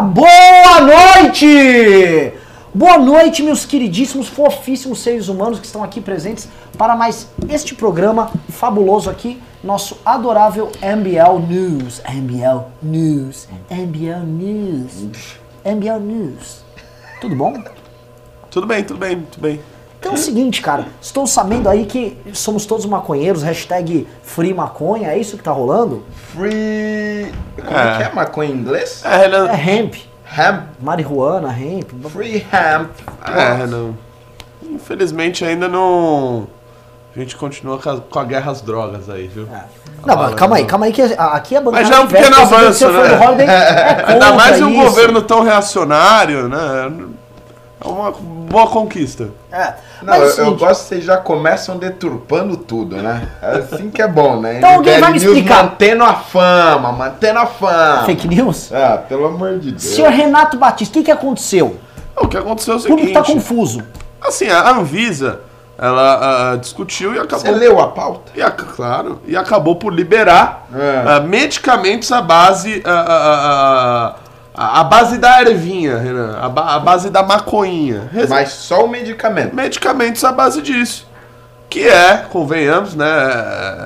Boa noite! Boa noite, meus queridíssimos, fofíssimos seres humanos que estão aqui presentes para mais este programa fabuloso aqui, nosso adorável MBL News. MBL News. MBL News. MBL News. Tudo bom? Tudo bem, tudo bem, tudo bem. Então é o seguinte, cara, estou sabendo aí que somos todos maconheiros, hashtag free maconha, é isso que tá rolando? Free. Como é, É. que é maconha em inglês? É, Renan. É hemp, Hemp. marihuana, hemp. Free hemp. É, Renan. Infelizmente ainda não. A gente continua com a, com a guerra às drogas aí, viu? É. Não, mas calma aí, calma aí, que aqui a bancada Mas já é um pequeno avanço, né? Holiday, é Ainda contra mais um isso. governo tão reacionário, né? É uma boa conquista. É, Não, é eu, eu seguinte, gosto que vocês já começam deturpando tudo, né? É assim que é bom, né? Então alguém vai me explicar. Mantendo a fama, mantendo a fama. fake news? Ah, pelo amor de Deus. Senhor Renato Batista, o que, que aconteceu? O que aconteceu é o O público seguinte. tá confuso. Assim, a Anvisa, ela ah, discutiu e acabou. Você leu a pauta? E, claro, e acabou por liberar É. ah, medicamentos à base. ah, a base da ervinha, Renan. A, ba- a base da maconhinha. Res- Mas só o medicamento. medicamentos à base disso. Que é, convenhamos, né?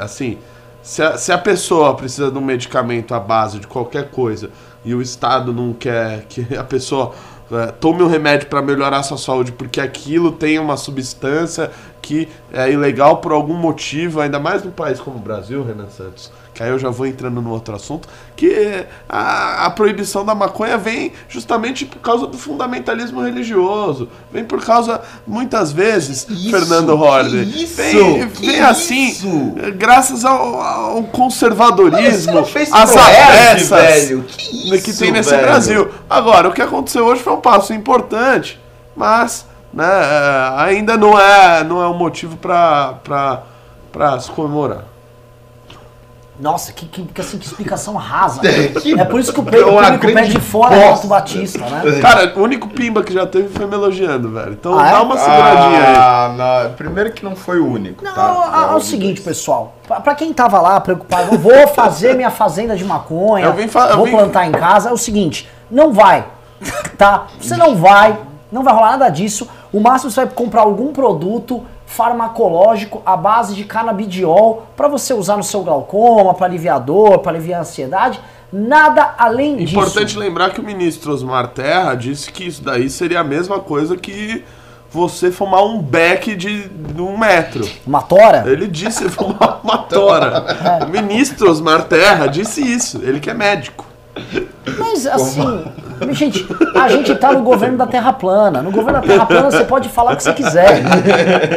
Assim, se a, se a pessoa precisa de um medicamento à base de qualquer coisa e o Estado não quer que a pessoa é, tome um remédio para melhorar a sua saúde porque aquilo tem uma substância que é ilegal por algum motivo, ainda mais num país como o Brasil, Renan Santos, que aí eu já vou entrando no outro assunto, que a, a proibição da maconha vem justamente por causa do fundamentalismo religioso, vem por causa, muitas vezes, isso? Fernando Que Holliday, isso? vem, Que vem assim, isso? eh, graças ao, ao conservadorismo, às avessas. Que que isso, tem nesse velho? Brasil. Agora, o que aconteceu hoje foi um passo importante, mas né, eh, ainda não é, não é um motivo para se comemorar. Nossa, que, que, que, assim, que explicação rasa. Que- é por isso que o, é Pedro, o público pede fora bosta. Renato Batista, né? Cara, o único pimba que já teve foi me elogiando, velho. Então Ah, é? dá uma seguradinha aí. Ah, não. Primeiro que não foi o único, Não, tá? é, é o seguinte, dois. pessoal. Pra, pra quem tava lá preocupado, eu vou fazer minha fazenda de maconha, Eu vim fa- eu vou vim- plantar em casa. É o seguinte, não vai, tá? Você não vai, não vai rolar nada disso. O máximo você vai comprar algum produto farmacológico à base de canabidiol pra você usar no seu glaucoma, pra aliviar dor, pra aliviar a ansiedade. Nada além disso. Importante lembrar que o ministro Osmar Terra disse que isso daí seria a mesma coisa que você fumar um beck de, de um metro. Uma tora? Ele disse fumar uma tora. O ministro Osmar Terra disse isso. Ele que é médico. Mas assim, gente, a gente tá no governo da Terra plana. No governo da Terra plana você pode falar o que você quiser.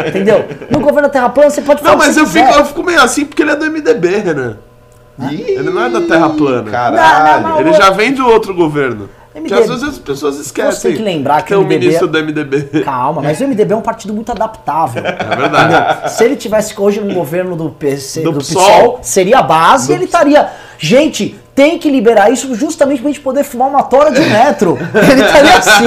Entendeu? No governo da Terra plana você pode falar Não, o que mas você eu quiser. fico, eu fico meio assim porque ele é do MDB, Renan. Ih, Ele não é da Terra plana. Caralho. Não, não, Ele já vem do outro governo. MDB. Que às vezes as pessoas esquecem. Você tem que lembrar que tem o o MDB ministro do MDB. Calma, mas o MDB é um partido muito adaptável. É verdade. Entendeu? Se ele tivesse hoje no governo do, PC, do, Do PSOL, PSOL, seria a base e ele estaria. Gente, tem que liberar isso justamente pra gente poder fumar uma tora de um metro. Ele estaria assim.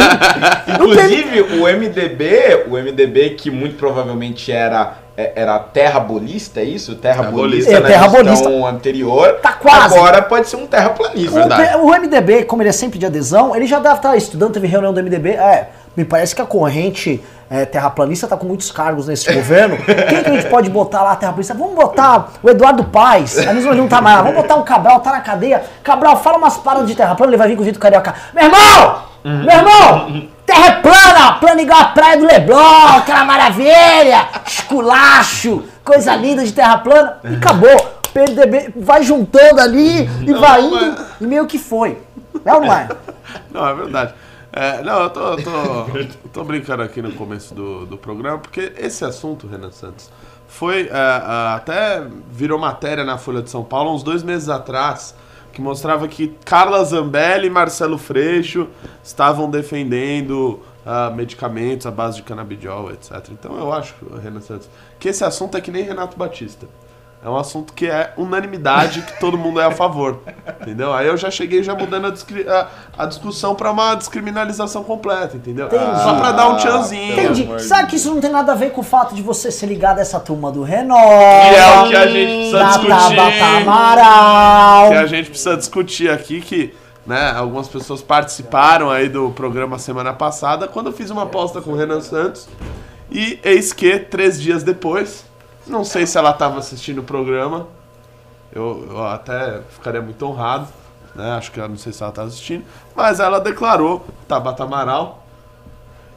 Não tem- Inclusive, o MDB, o MDB que muito provavelmente era é- era terrabolista, é isso? Terrabolista É, na terrabolista. gestão anterior. Tá quase. Agora pode ser um terraplanista. O, o MDB, como ele é sempre de adesão, ele já deve estar estudando, teve reunião do MDB. É, me parece que a corrente é, terraplanista está com muitos cargos nesse governo. Quem que a gente pode botar lá terraplanista? Vamos botar o Eduardo Paes, a mesma não tá mais lá. Vamos botar o Cabral, tá na cadeia. Cabral, fala umas paradas de terra plana, ele vai vir com o jeito carioca. Meu irmão! Meu irmão! Terra é plana! Plana igual a praia do Leblon, aquela maravilha! Esculacho! Coisa linda de terra plana. E acabou. O PMDB vai juntando ali e vai não, indo. E meio que foi. É ou não é? Não, é verdade. É, não, eu tô, eu tô, eu tô brincando aqui no começo do, do programa, porque esse assunto, Renan Santos, foi. é, é, até virou matéria na Folha de São Paulo uns dois meses atrás, que mostrava que Carla Zambelli e Marcelo Freixo estavam defendendo ah, medicamentos à base de canabidiol, etc. Então eu acho, Renan Santos, que esse assunto é que nem Renato Batista. É um assunto que é unanimidade, que todo mundo é a favor. Entendeu? Aí eu já cheguei já mudando a, discri- a- a discussão pra uma descriminalização completa, entendeu? Entendi. Só pra dar um tchanzinho. Pelo Entendi. Sabe que isso não tem nada a ver com o fato de você ser ligado a essa turma do Renova. Que é o que a gente precisa da discutir. Tabata Amaral. Que a gente precisa discutir aqui que né? Algumas pessoas participaram aí do programa semana passada, quando eu fiz uma aposta com o Renan Santos. E eis que, três dias depois, não sei se ela estava assistindo o programa, eu, eu até ficaria muito honrado, né? Acho que ela não sei se ela está assistindo, mas ela declarou, Tabata Amaral,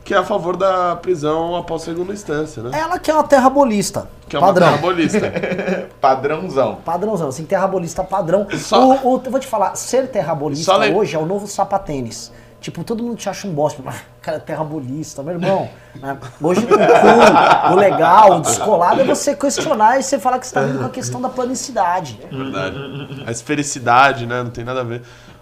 que é a favor da prisão após segunda instância, né? Ela que é uma terrabolista. Que é uma padrão. terrabolista. Padrãozão. Padrãozão, assim, terrabolista padrão. Só- O, o- eu vou te falar, ser terrabolista Só hoje é o novo sapatênis. Tipo, todo mundo te acha um bosta. Ah, Cara, terrabolista, meu irmão. né? Hoje o cool, o legal, o descolado é você questionar e você falar que você tá vindo com a questão da planicidade. Verdade. A esfericidade, né? Não tem nada a ver.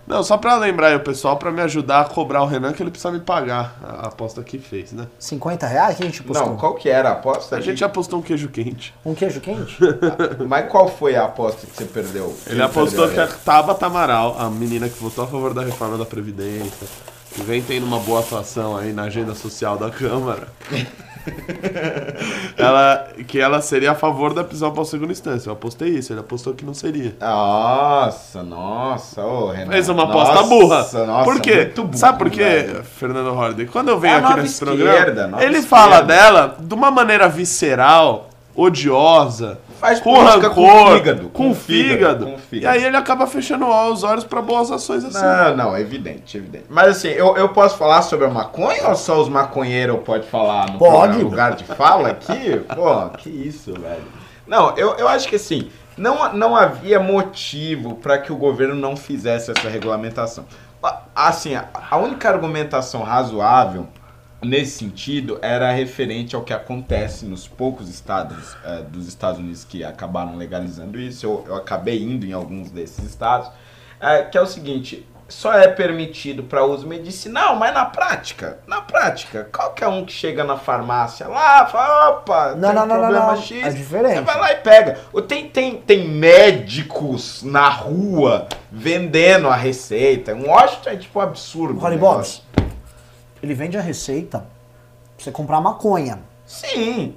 Não, só pra lembrar aí o pessoal, pra me ajudar a cobrar o Renan, que ele precisa me pagar a aposta que fez, né? 50 reais que a gente postou? Não, qual que era a aposta? A gente apostou um queijo quente. Um queijo quente? Mas qual foi a aposta que você perdeu? Ele apostou que perdeu a Tabata Amaral, a menina que votou a favor da reforma da Previdência, que vem tendo uma boa atuação aí na agenda social da Câmara, ela, que ela seria a favor da prisão após segunda instância. Eu apostei isso, ele apostou que não seria. Nossa, nossa, ô Renan. Fez uma aposta Nossa, burra. Nossa, por quê? burro, Sabe por quê, velho. Fernando Holliday? Quando eu venho É aqui nesse programa, ele esquerda. fala dela de uma maneira visceral, odiosa, Faz com política rancor, com fígado, com com fígado. fígado, com E fígado. aí ele acaba fechando os olhos pra boas ações assim. Não, não, é evidente, evidente. Mas assim, eu, eu posso falar sobre a maconha ou só os maconheiros podem falar no Pode. lugar de fala aqui? Pô, que isso, velho. Não, eu, eu acho que assim, não, não havia motivo para que o governo não fizesse essa regulamentação. Assim, a única argumentação razoável nesse sentido era referente ao que acontece nos poucos estados eh, dos Estados Unidos que acabaram legalizando isso. Eu, eu acabei indo em alguns desses estados. É, que é o seguinte, só é permitido para uso medicinal, mas na prática, na prática, qualquer um que chega na farmácia lá, fala, opa, Não, tem não, não, não, problema não. X, É diferente. você vai lá e pega. Tem, tem, tem médicos na rua vendendo a receita. Um Washington é tipo um absurdo. Negócio. Bobs, ele vende a receita pra você comprar maconha. Sim.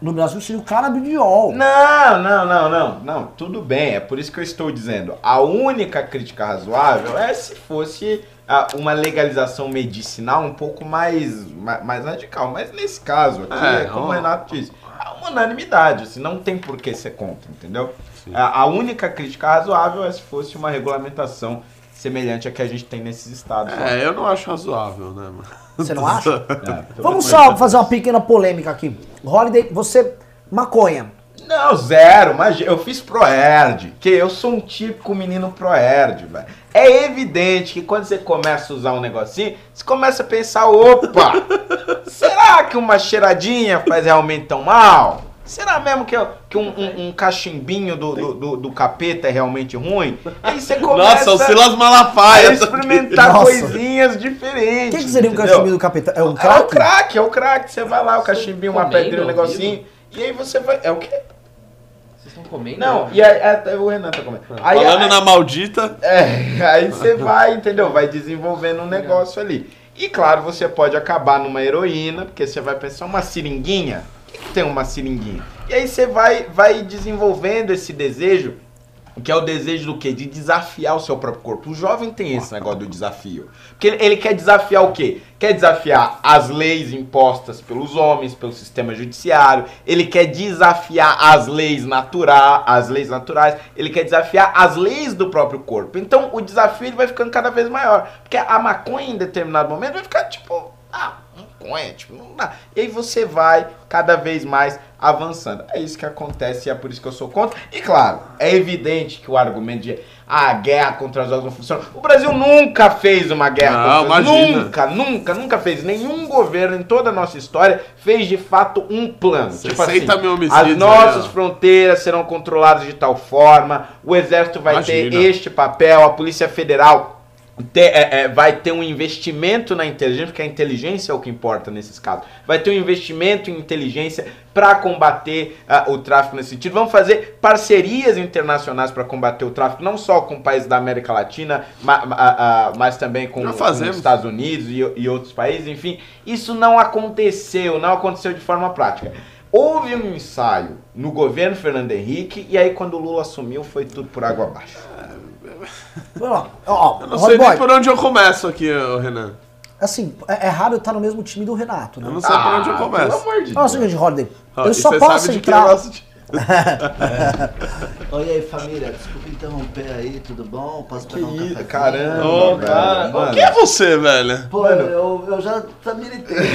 No Brasil seria o canabidiol. Não, não, não, não, não. Tudo bem, é por isso que eu estou dizendo. A única crítica razoável é se fosse ah, uma legalização medicinal um pouco mais, ma- mais radical. Mas nesse caso aqui, É, é, como o Renato disse, é uma unanimidade. Assim, não tem por que ser contra, entendeu? A, a única crítica razoável é se fosse uma regulamentação semelhante à que a gente tem nesses estados. lá. É, eu não acho razoável, né, mano? Você não acha? É. Vamos só fazer uma pequena polêmica aqui. Holiday, você. Maconha. Não, zero, mas eu fiz Proerd, que eu sou um típico menino Proerd, velho. É evidente que quando você começa a usar um negocinho, você começa a pensar, opa, será que uma cheiradinha faz realmente tão mal? Será mesmo que, que um, um- um cachimbinho do, do, do- do capeta é realmente ruim? Aí você começa Nossa, o Silas a Malafaia. experimentar Nossa. coisinhas O diferentes. que, que seria um entendeu? cachimbinho do capeta? É um É o crack? crack, é o crack. Você vai lá, o cachimbinho, uma pedrinha, um negocinho. E aí você vai. É o quê? Vocês estão comendo? Não, e aí, é, o Renan tá comendo. Aí, Falando aí, na maldita. é, aí você vai, entendeu? Vai desenvolvendo um negócio ali. E claro, você pode acabar numa heroína, porque você vai pensar uma seringuinha. Tem uma seringuinha? E aí você vai, vai desenvolvendo esse desejo, que é o desejo do quê? De desafiar o seu próprio corpo. O jovem tem esse negócio do desafio. Porque ele, ele quer desafiar o quê? Quer desafiar as leis impostas pelos homens, pelo sistema judiciário. Ele quer desafiar as leis naturais, as leis naturais. Ele quer desafiar as leis do próprio corpo. Então o desafio ele vai ficando cada vez maior. Porque a maconha em determinado momento vai ficar tipo, ah, maconha, tipo, não dá. E aí você vai cada vez mais avançando. É isso que acontece e é por isso que eu sou contra. E claro, é evidente que o argumento de ah, a guerra contra as drogas não funciona. O Brasil nunca fez uma guerra Não, contra as imagina. Nunca, nunca, nunca fez. Nenhum governo em toda a nossa história fez de fato um plano. 60 mil homicídios As aí, nossas ó. fronteiras serão controladas de tal forma, o exército vai ter Imagina. este papel, a polícia federal te- é, é, vai ter um investimento na inteligência, porque a inteligência é o que importa nesses casos. Vai ter um investimento em inteligência para combater ah, o tráfico nesse sentido. Vamos fazer parcerias internacionais para combater o tráfico, não só com países da América Latina, ma- ma- ah, mas também com, com os Estados Unidos e, e outros países. Enfim, isso não aconteceu, não aconteceu de forma prática. Houve um ensaio no governo Fernando Henrique e aí quando o Lula assumiu foi tudo por água abaixo. Ó, ó, Eu não sei Boy, nem por onde eu começo aqui, Renan. assim, é, é raro eu estar no mesmo time do Renato, né? Eu não sei por onde eu Ah, Pelo começo. amor de Olha o Deus. seguinte, Rodney, Ó, eu e só posso entrar... de... Oi aí família, desculpa interromper aí, tudo bom? Posso pegar um cafezinho? caramba, velho. cara, Mano, Quem é você, velho? Pô, eu, eu já tá militei.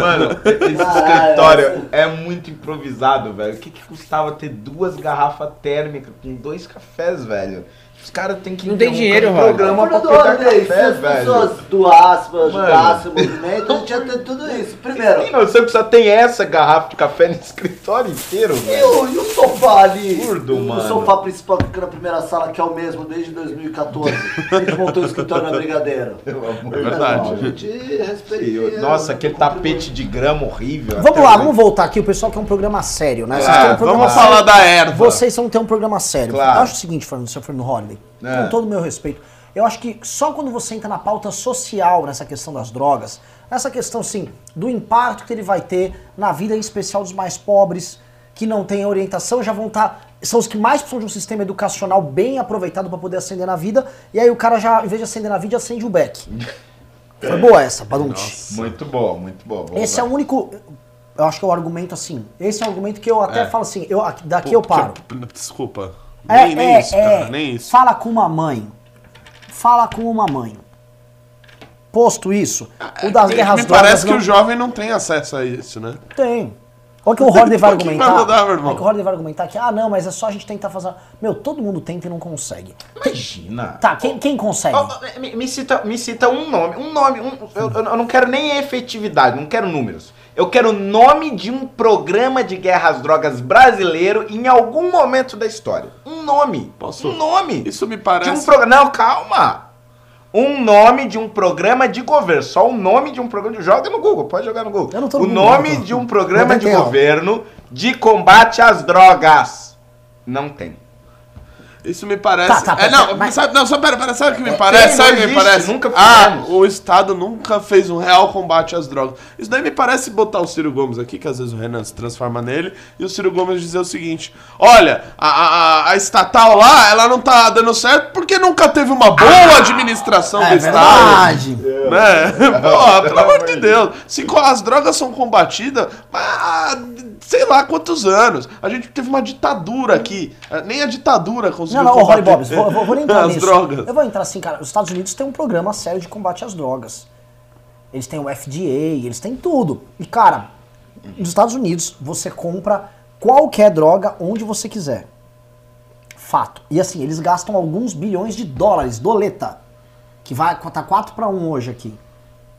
Mano, esse Caralho, escritório é muito improvisado, velho. O que, que custava ter duas garrafas térmicas com dois cafés, velho? Os caras têm que Não tem dinheiro, o Rod. programa pra pegar se café, as velho. pessoas doassem, ajudassem o movimento, a gente ia ter tudo isso. Primeiro, Sim, não, você precisa ter essa garrafa de café no escritório inteiro, velho. o, e o sofá ali? Absurdo, o mano. sofá principal que fica na primeira sala, que é o mesmo desde 2014. A gente montou o escritório na Brigadeiro. Pelo amor É de verdade. Não, a gente respeita. Nossa, aquele tapete de grama horrível. Vamos lá, vamos voltar aqui, o pessoal quer um programa sério, né? Vocês É, um programa Vamos sério. falar da erva. Vocês vão ter um programa sério. Claro. Eu acho o seguinte, Fernando, seu Fernando Holliday, É. com todo o meu respeito, eu acho que só quando você entra na pauta social nessa questão das drogas, nessa questão, sim, do impacto que ele vai ter na vida em especial dos mais pobres, que não têm orientação, já vão estar. são os que mais precisam de um sistema educacional bem aproveitado para poder ascender na vida, e aí o cara já, em vez de ascender na vida, acende o beck. Foi boa essa, Badunti. Muito bom, muito bom. Vamos Esse é lá. o único. Eu acho que é o argumento assim. Esse é o argumento que eu até É. falo assim. Eu, daqui eu paro. Desculpa. É, nem, nem é, isso, é. cara, nem isso. Fala com uma mãe. Fala com uma mãe. Posto isso, o das Me- guerras Me drogas parece que não o jovem não tem acesso a isso, né? tem. Olha que o Horde vai argumentar. vai mudar, meu irmão? é que o Horde vai argumentar que, ah, não, mas é só a gente tentar fazer. Meu, todo mundo tenta e não consegue. Imagina. Tá, quem, quem consegue? Ó, ó, me, me cita, me cita um nome. Um nome. um- eu, eu não quero nem efetividade, não quero números. Eu quero o nome de um programa de guerra às drogas brasileiro em algum momento da história. Um nome. Posso- Um nome. Isso me De um parece. programa. Não, calma. Um nome de um programa de governo. Só o nome de um programa. De... Joga no Google, pode jogar no Google. Eu não tô no o Google, nome de um programa de governo de combate às drogas. Não tem. Isso me parece. Tá, tá, é, não, mas- sabe, não, só pera, pera, sabe o que me parece? não Sabe o que me parece? nunca ah, o Estado nunca fez um real combate às drogas. Isso daí me parece botar o Ciro Gomes aqui, que às vezes o Renan se transforma nele, e o Ciro Gomes dizer o seguinte: olha, a, a, a estatal lá, ela não tá dando certo porque nunca teve uma boa administração é do Estado. verdade. Né? Pô, pelo amor de Deus. Se as drogas são combatidas, há sei lá quantos anos. A gente teve uma ditadura aqui. Nem a ditadura conseguiu Não, não, combater Bobs, vou, vou, vou nem entrar as nisso. drogas. Eu vou entrar assim, cara. Os Estados Unidos têm um programa sério de combate às drogas. Eles têm o FDA, eles têm tudo. E, cara, nos Estados Unidos, você compra qualquer droga onde você quiser. Fato. E assim, eles gastam alguns bilhões de dólares, doleta. Que vai tá 4 para 1 hoje aqui.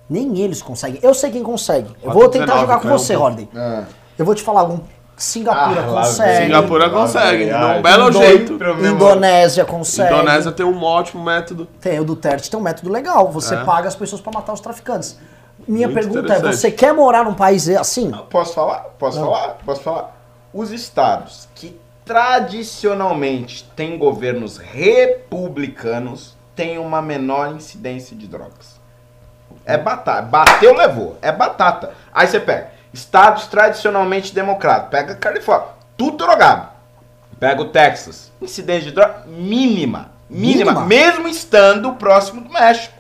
Nem eles conseguem. Eu sei quem consegue. Eu vou tentar 4,19, jogar com você, pouco. Holiday. É. Eu vou te falar um. Singapura Ah, consegue. Singapura consegue, vem, de um belo Indo- jeito. Indonésia consegue. Indonésia tem um ótimo método. Tem, o Duterte tem um método legal. Você É. paga as pessoas pra matar os traficantes. Minha Muito pergunta é: você quer morar num país assim? Posso falar? Posso Não. falar? Posso falar? Os estados que tradicionalmente têm governos republicanos têm uma menor incidência de drogas. É batata. Bateu, levou. É batata. Aí você pega estados tradicionalmente democratas. Pega Califórnia. Tudo drogado. Pega o Texas. Incidência de droga mínima. Mínima. Mínima? Mesmo estando próximo do México.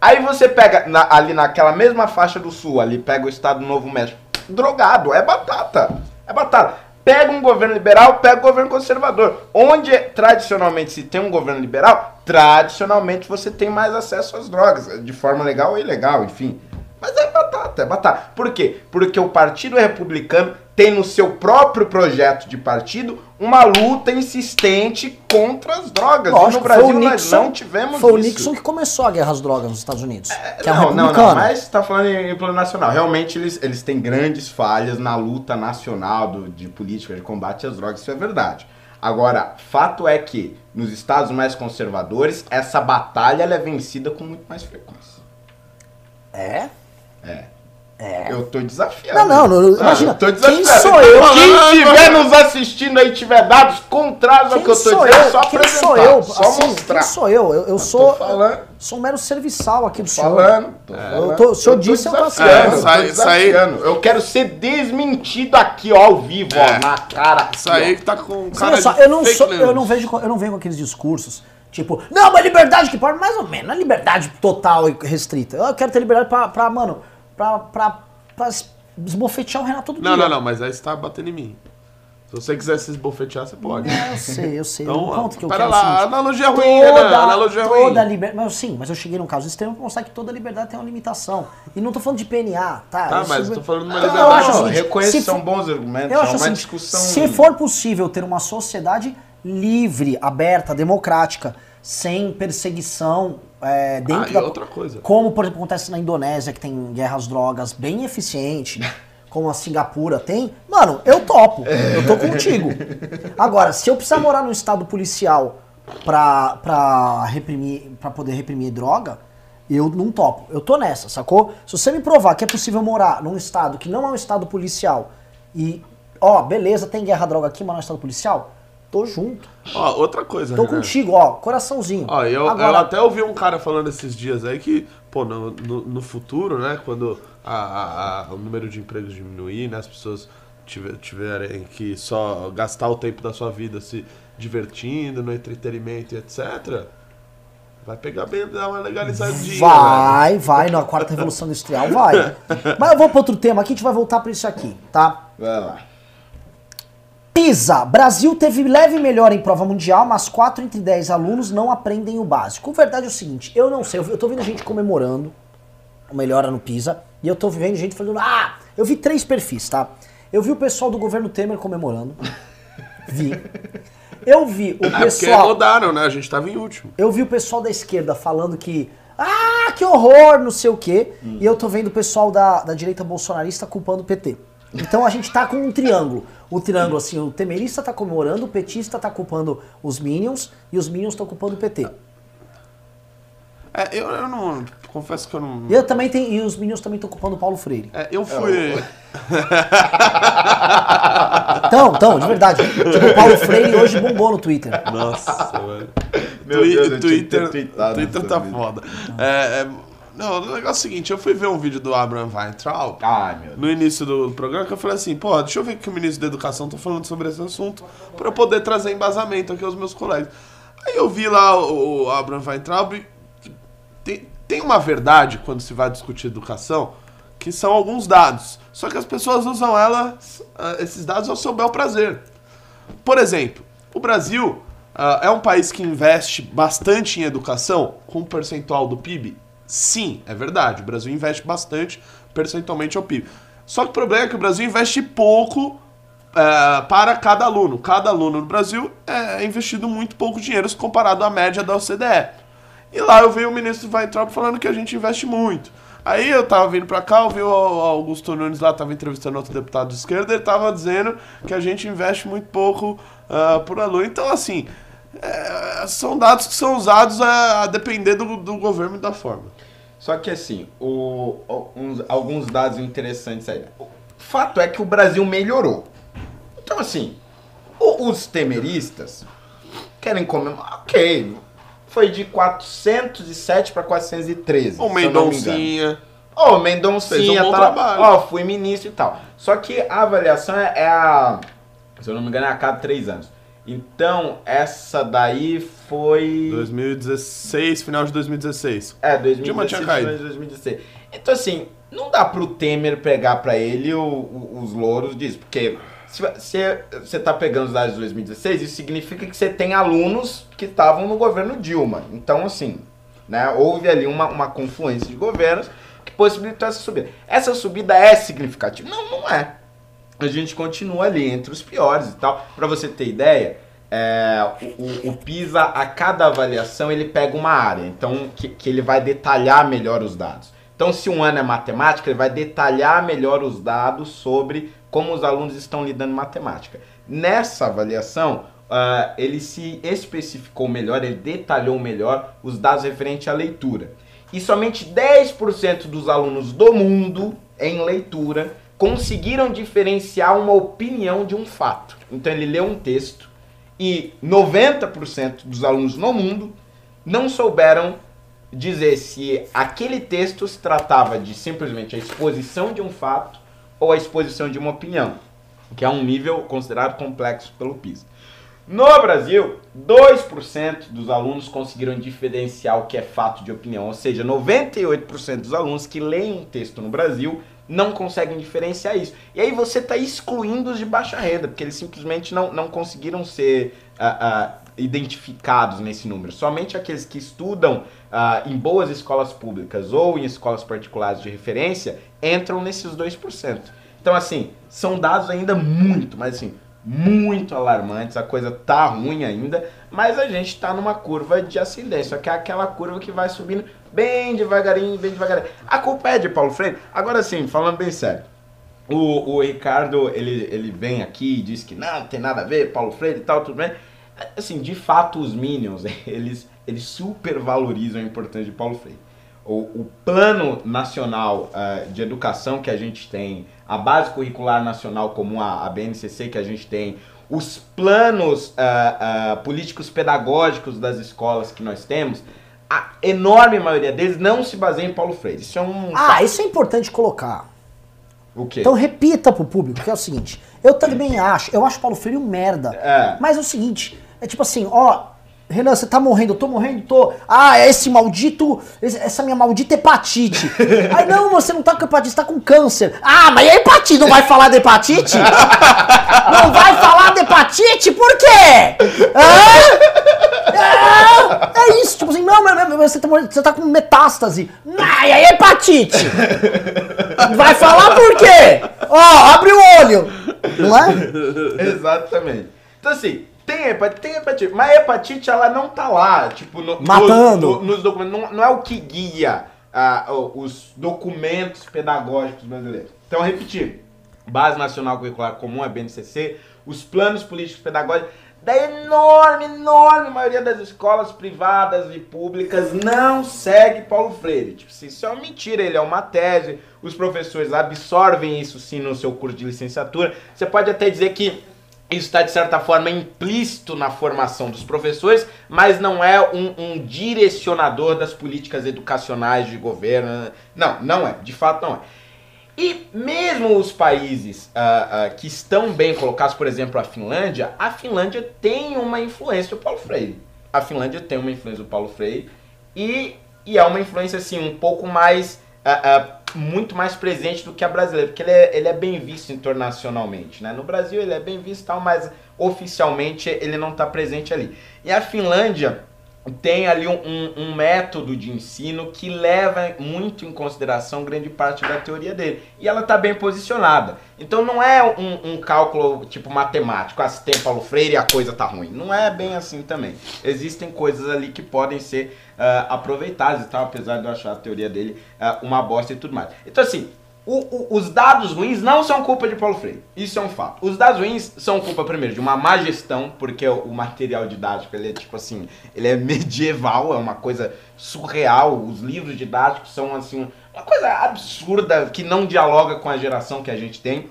Aí você pega na- ali naquela mesma faixa do sul, ali pega o estado do Novo México. Drogado, é batata. É batata. Pega um governo liberal, pega um governo conservador. Onde tradicionalmente se tem um governo liberal, tradicionalmente você tem mais acesso às drogas, de forma legal ou ilegal, enfim. Mas é batata, é batata. Por quê? Porque o Partido Republicano tem no seu próprio projeto de partido uma luta insistente contra as drogas. e no Lógico, Brasil foi o nós Nixon, não tivemos foi o isso. Nixon que começou a guerra às drogas nos Estados Unidos. é não, não, republicano. não, mas você tá falando em, em plano nacional. Realmente eles, eles têm grandes falhas na luta nacional do- de política de combate às drogas, isso é verdade. Agora, fato é que nos estados mais conservadores, essa batalha é vencida com muito mais frequência. É? É. Eu tô desafiando. Não, não, não, Ah, imagina, eu tô quem sou eu? Quem estiver nos assistindo aí tiver dados contrários ao que eu tô dizendo, é eu? só Quem apresentar. sou eu? Só Assim, mostrar. Quem sou eu? Eu, eu Tô sou, falando. sou um mero serviçal aqui do senhor. Falando. tô Eu falando. tô- o senhor tô disse, eu tô desafiando, É, sai- desafiando. Eu quero ser desmentido aqui, ó, ao vivo, É. ó, na cara. Isso aí que tá com Sim, cara olha só, eu não fake sou, news. eu não vejo, eu não venho com aqueles discursos tipo, não, mas liberdade que pode, mais ou menos, não é liberdade total e restrita. Eu quero ter liberdade pra, pra mano, pra, pra, pra es- esbofetear o Renato todo Não, dia. não, não, mas aí você tá batendo em mim. Se você quiser se esbofetear, você pode. É, eu sei, eu sei. Então, o ponto que eu pera quero lá, é o seguinte, analogia ruim, né? Analogia ruim. toda liberdade. Mas sim, mas eu cheguei num caso extremo pra mostrar que toda liberdade tem uma limitação. E não tô falando de PNA, tá? Tá, Isso- mas eu tô falando de uma liberdade. eu acho Não, seguinte, reconheço se são bons argumentos, Eu é acho uma assim, discussão... se for possível ter uma sociedade livre, aberta, democrática, sem perseguição é, dentro Ah, da... outra coisa. Como, por exemplo, acontece na Indonésia, que tem guerras às drogas bem eficiente, como a Singapura tem, mano, eu topo. Eu tô contigo. Agora, se eu precisar morar num estado policial pra, pra reprimir, para poder reprimir droga, eu não topo. Eu tô nessa, sacou? Se você me provar que é possível morar num estado que não é um estado policial e, ó, beleza, tem guerra à droga aqui, mas não é um estado policial, tô junto. Ó, outra coisa, Tô Renan. contigo, ó, coraçãozinho. Ó, eu, Agora, eu até ouvi um cara falando esses dias aí que, pô, no, no, no futuro, né, quando a, a- a- o número de empregos diminuir, né, as pessoas tiver- tiverem que só gastar o tempo da sua vida se divertindo, no entretenimento e etc., vai pegar bem, dar uma legalizadinha, velho. Vai, vai, na quarta revolução industrial vai. Mas eu vou para outro tema aqui, a gente vai voltar para isso aqui, tá? Vai lá. PISA. Brasil teve leve melhora em prova mundial, mas 4 entre 10 alunos não aprendem o básico. A verdade é o seguinte, eu não sei, eu tô vendo gente comemorando a melhora no PISA, e eu tô vendo gente falando, ah, eu vi três perfis, tá? Eu vi o pessoal do governo Temer comemorando. Vi. Eu vi o É porque pessoal... rodaram, né, a gente tava em último. Eu vi o pessoal da esquerda falando que. Ah, que horror, não sei o quê. E eu tô vendo o pessoal da, da direita bolsonarista culpando o PT. Então a gente tá com um triângulo. O triângulo, assim, o temerista tá comemorando, o petista tá culpando os Minions e os Minions estão culpando o PT. É, eu, eu não, confesso que eu não... Eu também tenho, e os Minions também estão culpando o Paulo Freire. É, eu fui... Então, então, de verdade. Tipo, o Paulo Freire hoje bombou no Twitter. Nossa, velho. Meu Twi- Deus, Twitter, Twitter sobre tá foda. É, é, não, o negócio é o seguinte, eu fui ver um vídeo do Abraham Weintraub Ai, meu Deus. no início do programa que eu falei assim, pô, deixa eu ver o que o ministro da Educação tá falando sobre esse assunto pra eu poder trazer embasamento aqui aos meus colegas. Aí eu vi lá o, Abraham Weintraub, tem, tem uma verdade quando se vai discutir educação, que são alguns dados. Só que as pessoas usam elas, ah, esses dados ao seu bel prazer. Por exemplo, o Brasil ah, é um país que investe bastante em educação com um percentual do PIB? Sim, é verdade. O Brasil investe bastante percentualmente ao PIB. Só que o problema é que o Brasil investe pouco ah, para cada aluno. Cada aluno no Brasil é investido muito pouco dinheiro comparado à média da OCDE. E lá eu vi o ministro Weintraub falando que a gente investe muito. Aí eu tava vindo pra cá, eu vi o Augusto Nunes lá, tava entrevistando outro deputado de esquerda, ele tava dizendo que a gente investe muito pouco ah, por aluno. Então, assim, é, são dados que são usados a, a depender do, do governo e da forma. Só que assim, o, uns- alguns dados interessantes aí. O fato é que o Brasil melhorou. Então assim, o- os temeristas querem comemorar. Ok, foi de 407 para 413. O. Mendoncinha. O Mendoncinha, um tá, trabalho. ó, fui ministro e tal. Só que a avaliação é, é a, se eu não me engano, é a cada três anos. Então, essa daí foi... 2016, final de 2016. É, Dilma 2016, tinha caído. 2016. Então, assim, não dá pro Temer pegar pra ele o- o- os louros disso, porque se você você tá pegando os dados de 2016, isso significa que você tem alunos que estavam no governo Dilma. Então, assim, né, houve ali uma, uma confluência de governos que possibilitou essa subida. Essa subida é significativa? Não, não é. A gente continua ali entre os piores e tal. Pra você ter ideia, é, o, o- PISA, a cada avaliação, ele pega uma área. Então, que, que ele vai detalhar melhor os dados. Então, se um ano é matemática, ele vai detalhar melhor os dados sobre como os alunos estão lidando em matemática. Nessa avaliação, ah, ele se especificou melhor, ele detalhou melhor os dados referentes à leitura. E somente 10% dos alunos do mundo em leitura conseguiram diferenciar uma opinião de um fato. Então ele leu um texto e 90% dos alunos no mundo não souberam dizer se aquele texto se tratava de simplesmente a exposição de um fato ou a exposição de uma opinião, que é um nível considerado complexo pelo PISA. No Brasil, 2% dos alunos conseguiram diferenciar o que é fato de opinião, ou seja, 98% dos alunos que leem um texto no Brasil não conseguem diferenciar isso. E aí você está excluindo os de baixa renda, porque eles simplesmente não, não conseguiram ser uh, uh, identificados nesse número. Somente aqueles que estudam uh, em boas escolas públicas ou em escolas particulares de referência entram nesses 2%. Então, assim, são dados ainda muito, mas assim, muito alarmantes, a coisa tá ruim ainda, mas a gente está numa curva de ascendência, que é aquela curva que vai subindo bem devagarinho, bem devagarinho. A culpa é de Paulo Freire? Agora sim, falando bem sério. O, o Ricardo, ele, ele vem aqui e diz que não, não tem nada a ver, Paulo Freire e tal, tudo bem. Assim, de fato, os Minions, eles, eles supervalorizam a importância de Paulo Freire. O, o plano nacional uh, de educação que a gente tem, a base curricular nacional comum, a, a BNCC que a gente tem, os planos uh, uh, políticos pedagógicos das escolas que nós temos, a enorme maioria deles não se baseia em Paulo Freire. Isso é um. Ah, isso é importante colocar. O quê? Então repita pro público, que é o seguinte, eu também acho, eu acho Paulo Freire um merda. É. Mas é o seguinte, é tipo assim, ó, Renan, você tá morrendo, eu tô morrendo, tô. Ah, é esse maldito. essa minha maldita hepatite. Ai, não, você não tá com hepatite, você tá com câncer. Ah, mas é hepatite, não vai falar de hepatite? Não vai falar de hepatite? Por quê? Hã? É, é isso, tipo assim, não, mas, você, tá, você tá com metástase. Ai, é hepatite. Vai falar por quê? Ó, abre o olho. Não é? Exatamente. Então, assim, tem hepatite, tem hepatite, mas a hepatite ela não tá lá, tipo, no- Matando. no- no- nos documentos. Não, não é o que guia ah, os documentos pedagógicos brasileiros. Então, repetir: Base Nacional Curricular Comum, a BNCC, os planos políticos pedagógicos da enorme, enorme maioria das escolas privadas e públicas não segue Paulo Freire. Tipo, assim, isso é uma mentira, ele é uma tese, os professores absorvem isso sim no seu curso de licenciatura. Você pode até dizer que isso está, de certa forma, implícito na formação dos professores, mas não é um, um direcionador das políticas educacionais de governo. Não, não é. De fato, não é. E mesmo os países ah, ah, que estão bem colocados, por exemplo, a Finlândia, a Finlândia tem uma influência do Paulo Freire. A Finlândia tem uma influência do Paulo Freire e, e é uma influência assim um pouco mais ah, ah, muito mais presente do que a brasileira, porque ele é, ele é bem visto internacionalmente, né? No Brasil ele é bem visto tal, mas oficialmente ele não está presente ali. E a Finlândia tem ali um, um- um método de ensino que leva muito em consideração grande parte da teoria dele. E ela está bem posicionada. Então não é um, um cálculo tipo matemático, ah, se tem Paulo Freire a coisa tá ruim. Não é bem assim também. Existem coisas ali que podem ser ah, aproveitadas e tal, apesar de eu achar a teoria dele ah, uma bosta e tudo mais. Então assim, o- o- os dados ruins não são culpa de Paulo Freire. Isso é um fato. Os dados ruins são culpa, primeiro, de uma má gestão, porque o, o material didático, ele é tipo assim, ele é medieval, é uma coisa surreal. Os livros didáticos são assim, uma coisa absurda que não dialoga com a geração que a gente tem.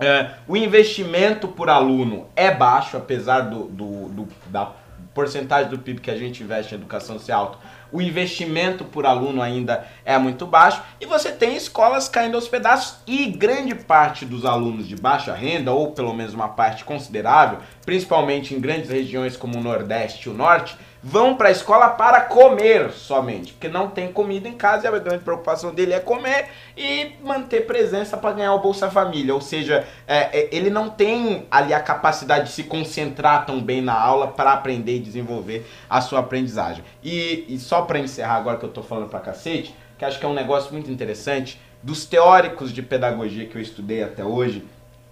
É, o investimento por aluno é baixo, apesar do, do- do- da porcentagem do PIB que a gente investe em educação ser alto. O investimento por aluno ainda é muito baixo e você tem escolas caindo aos pedaços e grande parte dos alunos de baixa renda, ou pelo menos uma parte considerável, principalmente em grandes regiões como o Nordeste e o Norte, vão para a escola para comer somente, porque não tem comida em casa e a grande preocupação dele é comer e manter presença para ganhar o Bolsa Família. Ou seja, é, é, ele não tem ali a capacidade de se concentrar tão bem na aula para aprender e desenvolver a sua aprendizagem. E, e só para encerrar agora que eu tô falando pra cacete, que acho que é um negócio muito interessante, dos teóricos de pedagogia que eu estudei até hoje,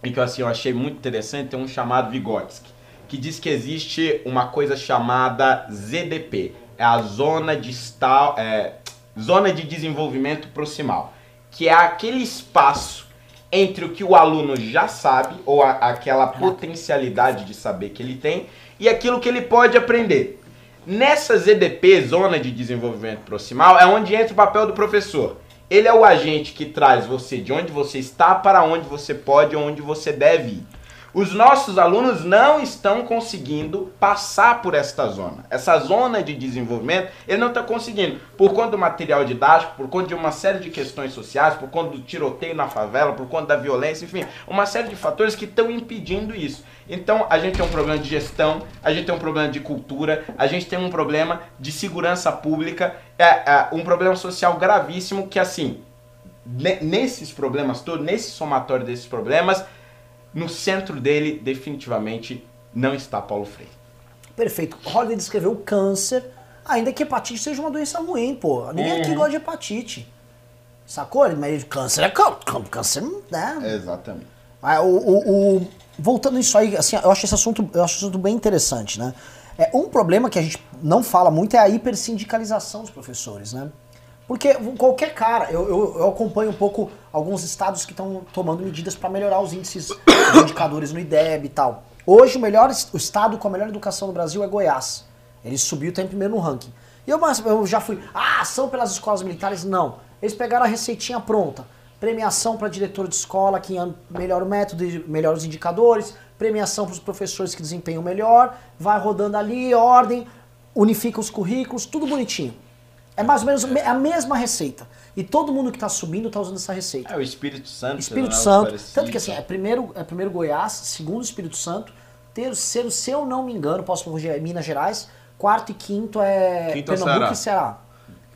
e que assim, eu achei muito interessante, tem um chamado Vygotsky, que diz que existe uma coisa chamada ZDP, é a zona de, é, zona de desenvolvimento proximal, que é aquele espaço entre o que o aluno já sabe, ou a- aquela potencialidade de saber que ele tem, e aquilo que ele pode aprender. Nessa ZDP, Zona de Desenvolvimento Proximal, é onde entra o papel do professor. Ele é o agente que traz você de onde você está para onde você pode, onde você deve ir. Os nossos alunos não estão conseguindo passar por esta zona. Essa zona de desenvolvimento, ele não está conseguindo. Por conta do material didático, por conta de uma série de questões sociais, por conta do tiroteio na favela, por conta da violência, enfim, uma série de fatores que estão impedindo isso. Então, a gente tem um problema de gestão, a gente tem um problema de cultura, a gente tem um problema de segurança pública, é, é um problema social gravíssimo que, assim, ne- nesses problemas todos, nesse somatório desses problemas, no centro dele, definitivamente, não está Paulo Freire. Perfeito. Holiday descreveu o câncer, ainda que hepatite seja uma doença ruim, pô. Ninguém aqui gosta de hepatite. Sacou? Mas câncer é cân- cân- câncer, né? Exatamente. Ah, o, o- o- voltando isso aí, assim, eu acho esse assunto, eu acho esse assunto bem interessante, né? É, um problema que a gente não fala muito é a hipersindicalização dos professores, né? Porque qualquer cara, eu, eu, eu acompanho um pouco alguns estados que estão tomando medidas para melhorar os índices, os indicadores no IDEB e tal. Hoje o melhor o estado com a melhor educação no Brasil é Goiás. Ele subiu está em primeiro no ranking. E eu, eu já fui, ah, são pelas escolas militares? Não. Eles pegaram a receitinha pronta. Premiação para diretor de escola que an- melhora o método, e melhora os indicadores, premiação para os professores que desempenham melhor, vai rodando ali, ordem, unifica os currículos, tudo bonitinho. É mais ou menos me- a mesma receita. E todo mundo que está subindo está usando essa receita. É o Espírito Santo. Espírito né, Santo. parecido. Tanto que assim, é primeiro, é primeiro Goiás, segundo Espírito Santo, terceiro, se eu não me engano, posso corrigir, é Minas Gerais, quarto e quinto é Quinto é Pernambuco Ceará. e Ceará.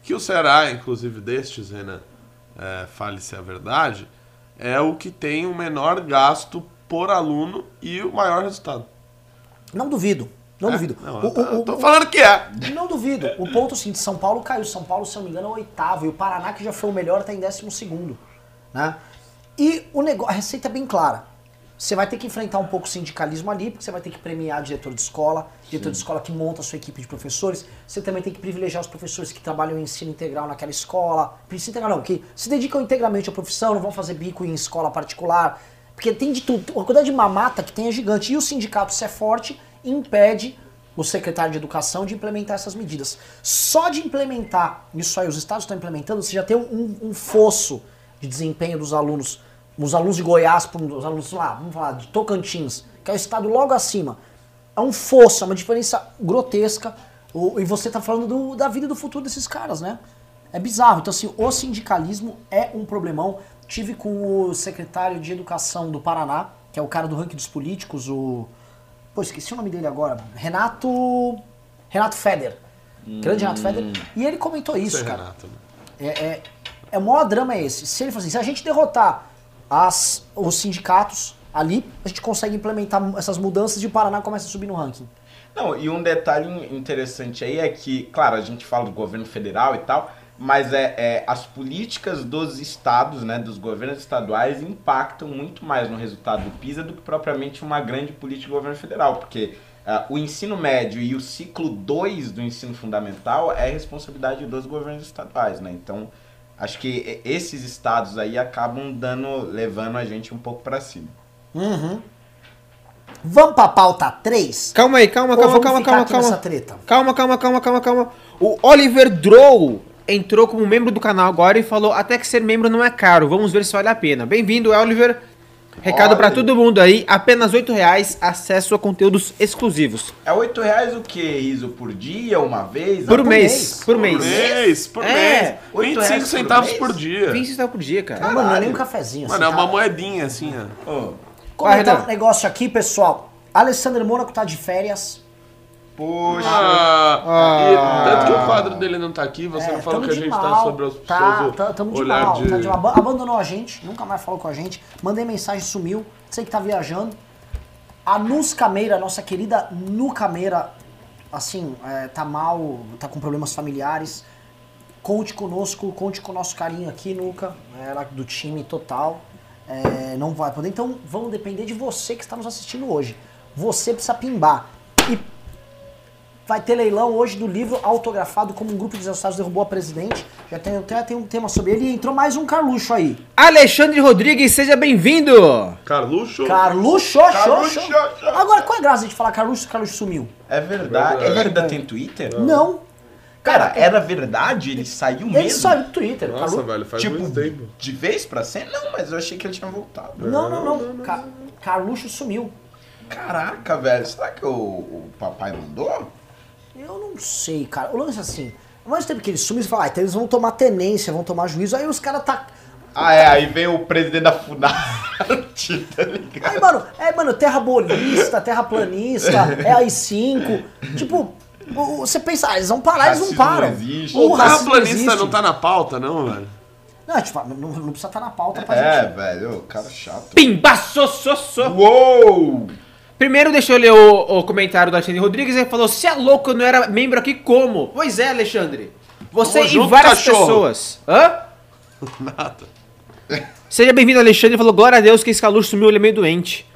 Que o Ceará, inclusive destes, Renan, é, fale-se a verdade, é o que tem o menor gasto por aluno e o maior resultado. Não duvido, não É? duvido. Não, O- o- eu o- tô falando que é. Não duvido. O ponto é o seguinte, São Paulo caiu. São Paulo, se eu não me engano, é o oitavo. E o Paraná, que já foi o melhor, está em décimo segundo. Né? E o negócio, a receita é bem clara. Você vai ter que enfrentar um pouco o sindicalismo ali, porque você vai ter que premiar diretor de escola, diretor de escola que monta a sua equipe de professores. Você também tem que privilegiar os professores que trabalham em ensino integral naquela escola. Ensino integral não, que se dedicam integralmente à profissão, não vão fazer bico em escola particular. Porque tem de tudo. A quantidade de mamata que tem é gigante. E o sindicato, se é forte, impede o secretário de educação de implementar essas medidas. Só de implementar isso aí, os estados estão implementando, você já tem um, um fosso de desempenho dos alunos. Os alunos de Goiás, os alunos lá, vamos falar, de Tocantins, que é o estado logo acima. É um fosso, é uma diferença grotesca. E você está falando do- da vida e do futuro desses caras, né? É bizarro. Então, assim, o sindicalismo é um problemão. Tive com o secretário de Educação do Paraná, que é o cara do ranking dos políticos, o. Pô, esqueci o nome dele agora. Renato. Renato Feder. Grande Renato Feder. E ele comentou isso, é cara. Renato. né? É, é, é o maior drama é esse. Se ele fosse assim, se a gente derrotar as, os sindicatos ali, a gente consegue implementar essas mudanças e o Paraná começa a subir no ranking. Não, e um detalhe interessante aí é que, claro, a gente fala do governo federal e tal, mas é, é, as políticas dos estados, né, dos governos estaduais, impactam muito mais no resultado do PISA do que propriamente uma grande política do governo federal, porque ah, o ensino médio e o ciclo 2 do ensino fundamental é responsabilidade dos governos estaduais, né? Então, acho que esses estados aí acabam dando, levando a gente um pouco para cima. Vamos pra pauta 3? Calma aí, calma, calma, vamos calma, calma, calma. treta? Calma, calma, calma, calma, calma. O Oliver Drow entrou como membro do canal agora e falou até que ser membro não é caro. Vamos ver se vale a pena. Bem-vindo, Oliver. Recado pra Olha. todo mundo aí, apenas 8 reais, acesso a conteúdos exclusivos. É oito reais o que, Riso? Por dia, uma vez? Por, Ah, mês, mês. por Por mês. mês, por É, mês. oito 25 reais por centavos mês? por dia. 20 centavos por dia, cara. Não, mano, não é nem um Caralho. cafezinho. Mano, é assim, uma moedinha assim, ó. Ô, Comentar um negócio aqui, pessoal. Alessandro Mônaco tá de férias. Poxa. Ah, e tanto que o quadro dele não tá aqui, você É, não falou que a gente tá mal. sobre os Tá, seus tá, tamo de olhar mal. de... Tá de mal. Aba- Abandonou a gente, nunca mais falou com a gente. Mandei mensagem, sumiu. Sei que tá viajando. A Nus Cameira, nossa querida Nu Cameira, assim, é, tá mal, tá com problemas familiares. Conte conosco, conte com o nosso carinho aqui, Nuca. Ela do time total. É, não vai poder. Então vamos depender de você que está nos assistindo hoje. Você precisa pimbar. E vai ter leilão hoje do livro autografado como um grupo de desastrados derrubou a presidente. Já tem, até tem um tema sobre ele e entrou mais um Carluxo aí. Alexandre Rodrigues, seja bem-vindo! Carluxo? Carluxo, Carluxo. Agora, qual é a graça de falar Carluxo Carluxo sumiu? É verdade. É Ele verdade. ainda tem Twitter? Não. Cara, era verdade? Ele saiu Ele mesmo? saiu do Twitter. Nossa, Carlu- velho, faz tipo, muito tempo. de vez pra sempre? Não, mas eu achei que ele tinha voltado. Não, não, não. Ca- Carluxo sumiu. Caraca, velho. Será que o, o papai mandou? Eu não sei, cara. O lance é assim, ao mesmo tempo que eles sumem, você fala, ah, então eles vão tomar tenência, vão tomar juízo, aí os caras tá. Ah, é. Aí vem o presidente da FUNART, tá ligado? Aí, mano, é, mano, terrabolista, terraplanista, é AI-5. Tipo, você pensa, ah, eles vão parar, eles não param. não existe. O O terraplanista existe. não tá na pauta, não, velho? Não, tipo, não, não precisa estar na pauta pra É, gente. velho. O cara chato. Pimba, so, so, so. Uou! Primeiro, deixa eu ler o, o comentário do Alexandre Rodrigues. Ele falou: Se é louco, eu não era membro aqui como? Pois é, Alexandre. Você Tamo e junto, várias cachorro. pessoas. Hã? Nada. Seja bem-vindo, Alexandre. Ele falou: Glória a Deus que esse caluxo sumiu, ele é meio doente.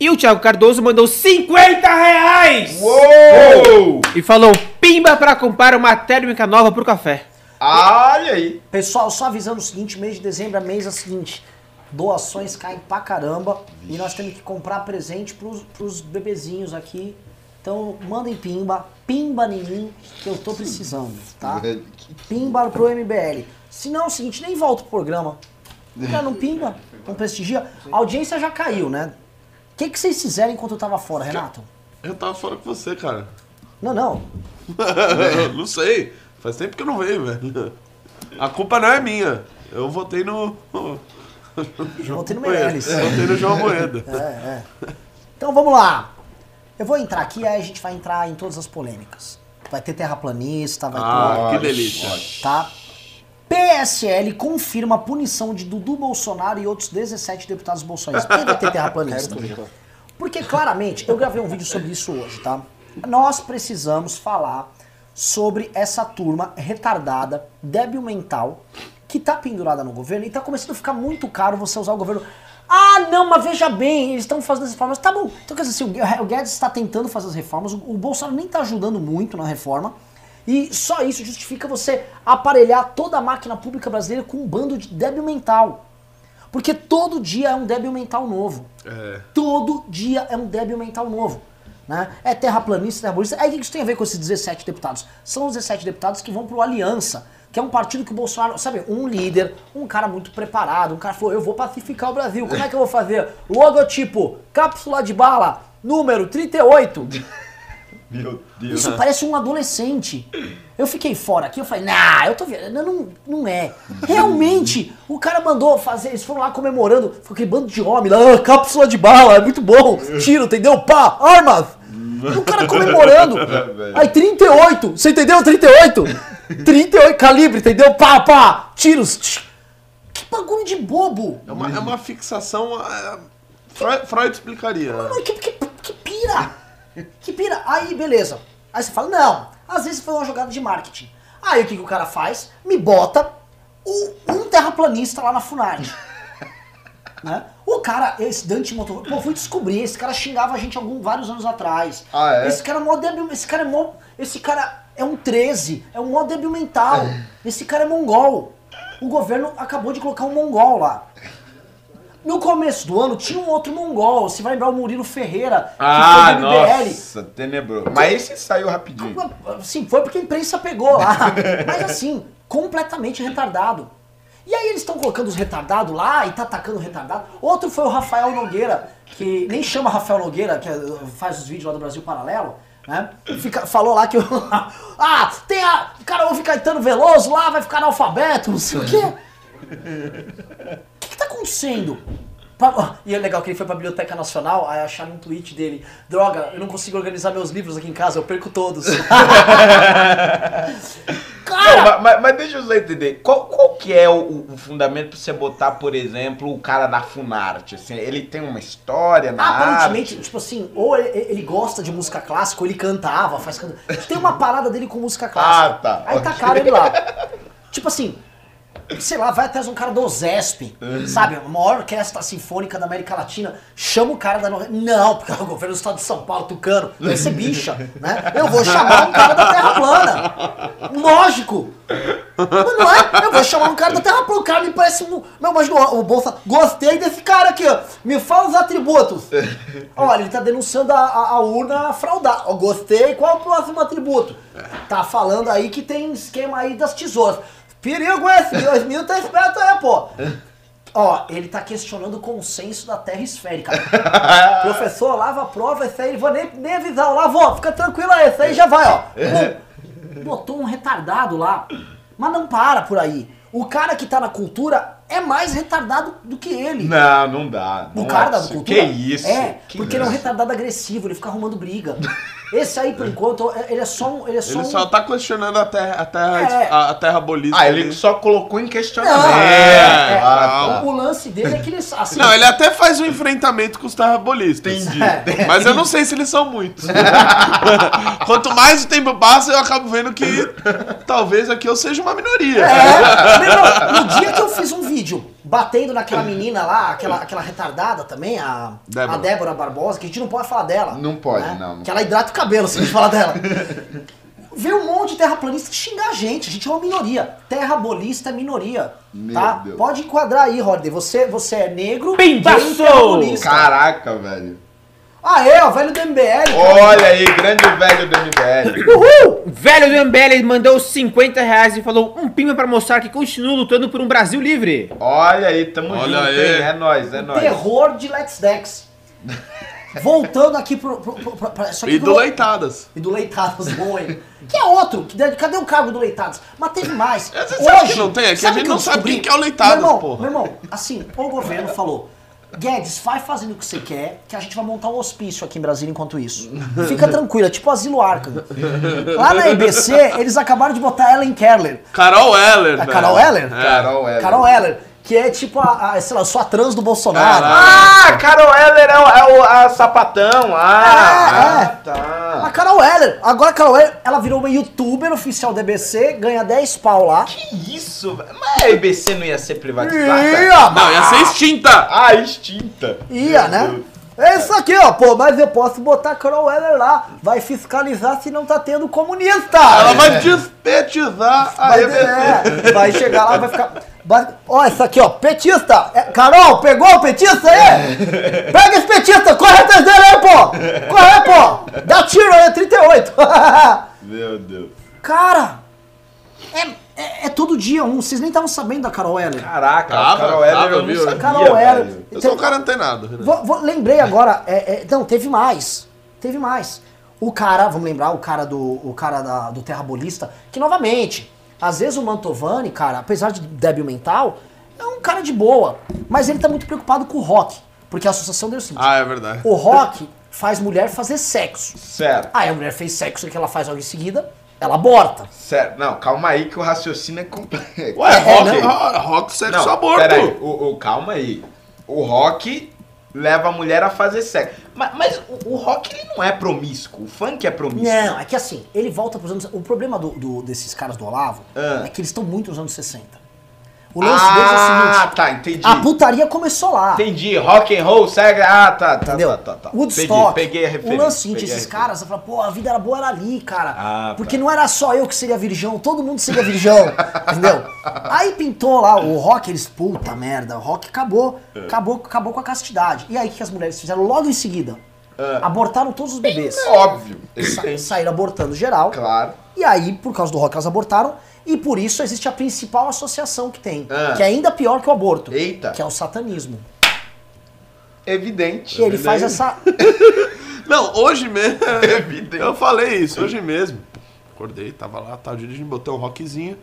E o Thiago Cardoso mandou 50 reais! Uou! E falou: Pimba pra comprar uma térmica nova pro café. Olha aí. Pessoal, só avisando o seguinte, mês de dezembro é mês é o seguinte, doações caem pra caramba e nós temos que comprar presente pros, pros bebezinhos aqui. Então mandem pimba, pimba em mim, que eu tô precisando, tá? Pimba pro MBL. Se não é o seguinte, nem volta pro programa. Já não pimba, não prestigia. A audiência já caiu, né? O que, que vocês fizeram enquanto eu tava fora, Renato? Eu tava fora com você, cara. Não, não. não sei. Faz tempo que eu não venho, velho. A culpa não é minha. Eu votei no. Votei no Moeda. Meirelles. Eu Votei no João Moeda. É, é. Então vamos lá. Eu vou entrar aqui, aí a gente vai entrar em todas as polêmicas. Vai ter terraplanista, vai Ah, que Ótimo, delícia. tá? PSL confirma a punição de Dudu Bolsonaro e outros 17 deputados bolsonaristas. Quem vai ter terraplanista? Porque claramente, eu gravei um vídeo sobre isso hoje, tá? Nós precisamos falar sobre essa turma retardada, débil mental, que tá pendurada no governo e tá começando a ficar muito caro você usar o governo. Ah, não, mas veja bem, eles estão fazendo as reformas. Tá bom. Então, quer dizer, assim, o Guedes está tentando fazer as reformas, o o Bolsonaro nem tá ajudando muito na reforma. E só isso justifica você aparelhar toda a máquina pública brasileira com um bando de débil mental. Porque todo dia é um débil mental novo. É. Todo dia é um débil mental novo. Né? É terraplanista, terrorista. Aí o que isso tem a ver com esses 17 deputados? São os 17 deputados que vão pro Aliança, que é um partido que o Bolsonaro, sabe, um líder, um cara muito preparado, um cara falou, eu vou pacificar o Brasil, como é que eu vou fazer? Logotipo, cápsula de bala, número 38. Meu Deus. Isso parece um adolescente. Eu fiquei fora aqui, eu falei, nah, eu tô vendo. Não, não, é. Realmente, o cara mandou fazer, eles foram lá comemorando, foi aquele bando de homem lá, ah, cápsula de bala, é muito bom, tiro, entendeu? Pá, armas. E o cara comemorando. Aí, 38, você entendeu? 38. 38 calibre, entendeu? Pá, pá, tiros. Que bagulho de bobo. É uma, é uma fixação. é, Freud, Freud explicaria. né? Mano, que, que, que pira! Que pira! Aí, beleza. Aí você fala, não, às vezes foi uma jogada de marketing. Aí o que, que o cara faz? Me bota o- um terraplanista lá na Funari. né? O cara, esse Dante Motor, pô, fui descobrir, esse cara xingava a gente algum, vários anos atrás. Ah, é? Esse cara é mó débil, esse cara é mó, esse cara é um 13, é um mó débil mental. Esse cara é mongol. O governo acabou de colocar um mongol lá. No começo do ano tinha um outro mongol, você vai lembrar o Murilo Ferreira, que Ah, MBL. nossa, tenebroso. Mas esse saiu rapidinho. Sim, foi porque a imprensa pegou lá. Mas assim, completamente retardado. E aí eles estão colocando os retardados lá e tá atacando o retardado. Outro foi o Rafael Nogueira, que nem chama Rafael Nogueira, que é- faz os vídeos lá do Brasil Paralelo, né? Fica- falou lá que o. ah, tem a. O cara ouve Caetano Veloso lá, vai ficar analfabeto, não sei o quê. O que, que tá acontecendo? E é legal que ele foi pra Biblioteca Nacional, aí acharam um tweet dele. Droga, eu não consigo organizar meus livros aqui em casa, eu perco todos. Não, Cara! mas, mas- mas deixa eu só entender. Qual, qual que é o, o fundamento pra você botar, por exemplo, o cara da Funarte? Assim, ele tem uma história na Aparentemente, arte? tipo assim, ou ele, ele gosta de música clássica, ou ele cantava, faz. Tem uma parada dele com música clássica. Ah, tá. Aí Ok. tacaram ele lá. Tipo assim, sei lá, vai atrás de um cara do OZESP, sabe? A maior orquestra sinfônica da América Latina. Chama o cara da. Não, porque é o governo do estado de São Paulo, tucano, deve ser bicha, né? Eu vou chamar um cara da Terra plana. Lógico. Mas não é? Eu vou chamar um cara da Terra plana. O cara me parece um. Meu, mas o Bolsa. Gostei desse cara aqui, ó. Me fala os atributos. Olha, ele tá denunciando a, a- a urna fraudada. Gostei. Qual é o próximo atributo? Tá falando aí que tem esquema aí das tesouras. Perigo esse, 2000 tá esperto aí, pô. Ó, ele tá questionando o consenso da Terra esférica. Professor, lava a prova, esse aí, vou nem, nem avisar, lavou, fica tranquilo aí, esse aí já vai, ó. Botou um retardado lá, mas não para por aí. O cara que tá na cultura é mais retardado do que ele. Não, não dá. O não cara é da cultura. Que isso? É, Que porque ele é um isso? retardado agressivo, ele fica arrumando briga. Esse aí, por enquanto, é- ele é só um. Ele é só Ele um... só tá questionando a terra, a terra, É. a, a terra bolista. Ah, ele só colocou em Não, questionamento. é, é, Ah, tá. o, o lance dele é que ele. Assim, Não, ele até faz um enfrentamento com os terrabolistas. Entendi. Mas eu não sei se eles são muitos. Quanto mais o tempo passa, eu acabo vendo que talvez aqui eu seja uma minoria. É, irmão, no dia que eu fiz um vídeo batendo naquela menina lá, aquela, aquela retardada também, a Débora. a Débora Barbosa, que a gente não pode falar dela. Não pode, não, não Que ela hidrata o cabelo se a gente falar dela. Veio um monte de terraplanista xingar a gente. A gente é uma minoria. Terrabolista é minoria. Meu tá? Deus. Pode enquadrar aí, Rodney. Você, você é negro, terraplanista. Caraca, velho. Ah, é, o velho do MBL. Olha aí, grande velho do MBL. Uhul! Velho do MBL mandou 50 reais e falou um pima pra mostrar que continua lutando por um Brasil livre. Olha aí, tamo Olha junto, aí. hein? É nóis, é nóis. Terror de Let's Dex. Voltando aqui pro. pro, pro, pro- pra- E que do Leitadas. E do Leitados, bom, hein? Que é outro. Que, cadê o cargo do Leitados? Mas teve mais. Você acha que não tem? É que a gente eu não sabe quem que é o Leitados, meu irmão, porra. Meu irmão, assim, o governo falou... Guedes, vai fazendo o que você quer, que a gente vai montar um hospício aqui em Brasília enquanto isso. Fica tranquilo, é tipo asilo Arkham. Lá na EBC, eles acabaram de botar Ellen Kerler. Carol Heller. A velho. Carol Heller? É. Carol Heller. Carol Heller, que é tipo a, a sei lá, sua trans do Bolsonaro. Ah, Carol Heller é, o, é o a sapatão. Ah, É, é. ah, tá. A Carol Heller. Agora a Carol Heller, ela virou uma youtuber oficial da EBC, ganha 10 pau lá. Que isso, velho? Mas a EBC não ia ser privatizada? Ia, Não, ia ser extinta. Ah, extinta. ia, né? É isso aqui, ó, pô, mas eu posso botar a Carol Heller lá. Vai fiscalizar se não tá tendo comunista. Ela vai despetizar a Vai, EBC. é, vai chegar lá, vai ficar. Ó, isso aqui, ó, petista. É, Carol, pegou o petista aí? Pega esse petista, corre atrás dele aí, pô! Corre aí, pô! Dá tiro aí, 38. Meu Deus. Cara, é, é, é todo dia um. Vocês nem estavam sabendo da Carol Heller. Caraca, Tava, a Carol Heller tava, eu não viu? sabia, Carol Heller. velho. Eu sou um cara antenado. Renan. Vou- vou- lembrei agora, é, é, não, teve mais. Teve mais. O cara, vamos lembrar, o cara do, o cara da- do terrabolista, que novamente, às vezes o Mantovani, cara, apesar de débil mental, é um cara de boa. Mas ele tá muito preocupado com o rock. Porque a associação deu o seguinte: Ah, é verdade. o rock faz mulher fazer sexo. Certo, Aí a mulher fez sexo e que ela faz logo em seguida, ela aborta. certo. Não, calma aí que o raciocínio é complexo. Ué, É, rock, não. ro- rock, sexo, Não, aborto. peraí, o, o- calma aí. O rock leva a mulher a fazer sexo. Mas, mas o, o rock ele não é promíscuo, o funk é promíscuo. Não, é que assim, ele volta pros anos. O problema do, do- desses caras do Olavo Ah. é que eles estão muito nos anos 60. O lance deles é o Ah, seguinte: tá, entendi. a putaria começou lá. Entendi, rock and roll, segue. Ah, tá, tá, Entendeu? tá, tá, tá. Woodstock. Peguei, peguei a O referência. lance é o seguinte, peguei a esses caras, você fala, pô, a vida era boa era ali, cara. Ah, Porque tá. não era só eu que seria virgão, todo mundo seria virgão, entendeu? Aí pintou lá o rock, eles, puta merda, o rock acabou, É. acabou, acabou com a castidade. E aí o que as mulheres fizeram logo em seguida? Ah. Abortaram todos os bebês. Óbvio. Sa saíram abortando geral. Claro. E aí, por causa do rock, elas abortaram. E por isso existe a principal associação que tem. Ah. Que é ainda pior que o aborto. Eita. Que é o satanismo. Evidente. E ele faz essa. Não, hoje mesmo. Evidente. Eu falei isso, hoje mesmo. Acordei, tava lá, tava dirigindo, botei um rockzinho.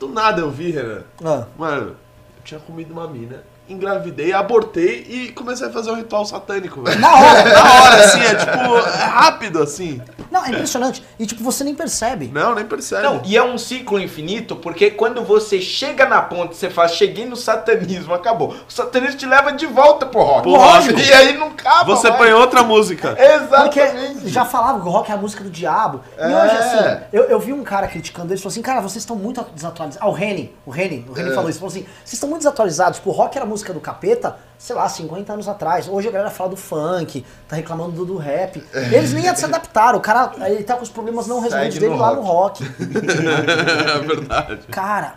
Do nada eu vi, Renan. Ah. Mano, eu tinha comido uma mina engravidei, abortei e comecei a fazer um ritual satânico, velho. Na hora. Na hora, assim, é tipo, é rápido, assim. Não, é impressionante. E tipo, você nem percebe. Não, nem percebe. Não, e é um ciclo infinito, porque quando você chega na ponte, você fala, cheguei no satanismo, acabou. O satanismo te leva de volta pro rock. Lógico. E aí não acaba Você mais. põe outra música. Porque Exatamente. já falavam que o rock é a música do diabo. E É. hoje, assim, eu, eu vi um cara criticando eles, falou assim, cara, vocês estão muito desatualizados. Ah, o Reni, o Reni, o Reni É. falou isso, falou assim, vocês estão muito desatualizados, tipo, o rock era a música do capeta, sei lá, 50 anos atrás. Hoje a galera fala do funk, tá reclamando do, do rap. Eles nem se adaptaram, o cara, ele tá com os problemas não resolvidos dele no lá no rock. É verdade. Cara,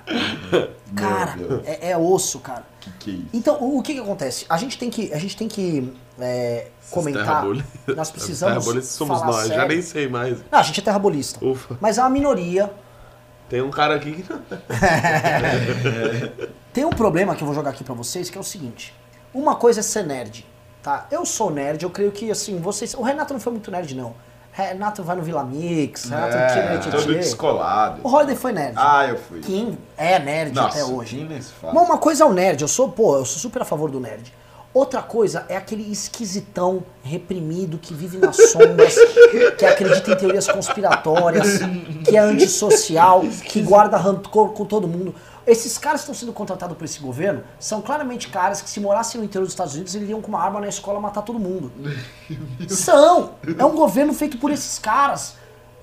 cara, é, é osso, cara. Que que é isso? Então, o, o que que acontece? A gente tem que, a gente tem que é, comentar, nós precisamos Terrabolistas somos falar nós, já sério. nem sei mais. Não, a gente é terrabolista. Ufa. Mas é uma minoria. Tem um cara aqui que não. Tem um problema que eu vou jogar aqui pra vocês, que é o seguinte. Uma coisa é ser nerd, tá? Eu sou nerd, eu creio que, assim, vocês... O Renato não foi muito nerd, não. Renato vai no Vila Mix, Renato tira É, leite todo tchê. descolado. O Holiday foi nerd. Ah, eu fui. Kim é nerd Nossa, até hoje. Mas uma coisa é o nerd, eu sou, pô, eu sou super a favor do nerd. Outra coisa é aquele esquisitão reprimido que vive nas sombras, que acredita em teorias conspiratórias, que é antissocial, que guarda rancor com todo mundo. Esses caras que estão sendo contratados por esse governo são claramente caras que se morassem no interior dos Estados Unidos, eles iriam com uma arma na escola matar todo mundo. São! É um governo feito por esses caras.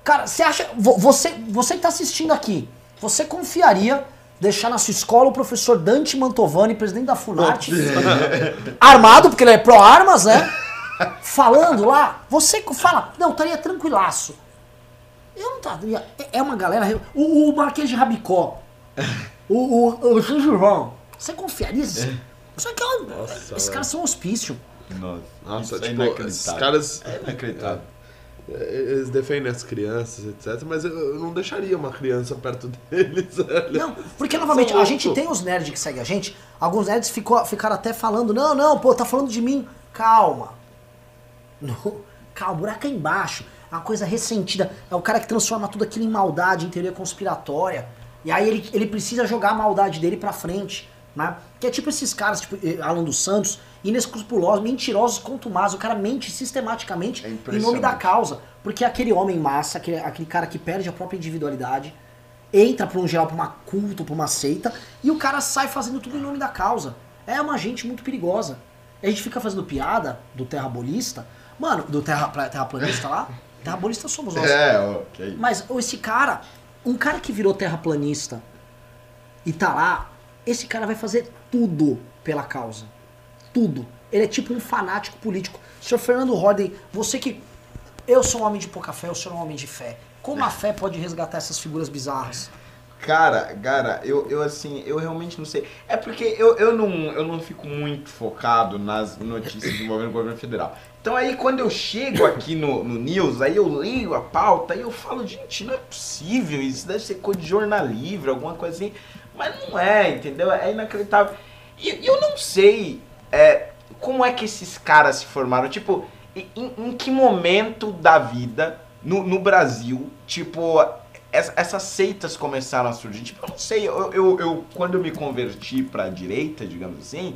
Cara, você acha. vo- Você, você que tá assistindo aqui, você confiaria deixar na sua escola o professor Dante Mantovani, presidente da Funarte, armado, porque ele é pró-armas, né? Falando lá, você fala, não, estaria tranquilaço. Eu não estaria. É- É uma galera. O, o Marquês de Rabicó, o, o, o João, você confiaria? Isso Isso aqui é um, Esses caras são hospício. Nossa, Nossa, é tipo, inacreditável. esses caras. É inacreditável. Eles defendem as crianças, etc. Mas eu- não deixaria uma criança perto deles. Não, porque novamente, a gente tem os nerds que seguem a gente, alguns nerds ficou, ficaram até falando, não, não, pô, tá falando de mim. Calma. No- calma, o buraco é embaixo. É uma coisa ressentida. É o cara que transforma tudo aquilo em maldade, em teoria conspiratória. E aí ele, ele precisa jogar a maldade dele pra frente. Né? Que é tipo esses caras, tipo eh, Alan dos Santos, inescrupulosos, mentirosos, contumazes. O cara mente sistematicamente É em nome da causa. Porque é aquele homem massa, aquele, aquele cara que perde a própria individualidade, entra pra um geral, pra uma culto, pra uma seita, e o cara sai fazendo tudo em nome da causa. É uma gente muito perigosa. A gente fica fazendo piada do terrabolista, mano, do terra, pla- terraplanista lá. Terrabolista somos nós. É, ok. Mas esse cara, um cara que virou terraplanista e tá lá, esse cara vai fazer tudo pela causa. Tudo. Ele é tipo um fanático político. Senhor Fernando Rodney, você que. Eu sou um homem de pouca fé, eu sou um homem de fé. Como a fé pode resgatar essas figuras bizarras? Cara, cara, eu, eu assim, eu realmente não sei. É porque eu, eu, não, eu não fico muito focado nas notícias envolvendo o governo federal. Então aí quando eu chego aqui no, no News, aí eu leio a pauta e eu falo, gente, não é possível, isso deve ser coisa de jornal livre, alguma coisa assim. Mas não é, entendeu? É inacreditável. E eu não sei é, como é que esses caras se formaram. Tipo, em, em que momento da vida no, no Brasil, tipo, essa- essas seitas começaram a surgir. Tipo, eu não sei, eu, eu, eu- quando eu me converti pra direita, digamos assim,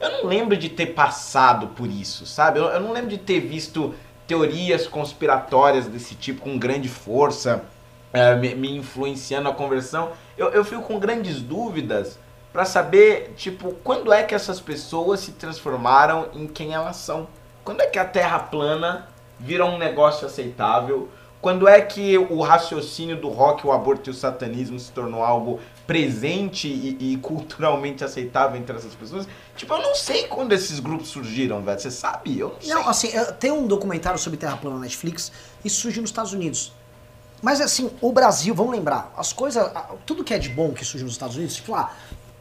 eu não lembro de ter passado por isso, sabe? Eu, eu não lembro de ter visto teorias conspiratórias desse tipo com grande força, eh, me, me influenciando a conversão. Eu, eu fico com grandes dúvidas pra saber, tipo, quando é que essas pessoas se transformaram em quem elas são. Quando é que a Terra plana vira um negócio aceitável? Quando é que o raciocínio do rock, o aborto e o satanismo se tornou algo presente e, e culturalmente aceitável entre essas pessoas? Tipo, eu não sei quando esses grupos surgiram, velho. Você sabe? Eu não sei. Não, assim, eh, tem um documentário sobre Terra plana na Netflix, isso surgiu nos Estados Unidos. Mas assim, o Brasil, vamos lembrar, as coisas, tudo que é de bom que surgiu nos Estados Unidos, tipo lá,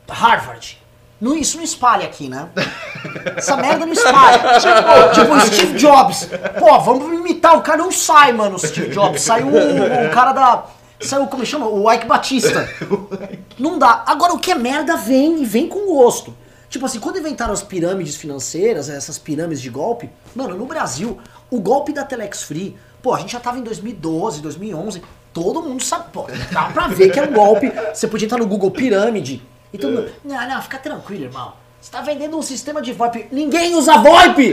Harvard. Não, isso não espalha aqui, né? Essa merda não espalha. Tipo, tipo o Steve Jobs. Pô, vamos imitar o cara, não sai, mano, o Steve Jobs. Saiu o, o cara da. Saiu, como chama? O Ike Batista. Não dá. Agora, o que é merda vem e vem com gosto. Tipo assim, quando inventaram as pirâmides financeiras, essas pirâmides de golpe, mano, no Brasil, o golpe da Telex Free, pô, a gente já tava em 2012, 2011, todo mundo sabe, pô, dá pra ver que é um golpe. Você podia entrar no Google Pirâmide e todo mundo, não, não, fica tranquilo, irmão. Você tá vendendo um sistema de VoIP. Ninguém usa VoIP!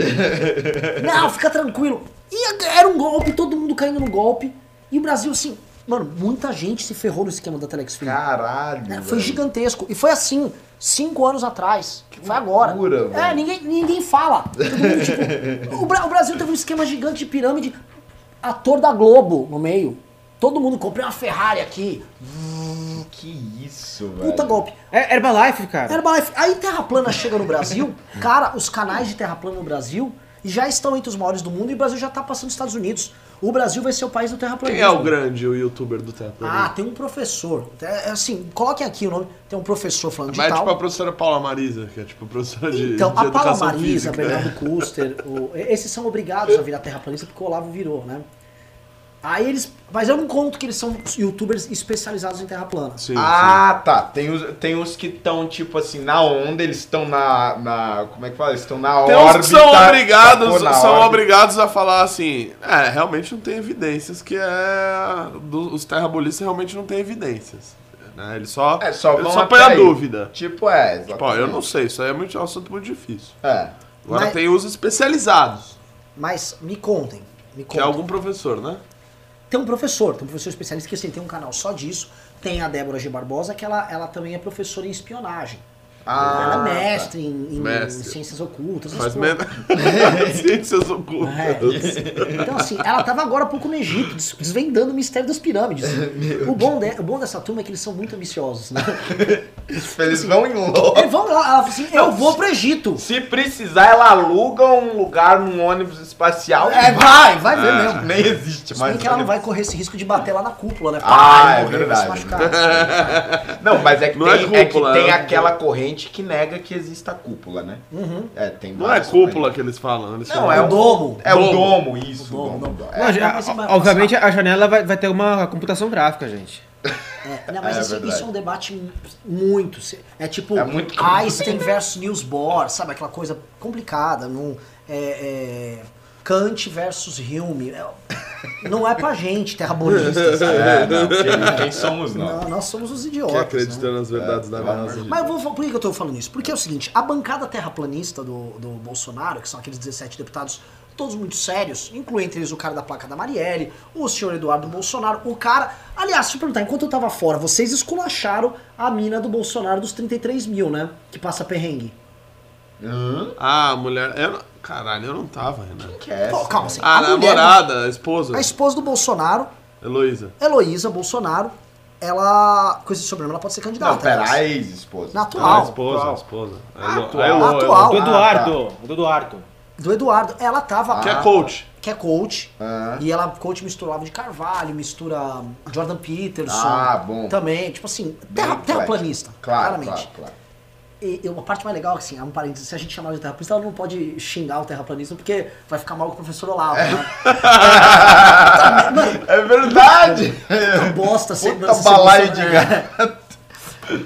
Não, fica tranquilo. E era um golpe, todo mundo caindo no golpe. E o Brasil, assim, mano, muita gente se ferrou no esquema da Telex Free. Caralho. É, foi velho. gigantesco. E foi assim, cinco anos atrás. foi agora. loucura, é, velho. ninguém, ninguém fala. Mundo, tipo, o, Bra- o Brasil teve um esquema gigante de pirâmide. Ator da Globo no meio. Todo mundo comprei uma Ferrari aqui. Que isso, velho. Puta golpe. É Herbalife, cara. Herbalife. Aí Terra Plana chega no Brasil. Cara, os canais de Terra Plana no Brasil já estão entre os maiores do mundo e o Brasil já tá passando os Estados Unidos. O Brasil vai ser o país do Quem terraplanismo. é o grande, o youtuber do Terra Ah, tem um professor. É, assim, coloquem aqui o nome. Tem um professor falando de Vai tal. tipo a professora Paula Marisa, que é tipo professora de, Então, de a Paula Marisa, física. Bernardo Custer, o- esses são obrigados a virar terraplanista porque o Olavo virou, né? Aí eles. Mas eu não conto que eles são youtubers especializados em terra plana. Sim, Ah, tá. Tem os, tem os que estão, tipo assim, na onda, eles estão na, na. Como é que fala? Eles estão na sim. Tem órbita. uns que são obrigados, Pô, na são órbita. obrigados a falar assim, é, realmente não tem evidências que é... do- os terrabolistas realmente não têm evidências. Né? Eles só, É, só eles vão só põem a aí. dúvida. Tipo, é. Tipo, ó, eu não exatamente. sei, isso aí é, muito, é um assunto muito difícil. É. Agora Mas- tem os especializados, Mas me contem. Me que é contem. algum professor, né? Tem um professor, tem um professor especialista que assim, tem um canal só disso. Tem a Débora G. Barbosa, que ela, ela também é professora em espionagem. Ah, ela é mestre em, em- Mestre. em ciências ocultas. Faz menos... Ciências ocultas. É. Então, assim, ela tava agora há pouco no Egito, des- desvendando o mistério das pirâmides. O bom, de- o bom dessa turma é que eles são muito ambiciosos, né? Eles vão em loco. Eles vão lá, ela fala assim, eu vou pro Egito. Se precisar, ela aluga um lugar num ônibus espacial. É, vai, vai ver Ah, mesmo. Nem existe Se mais. bem que ela não vai correr esse risco de bater lá na cúpula, né? Ah, e é morrer, verdade. vai se machucar. Não, mas é que, Não é tem, é que cúpula, tem é- aquela corrente que nega que exista a cúpula, né? É, tem Não é cúpula que eles falam. Eles Não, falam é o domo. É o Domo. isso. O domo, o domo. domo. É. Não, mas- obviamente a janela vai, vai ter uma computação gráfica, gente. É, não, mas É verdade. isso é um debate muito. É tipo É muito Einstein versus Niels Bohr, sabe? Aquela coisa complicada. Não, é, é, Kant versus Hume. É, não é pra gente, terrabolistas. sabe? É, não, quem, quem somos nós? Não, nós somos os que idiotas. acreditam né? nas verdades da amor NASA. de Mas eu vou, por que que eu tô falando isso? Porque é o seguinte, a bancada terraplanista do, do Bolsonaro, que são aqueles 17 deputados, todos muito sérios, incluindo entre eles o cara da placa da Marielle, o senhor Eduardo Bolsonaro, o cara... Aliás, deixa eu perguntar, enquanto eu tava fora, vocês esculacharam a mina do Bolsonaro dos 33 mil, né? Que passa perrengue. Hã? Ah, a mulher... Eu não... Caralho, eu não tava, Renato. Que é Pô, calma, assim, Ah, a a mulher- namorada, a esposa. A esposa do Bolsonaro, Heloísa. Heloísa Bolsonaro, ela... Com esse sobrenome, ela pode ser candidata. Não, pera, a ex-esposa. Na Ah, a atual, esposa, a esposa. A Ah, Elo- atual. a Elo- Atual. Do Ah, Eduardo. Do Eduardo. do Eduardo, ela tava... Que é Ah, coach. que é coach. Ah. E ela, coach, mistura Olavo de Carvalho, mistura Jordan Peterson. Ah, bom. Também, tipo assim, terra, terraplanista, Claro, claramente. claro, claro. E, e uma parte mais legal, assim, é um parênteses, se a gente chamar de terraplanista, ela não pode xingar o terraplanista, porque vai ficar mal com o professor Olavo, né? É verdade! Puta bosta, Puta você- balaio de é. gato.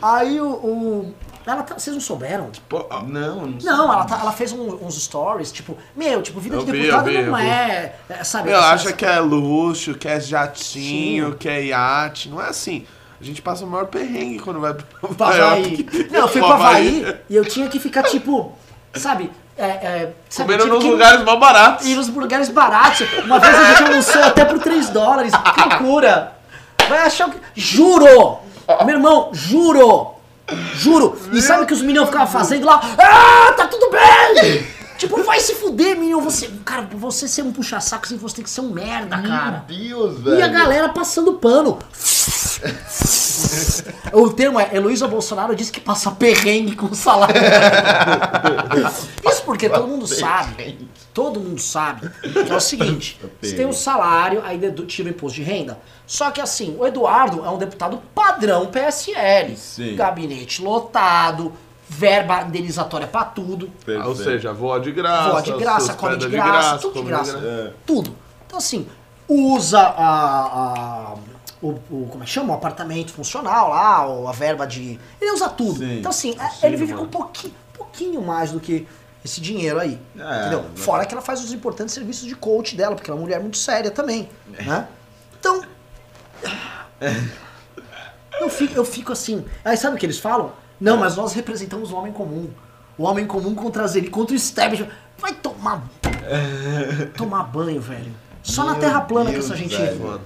Aí o... o- ela tá- vocês não souberam? Ah, Não, não. Não, ela, tá- ela fez um- uns stories, tipo, meu, tipo, vida Eu de vi, deputado vi, não é, é, sabe? Acha que é luxo, que é jatinho, Sim. que é iate. Não é assim. A gente passa o maior perrengue quando vai pro Nova Havaí. Não, eu fui Pro pro Havaí e eu tinha que ficar, tipo, sabe? É, é, sabe, Comendo nos que ir- lugares mais baratos. Ir nos lugares baratos. Uma vez a gente almoçou até por 3 dólares. Que loucura! Vai achar que. Juro! Meu irmão, juro! Juro! E sabe o que os meninos ficavam fazendo lá? Ah, tá tudo bem! Tipo, vai se fuder, menino. Você, cara, pra você ser um puxa-saco, assim, você tem que ser um merda, cara. Meu Deus, velho. E a galera passando pano. O termo é Heloísa Bolsonaro disse que passa perrengue com o salário. Isso porque todo mundo sabe. Todo mundo sabe que é o seguinte: você tem um salário, aí tira o imposto de renda. Só que assim, o Eduardo é um deputado padrão PSL. Sim. Gabinete lotado, verba indenizatória pra tudo. Ah, Ou seja, voa de graça. Voa de graça, come de pedras graça, tudo de come graça. É. Tudo. Então assim, usa a, a- o, o- como é que chama? O apartamento funcional lá, ou a verba de. Ele usa tudo. Sim, então assim, é- sim, ele vive com mano. um pouquinho, pouquinho mais do que esse dinheiro aí. É, entendeu? né? Fora que ela faz os importantes serviços de coach dela, porque ela é uma mulher muito séria também. Né? Então. Eu fico, eu fico assim. Aí sabe o que eles falam? Não, mas nós representamos o homem comum. o homem comum contra as elites, contra o establishment. Vai tomar. tomar banho, velho. Só na Meu terra plana que Deus, essa gente. velho. Foda.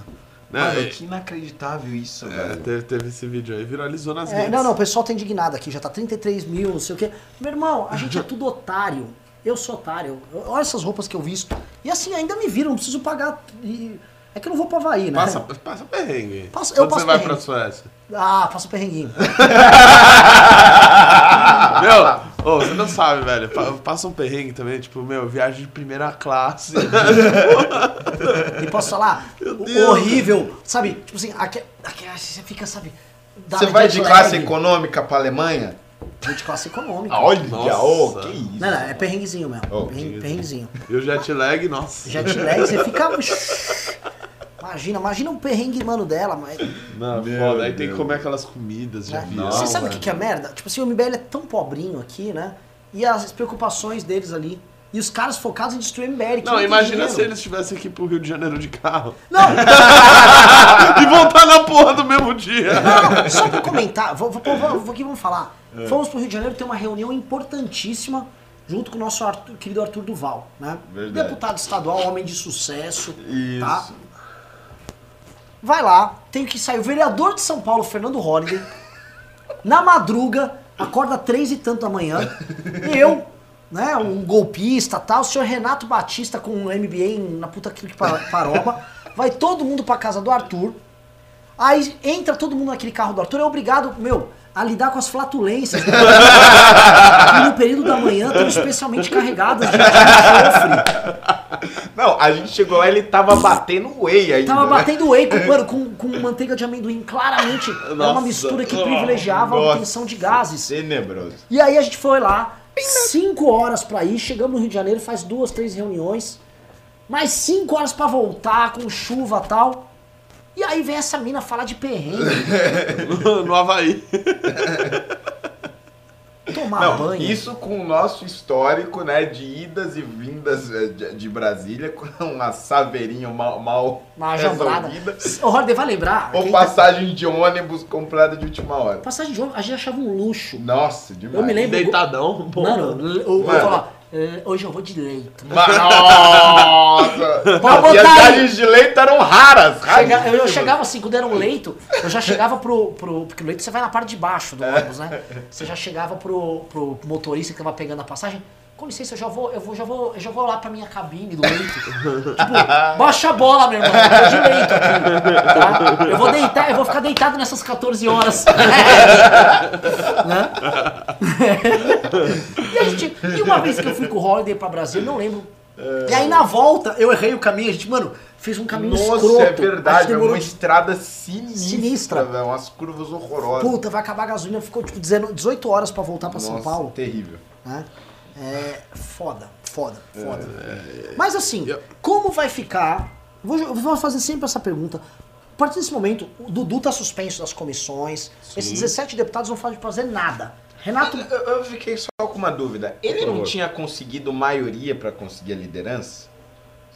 Né? Mano, E- que inacreditável isso, é, velho. teve, teve esse vídeo aí, viralizou nas É, redes. não, não, o pessoal tá indignado aqui, já tá 33 mil, não sei o quê. Meu irmão, a gente é tudo otário. Eu sou otário. Eu- Olha essas roupas que eu visto. E assim, ainda me viram, não preciso pagar. e- É que eu não vou pra Havaí, né? Passa, passa perrengue. Passa- eu Quando passo você vai perrengue. pra Suécia. Ah, passa o perrenguinho. Meu, ô, você não sabe, velho. Pa- Passa um perrengue também, tipo, meu, viagem de primeira classe. E posso falar? O- horrível, sabe? Tipo assim, aqui, aqui, você fica, sabe? Você vai de classe econômica pra Alemanha? Vou de classe econômica. Olha, Nossa. ô, que isso. Não, não, é perrenguezinho mesmo. Oh, Perrengue- perrenguezinho. E o jet lag, nossa. Jet lag, você fica. Imagina, imagina um perrengue, mano, dela, mas. Não, Meu foda. Aí tem que comer aquelas comidas de avião. Você sabe o que, que é merda? Tipo assim, o MBL é tão pobrinho aqui, né? E as preocupações deles ali. E os caras focados em destruir o MBL. Não, tem imagina se eles estivessem aqui pro Rio de Janeiro de carro. Não, e voltar na porra do mesmo dia. Não, só pra comentar, vou, vou, vou, vou aqui vamos falar. É. Fomos pro Rio de Janeiro ter uma reunião importantíssima junto com o nosso Arthur- querido Arthur Duval, né? Verdade. Deputado estadual, homem de sucesso, Isso. tá? Vai lá, tem que sair o vereador de São Paulo, Fernando Holliday, na madruga, acorda três e tanto da manhã, eu, né, um golpista tal, o senhor Renato Batista com um MBA na puta que pa- paroba, vai todo mundo pra casa do Arthur, Aí entra todo mundo naquele carro do Arthur, é obrigado, meu, a lidar com as flatulências. né? e no período da manhã estão especialmente carregadas de enxofre. Não, a gente chegou lá e ele tava batendo whey ainda. Tava né? batendo whey com, mano, com, com manteiga de amendoim. Claramente é uma mistura que privilegiava a Nossa. obtenção de gases. Tenebroso. E aí a gente foi lá, cinco horas pra ir, chegamos no Rio de Janeiro, faz duas, três reuniões, mais cinco horas pra voltar, com chuva e tal. E aí vem essa mina falar de perrengue, no Havaí. tomar Não, banho. isso com o nosso histórico, né, de idas e vindas eh, de, de Brasília, com uma saveirinha mal, mal Uma resolvida. O Roder vai lembrar. Ou quem- passagem de ônibus comprada de última hora. Passagem de ônibus, a gente achava um luxo. Nossa, demais. Eu me lembro- Deitadão, pô. Mano, eu, eu "É, hoje eu vou de leito. Nossa! As viagens de leite eram raras. Chega- eu, eu chegava assim, quando era um leito, eu já chegava pro, pro. Porque o leito você vai na parte de baixo do ônibus, né? Você já chegava pro, pro motorista que tava pegando a passagem. Com licença, eu já vou, eu vou, já vou, eu já vou lá pra minha cabine do leito. tipo, baixa a bola, meu irmão. Eu tô de leito aqui. Tá? Eu vou deitar, eu vou ficar deitado nessas 14 horas. né? e, a gente, e uma vez que eu fui com o Holiday pra Brasília, não lembro. E aí na volta, eu errei o caminho, a gente, mano, fez um caminho Nossa, escroto. é A gente verdade. É demorou uma estrada sinistra, Sinistra. Umas curvas horrorosas. Puta, vai acabar a gasolina, ficou tipo 19 18 horas pra voltar pra São Nossa, Paulo. terrível. Né? É foda, foda, foda. É, Mas assim, como vai ficar? Vou, vou fazer sempre essa pergunta. A partir desse momento, o Dudu tá suspenso das comissões. Esses 17 deputados não fazem fazer nada. Renato. Eu, eu fiquei só com uma dúvida. Ele não tinha conseguido maioria pra conseguir a liderança?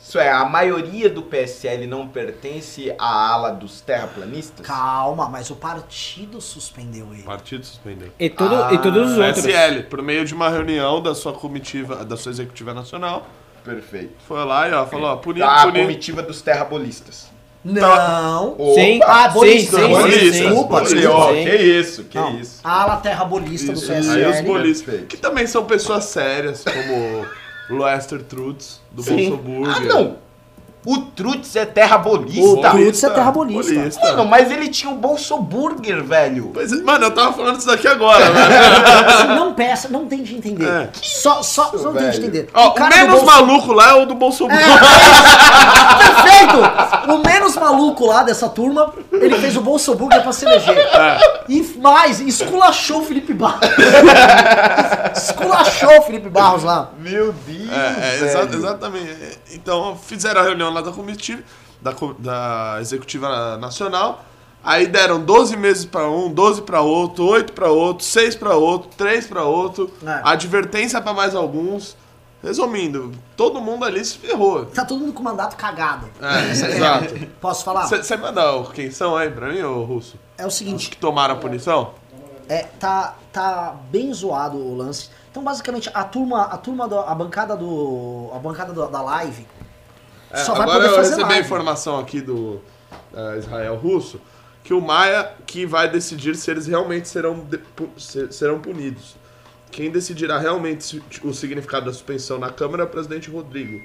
Isso é, a maioria do PSL não pertence à ala dos terraplanistas? Calma, mas o partido suspendeu ele. O partido suspendeu. E, todo, Ah, e todos os outros. PSL, por meio de uma reunião da sua comitiva, da sua executiva nacional, Perfeito. foi lá e ó, falou, ó, punido, Da punido. comitiva dos terrabolistas. Não. Sim, Opa! Ah, bolista, sim, sim, bolista. sim, sim. Desculpa, desculpa. que isso, que Não, isso. A ala terra bolista do PSL. aí os bolistas, que também são pessoas sérias, como Lester Trutz, do Sim. Bolso Burger. Ah, não. O Trutz é terra O. Trutz é terra bolista. Mano, mas ele tinha o Bolso Burger, velho. Pois é, mano, eu tava falando isso daqui agora, velho. Não peça, não tente entender. É. Só, só, só não tente velho. entender. Ó, o, cara do menos bolso- maluco lá é o do Bolso Burger. Perfeito! O menos maluco lá dessa turma, ele fez o Bolsoburger pra se eleger. E mais, esculachou o Felipe Barros. esculachou o Felipe Barros lá. Meu Deus, É, é, exa- exatamente. Então, fizeram a reunião lá da comitiva, da, da executiva nacional. Aí deram 12 meses pra um, 12 pra outro, 8 pra outro, 6 pra outro, 3 pra outro, É. advertência pra mais alguns. Resumindo, todo mundo ali se ferrou. Tá todo mundo com mandato cagado. É, exato. Posso falar? Você manda quem são aí pra mim, ô Russo? É o Os seguinte, que tomaram a punição? É, tá, tá bem zoado o lance. Então, basicamente, a turma, a turma a bancada do, a bancada do- da live É, só vai agora poder eu fazer recebi a informação aqui do eh, Israel Russo que o Maia que vai decidir se eles realmente serão, de- pu- se- serão punidos. Quem decidirá realmente o significado da suspensão na Câmara é o presidente Rodrigo.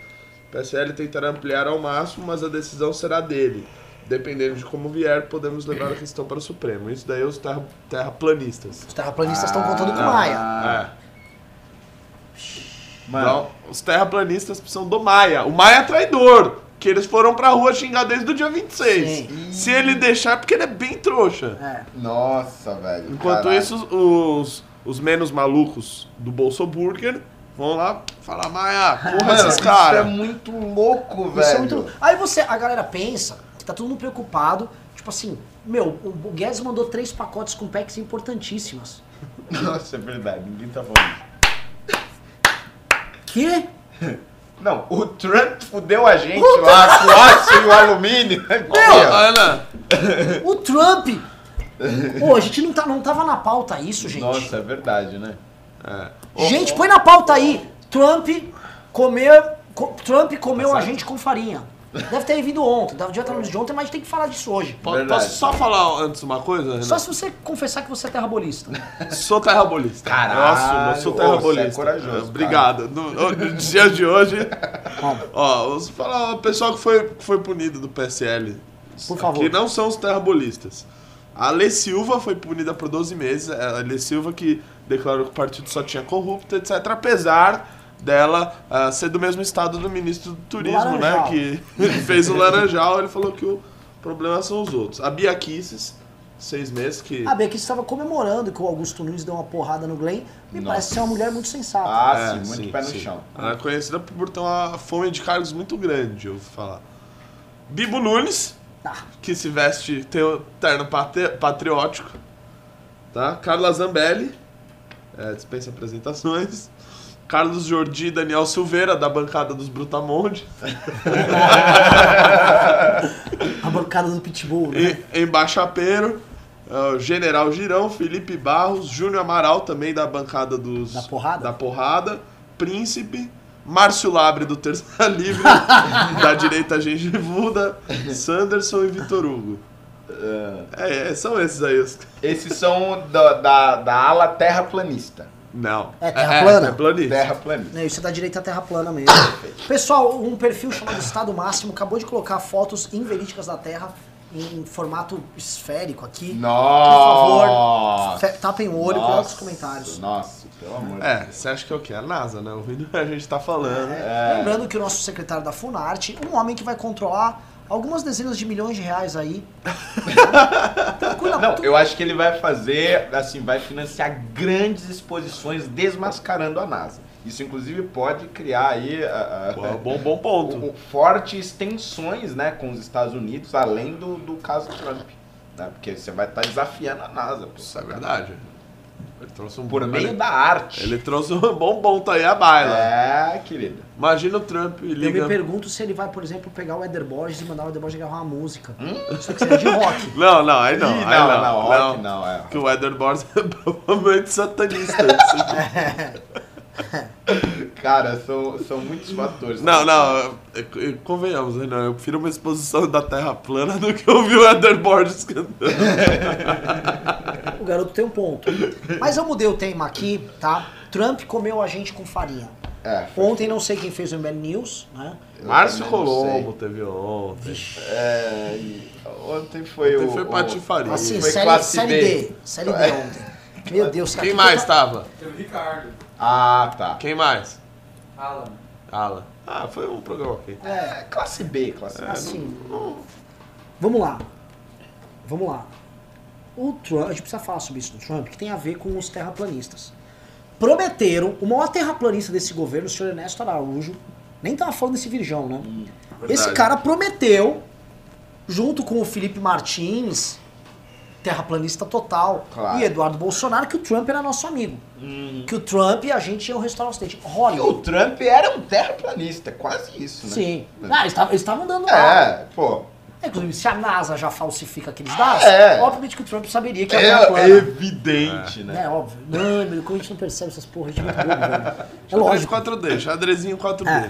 O PSL tentará ampliar ao máximo, mas a decisão será dele. Dependendo de como vier, podemos levar a questão para o Supremo. Isso daí é os terra, terraplanistas. Os terraplanistas estão contando com o Maia. Ah, É. Mano, Então, os terraplanistas precisam do Maia. O Maia é traidor. Que eles foram pra rua xingar desde o dia 26. Sim. Se ele deixar, porque ele é bem trouxa. É. nossa, velho. Enquanto caralho. isso, os, os menos malucos do Bolso Burger vão lá falar, Maia, porra esses isso é caras. muito louco, Isso é velho. muito... Aí você, a galera pensa que tá todo mundo preocupado. Tipo assim, meu, o Guedes mandou três pacotes com packs importantíssimas. Nossa, é verdade. Ninguém tá falando. Que? Não, o Trump fudeu a gente lá com o aço e o alumínio. Ó. Ana, O Trump! Pô, a gente não, tá, não tava na pauta isso, gente. Nossa, é verdade, né? é. Gente, põe na pauta aí. Trump comeu, co- Trump comeu a gente com farinha. Deve ter vindo ontem, devia estar no vídeo de ontem, mas a gente tem que falar disso hoje. Verdade. posso só falar antes uma coisa, Renan? Só se você confessar que você é terrabolista. Sou terrabolista. Caralho, Nossa, eu sou terrabolista. você é corajoso, Obrigado. No, no, nos dias de hoje. ó, vamos falar o pessoal que foi, que foi punido do PSL. Por favor. Que não são os terrabolistas. A Lê Silva foi punida por 12 meses. É A Lê Silva que declarou que o partido só tinha corrupto, etc. Apesar dela ah, ser do mesmo estado do ministro do Turismo, né? Que fez o Laranjal. Ele falou que o problema são os outros. A Bia Kisses, seis meses, que... A Becky estava comemorando que o Augusto Nunes deu uma porrada no Glenn. Me Nossa. parece ser uma mulher muito sensata. Ah, É, sim, muito pé no chão. Ela é conhecida por ter uma fome de cargos muito grande, eu vou falar. Bibo Nunes, Tá. que se veste, tem o terno patri- patriótico. Tá? Carla Zambelli, é, dispensa apresentações. Carlos Jordi e Daniel Silveira, da bancada dos Brutamonte. A bancada do Pitbull, né? E, embaixapeiro. é, General Girão, Felipe Barros, Júnior Amaral, também da bancada dos. Da porrada? Da porrada. Príncipe. Márcio Labre, do Terça Livre. da direita Gengivuda. Sanderson e Vitor Hugo. É, é, são esses aí os. Esses são da, da, da ala terraplanista. Não. É terra plana? É, planista. Terraplanista. Né, Isso é da direita à terra plana mesmo. Pessoal, um perfil chamado Estado Máximo acabou de colocar fotos inverídicas da Terra em formato esférico aqui. Nossa! Fe- Tapem o olho e coloquem os comentários. Nossa, pelo amor de É, você acha que é o quê? A NASA, né? Ouvindo o que a gente tá falando. É, Lembrando que o nosso secretário da Funarte, um homem que vai controlar algumas dezenas de milhões de reais aí. Tranquilo, Não, tu- eu acho que ele vai fazer, assim, vai financiar grandes exposições desmascarando a NASA. Isso, inclusive, pode criar aí Pô, bom, bom ponto. fortes tensões né, com os Estados Unidos, além do, do caso Trump. Né? Porque você vai estar desafiando a NASA. pô. Isso é verdade. Ele trouxe um Por meio ele, da arte. Ele trouxe um bom ponto aí à baila. É, querida. Imagina o Trump Eu liga. me pergunto se ele vai, por exemplo, pegar o Eder Borges e mandar o Eder Borges gravar uma música. Só que seria de rock. Não, não, aí não. Ih, aí não, não, não, rock não, é. Que o Eder Borges é provavelmente satanista. Cara, são, são muitos fatores. não, não, é- é- convenhamos, Renan, eu prefiro uma exposição da Terra plana do que ouvir o Borges cantando. O garoto tem um ponto. Mas eu mudei o tema aqui, tá? Trump comeu a gente com farinha. É, Ontem não sei quem fez o MBL News, né? eu Márcio não Colombo teve ontem. É, ontem foi Ontem o. foi o- patifaria. Assim, Foi série, classe série B. D. Série D ontem. Meu Deus, cara. Quem que mais tava? Teve o Ricardo, Ah, tá. Quem mais? Alan. Alan. Ah, foi um programa ok. É, classe B, classe B. Assim. Vamos lá. Vamos lá. O Trump, a gente precisa falar sobre isso do Trump, que tem a ver com os terraplanistas. Prometeram, o maior terraplanista desse governo, o senhor Ernesto Araújo, nem tava falando desse virgão, né? Esse Verdade. cara prometeu, junto com o Felipe Martins, terraplanista total, Claro. e Eduardo Bolsonaro, que o Trump era nosso amigo. Que o Trump e a gente ia restaurar o Ocidente. E o. Trump era um terraplanista, quase isso, né? Sim. Ah, eles tavam- eles estavam dando lá. É, pô. Inclusive, se a NASA já falsifica aqueles dados, É. obviamente que o Trump saberia que é, É, plana. evidente, né? É óbvio. Não, meu, como a gente não percebe essas porras, gente é muito bobo, velho. É lógico. 4D, xadrezinho 4D. É.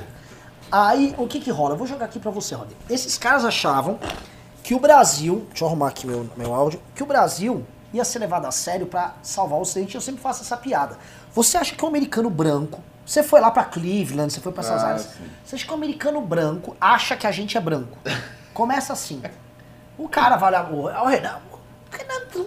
Aí, o que que rola? Eu vou jogar aqui pra você, Rodney. Esses caras achavam que o Brasil, deixa eu arrumar aqui meu, meu áudio, que o Brasil ia ser levado a sério pra salvar o Ocidente. Eu sempre faço essa piada. Você acha que o americano branco, você foi lá pra Cleveland, você foi pra essas Ah, áreas, sim. você acha que o americano branco acha que a gente é branco? Começa assim. O cara vai lá, o Renan,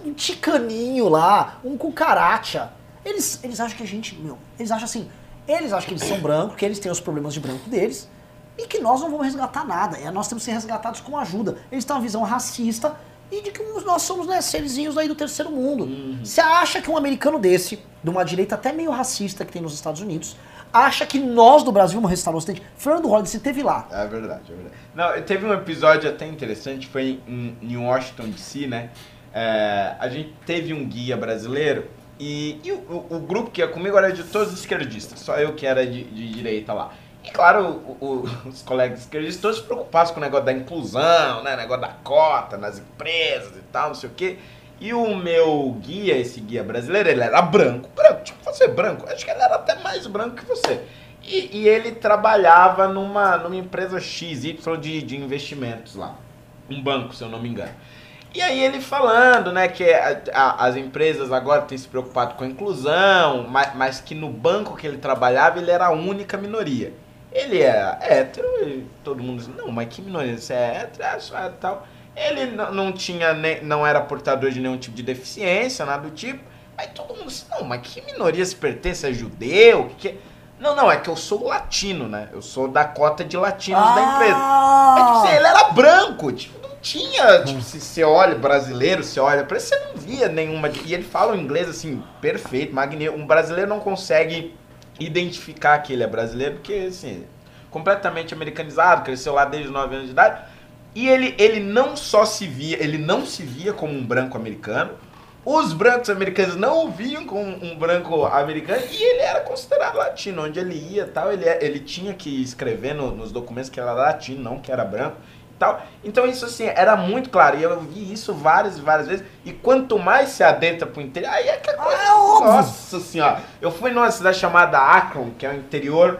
um ticaninho lá, um cucaracha. Eles, eles acham que a gente, meu, eles acham assim, eles acham que eles são brancos, que eles têm os problemas de branco deles, e que nós não vamos resgatar nada. É, nós temos que ser resgatados com ajuda. Eles têm uma visão racista e de que nós somos né, serizinhos aí do terceiro mundo. Você acha que um americano desse, de uma direita até meio racista que tem nos Estados Unidos, acha que nós do Brasil vamos restaurar o Ocidente? Fernando Holliday, você teve lá. É verdade, é verdade. Não, teve um episódio até interessante, foi em, em Washington DC, né? É, a gente teve um guia brasileiro e, e o, o- o grupo que ia comigo era de todos esquerdistas, só eu que era de, de direita lá. E claro, o- o- os colegas esquerdistas todos preocupados com o negócio da inclusão, né? Negócio da cota nas empresas e tal, não sei o quê. E o meu guia, esse guia brasileiro, ele era branco, branco, tipo você branco. Acho que ele era até mais branco que você. E, e ele trabalhava numa, numa empresa XY de, de investimentos lá. Um banco, se eu não me engano. E aí ele falando, né, que a- a- as empresas agora têm se preocupado com a inclusão, mas, mas que no banco que ele trabalhava ele era a única minoria. Ele é hétero e todo mundo diz, não, mas que minoria? Você é hétero? É, só é tal. Ele não, não tinha, nem, não era portador de nenhum tipo de deficiência, nada do tipo. Aí todo mundo disse, não, mas que minoria se pertence? É judeu? Que que é? Não, não, é que eu sou latino, né? Eu sou da cota de latinos da empresa. É, tipo, assim, ele era branco, tipo, não tinha, tipo, se você olha brasileiro, você olha pra você não via nenhuma. E ele fala o inglês assim, perfeito, magnífico. Um brasileiro não consegue identificar que ele é brasileiro, porque, assim, completamente americanizado, cresceu lá desde os 9 anos de idade. E ele, ele não só se via, ele não se via como um branco americano, os brancos americanos não o viam como um branco americano e ele era considerado latino. Onde ele ia tal, ele, é, ele tinha que escrever no- nos documentos que era latino, não que era branco tal. Então isso assim, era muito claro. E eu vi isso várias e várias vezes. E quanto mais se adentra pro interior, aí é que a coisa... Nossa senhora! Eu fui numa cidade chamada Akron, que é o interior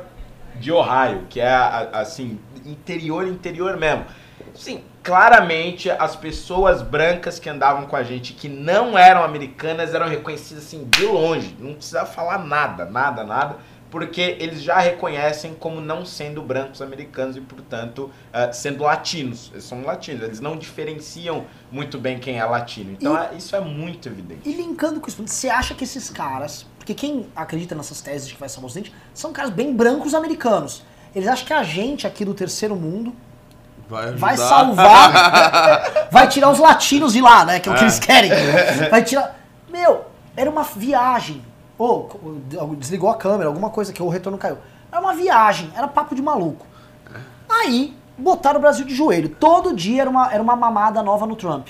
de Ohio, que é assim, interior, interior mesmo. Sim, claramente as pessoas brancas que andavam com a gente, que não eram americanas, eram reconhecidas assim de longe. Não precisava falar nada, nada, nada, porque eles já reconhecem como não sendo brancos americanos e, portanto, eh, sendo latinos. Eles são latinos, eles não diferenciam muito bem quem é latino. Então, E- é- isso é muito evidente. E linkando com isso, você acha que esses caras, porque quem acredita nessas teses de que vai salvar o Ocidente, são caras bem brancos americanos. Eles acham que a gente aqui do terceiro mundo Vai, vai salvar, vai tirar os latinos de lá, né? Que é o que É. eles querem. Vai tirar. Meu, era uma viagem. Ou desligou a câmera, alguma coisa que o retorno caiu. Era uma viagem, era papo de maluco. Aí, botaram o Brasil de joelho. Todo dia era uma, era uma mamada nova no Trump.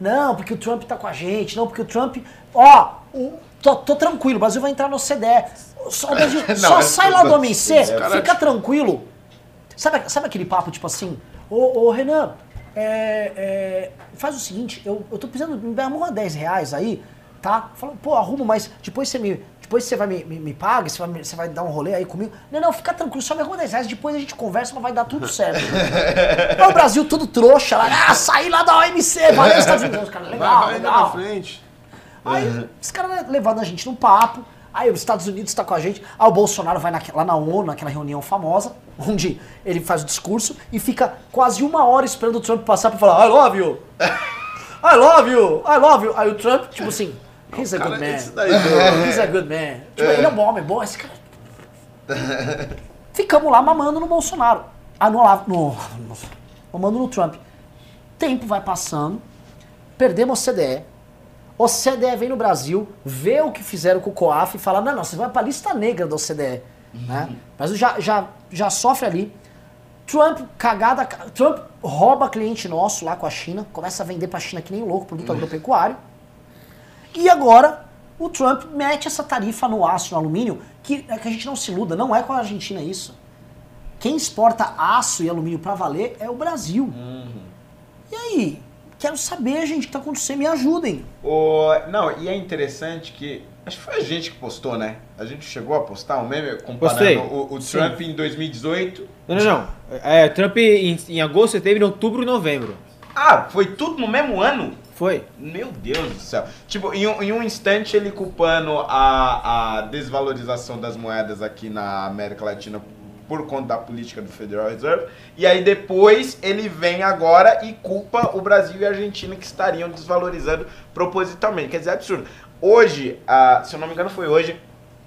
Não, porque o Trump tá com a gente. Não, porque o Trump. Ó, o- tô, tô tranquilo, o Brasil vai entrar no OCDE. Só, o Brasil, Não, só é sai lá do OMC, fica tranquilo. Sabe, sabe aquele papo tipo assim? Ô, ô Renan, é, é, faz o seguinte, eu, eu tô precisando, me arruma 10 reais aí, tá? Fala, pô, arrumo, mas depois você me. Depois você vai me, me, me paga, você vai, você vai dar um rolê aí comigo. Não, não, fica tranquilo, só me arruma 10 reais, depois a gente conversa, mas vai dar tudo certo. Aí o Brasil todo trouxa lá, ah, saí lá da OMC, valeu, Estados Unidos, cara, Vai, legal, vai na legal. frente. Aí os caras levando a gente no papo. Aí os Estados Unidos está com a gente. Aí o Bolsonaro vai naque- lá na ONU, naquela reunião famosa, onde ele faz o discurso e fica quase uma hora esperando o Trump passar pra falar I love you! I love you! I love you! Aí o Trump, tipo assim, he's a Cara, good man. esse daí do- He's a good man. Tipo, ele é um bom homem, bom. Esse cara... Ficamos lá mamando no Bolsonaro. Ah, no, no, no, mamando no Trump. Tempo vai passando, perdemos o CDE. O CDE vem no Brasil, vê o que fizeram com o COAF e fala, não, não, você vai pra lista negra do CDE. Né? Mas já, já, já sofre ali. Trump, cagada, Trump rouba cliente nosso lá com a China, começa a vender pra China que nem louco, produto agropecuário. E agora, o Trump mete essa tarifa no aço, no alumínio, que, é que a gente não se iluda, não é com a Argentina isso. Quem exporta aço e alumínio pra valer é o Brasil. E aí? Quero saber, gente, o que tá acontecendo, me ajudem. O, não, e é interessante que. Acho que foi a gente que postou, né? A gente chegou a postar um meme comparando o, o Trump em 2018. Não, não, não. É, Trump em, em agosto, setembro, outubro e novembro. Ah, foi tudo no mesmo ano? Foi. Meu Deus do céu. Tipo, em um, em um instante ele culpando a, a desvalorização das moedas aqui na América Latina por conta da política do Federal Reserve. E aí depois ele vem agora e culpa o Brasil e a Argentina que estariam desvalorizando propositalmente. Quer dizer, é absurdo. Hoje, ah, se eu não me engano foi hoje,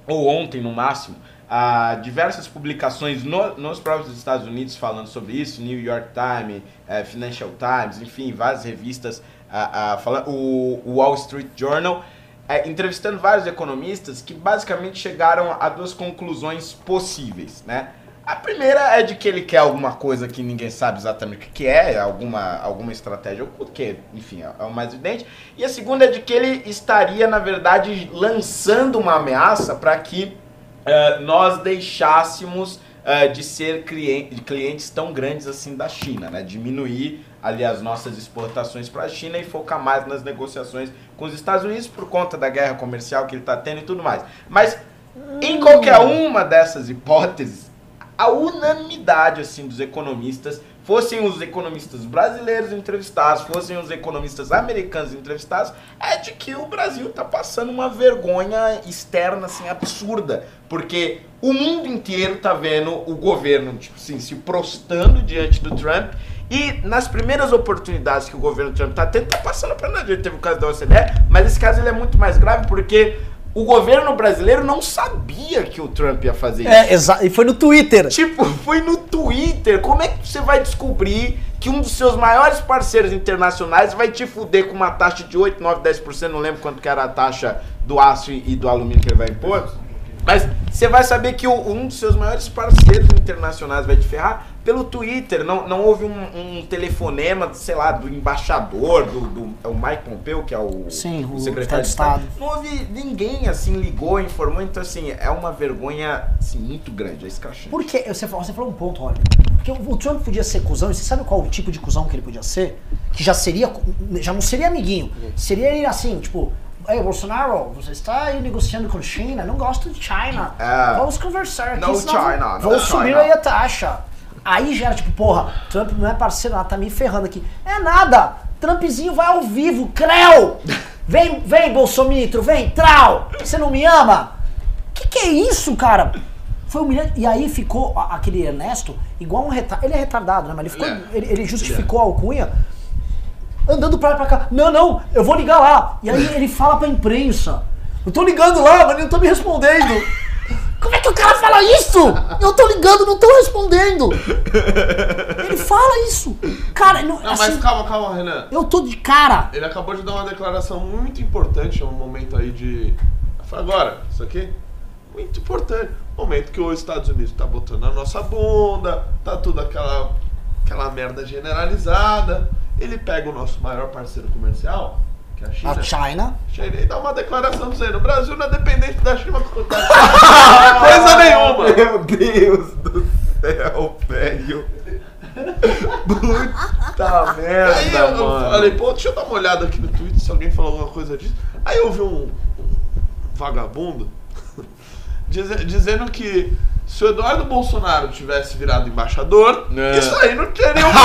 ou ontem no máximo, há diversas publicações no- nos próprios Estados Unidos falando sobre isso, New York Times, eh, Financial Times, enfim, várias revistas, ah, ah, falando, o, Wall Street Journal, eh, entrevistando vários economistas que basicamente chegaram a duas conclusões possíveis, né? A primeira é de que ele quer alguma coisa que ninguém sabe exatamente o que é, alguma, alguma estratégia oculta, que, enfim, é é o mais evidente. E a segunda é de que ele estaria, na verdade, lançando uma ameaça para que eh, nós deixássemos eh, de ser clien- clientes tão grandes assim da China, né? Diminuir ali as nossas exportações para a China e focar mais nas negociações com os Estados Unidos por conta da guerra comercial que ele está tendo e tudo mais. Mas em qualquer uma dessas hipóteses, a unanimidade assim dos economistas, fossem os economistas brasileiros entrevistados, fossem os economistas americanos entrevistados, é de que o Brasil está passando uma vergonha externa assim absurda, porque o mundo inteiro tá vendo o governo tipo assim, se prostando diante do Trump e nas primeiras oportunidades que o governo Trump tá tendo, tá passando para nada. Teve o caso da OCDE, mas esse caso ele é muito mais grave porque o governo brasileiro não sabia que o Trump ia fazer isso. É, exato. E foi no Twitter. Tipo, foi no Twitter. Como é que você vai descobrir que um dos seus maiores parceiros internacionais vai te fuder com uma taxa de 8, 9, 10%? Não lembro quanto que era a taxa do aço e do alumínio que ele vai impor. Mas você vai saber que o- um dos seus maiores parceiros internacionais vai te ferrar pelo Twitter. Não, não houve um, um telefonema, sei lá, do embaixador, do, do é o Mike Pompeo, que é o, Sim, o secretário secretário de Estado. Estado. Não houve ninguém assim, ligou, informou. Então, assim, é uma vergonha assim, muito grande, é escrachante. Por que? Você falou, você falou um ponto, olha. Porque o o Trump podia ser cuzão, e você sabe qual o tipo de cuzão que ele podia ser? Que já seria. Já não seria amiguinho. Seria ele assim, tipo. Ei, Bolsonaro, você está aí negociando com China? Não gosto de China. É. Vamos conversar aqui. Senão China, Vou subir aí a taxa. Aí já era tipo, porra, Trump não é parceiro, nada, tá me ferrando aqui. É nada! Trumpzinho vai ao vivo, creu! Vem, vem, Bolsomitro, vem, trau! Você não me ama? Que que é isso, cara? Foi humilhante. E aí ficou aquele Ernesto igual um retardado. Ele é retardado, né? Mas ele, ficou, é. ele, ele justificou a alcunha andando pra lá pra cá. Não, não, eu vou ligar lá. E aí ele fala pra imprensa. Eu tô ligando lá, mas ele não tá me respondendo. Como é que o cara fala isso? Eu tô ligando, não tô respondendo. Ele fala isso. Cara, não, Não, assim, mas calma, calma, Renan. eu tô de cara. Ele acabou de dar uma declaração muito importante, é um momento aí de. Agora, isso aqui? Muito importante. Momento que os Estados Unidos tá botando na nossa bunda, tá tudo aquela, aquela merda generalizada. Ele pega o nosso maior parceiro comercial, a China. A China. China e dá uma declaração dizendo: o Brasil não é dependente da China. da- Coisa nenhuma. Meu Deus do céu, velho. Puta merda, Aí eu, mano. falei, pô, deixa eu dar uma olhada aqui no Twitter se alguém falou alguma coisa disso. Aí eu vi um, um vagabundo dize- dizendo que se o Eduardo Bolsonaro tivesse virado embaixador, É. isso aí não teria um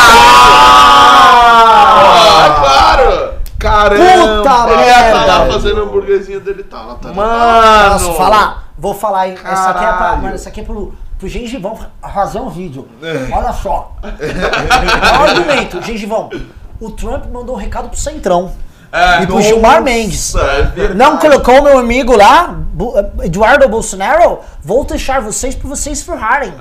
Ah! Ah, claro! Caramba! Puta Ele ia estar lá merda. fazendo hambúrguerzinho dele, tá lá, tá. Mano! Posso falar? Vou falar, hein? Essa aqui é pra. Caralho. Mano, essa aqui é pro, pro Gengivão fazer um vídeo. Olha só. Olha o argumento, Gengivão. O Trump mandou um recado pro Centrão. É, e pro Gilmar nossa, Mendes. é. Não colocou meu amigo lá, Eduardo Bolsonaro? Vou deixar vocês pra vocês ferrarem.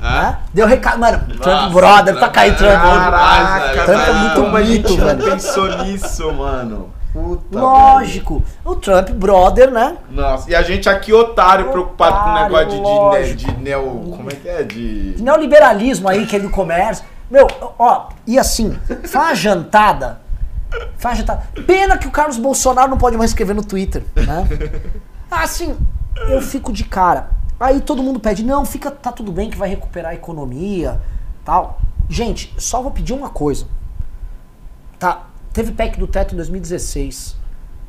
Né? Deu recado, mano. Trump Nossa, brother, Trump tá caindo é- Trump. Caraca, Trump é velho, muito como a gente mito, não velho. pensou nisso, mano. Puta Lógico. O Trump brother, né? Nossa, e a gente aqui otário, preocupado com o Otário, negócio de, de, lógico. de neo... Como é que é? De... De neoliberalismo aí, que é do comércio. Meu, ó, e assim, faz uma jantada. Faz uma jantada. Pena que o Carlos Bolsonaro não pode mais escrever no Twitter, né? Assim, eu fico de cara. Aí todo mundo pede, não, fica, tá tudo bem que vai recuperar a economia, tal. Gente, só vou pedir uma coisa. Tá, teve PEC do teto em 2016.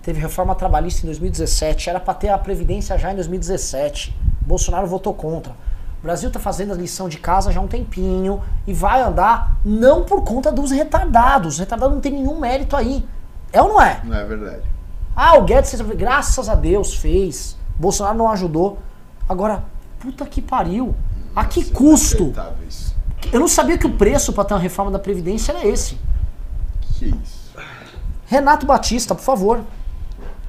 Teve reforma trabalhista em 2017. Era pra ter a Previdência já em 2017. Bolsonaro votou contra. O Brasil tá fazendo a lição de casa já há um tempinho e vai andar não por conta dos retardados. Os retardados não tem nenhum mérito aí. É ou não é? Não é verdade. Ah, o Guedes graças a Deus fez. Bolsonaro não ajudou. Agora, puta que pariu. A que custo? Inaceitável isso. Eu não sabia que o preço pra ter uma reforma da Previdência era esse. Que isso. Renato Batista, por favor.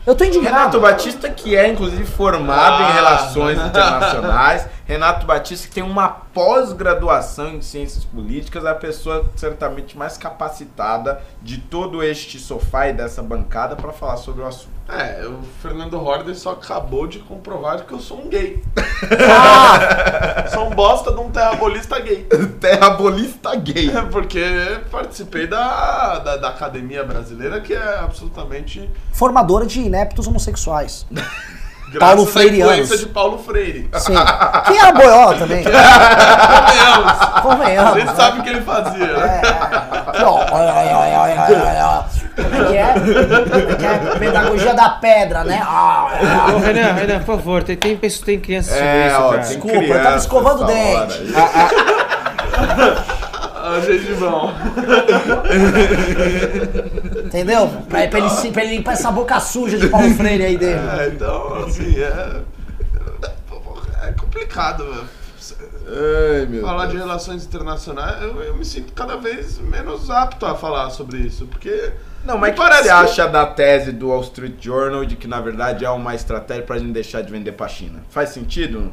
Eu tô indignado. Renato Batista, que é inclusive formado Ah. em relações internacionais. Renato Batista que tem uma pós-graduação em ciências políticas, é a pessoa certamente mais capacitada de todo este sofá e dessa bancada para falar sobre o assunto. É, o Fernando Horder só acabou de comprovar que eu sou um gay. Ah, sou um bosta de um terrabolista gay. Terrabolista gay. Porque participei da, da, da academia brasileira, que é absolutamente. formadora de ineptos homossexuais. Paulo Freireanos. influência de Paulo Freire. Sim. Que era boiola também. Convenhamos. A Convenhamos. gente sabe o que ele fazia. né? Ó. Olha, olha, olha, olha, olha, olha. Como é que é? Como é que é? Pedagogia da pedra, né? Ah, ah. Ô, Renan, Renan, por favor, tem, tem, pessoas- tem crianças É, isso, ó, cara. Desculpa, eu criança tava escovando o dente. aí. Ah, gengibão. Entendeu? Pra, pra ele, pra ele limpar essa boca suja de Paulo Freire aí dele. É, então, assim, é. É complicado, velho. Ai, meu Falar de Deus. relações internacionais, eu, eu me sinto cada vez menos apto a falar sobre isso, porque. Não, mas o que parece você que- acha da tese do Wall Street Journal de que na verdade é uma estratégia pra gente deixar de vender pra China? Faz sentido?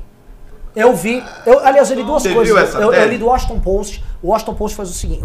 Eu vi. Eu, aliás, eu li duas Você coisas. eu, eu li do Washington Post. O Washington Post faz o seguinte: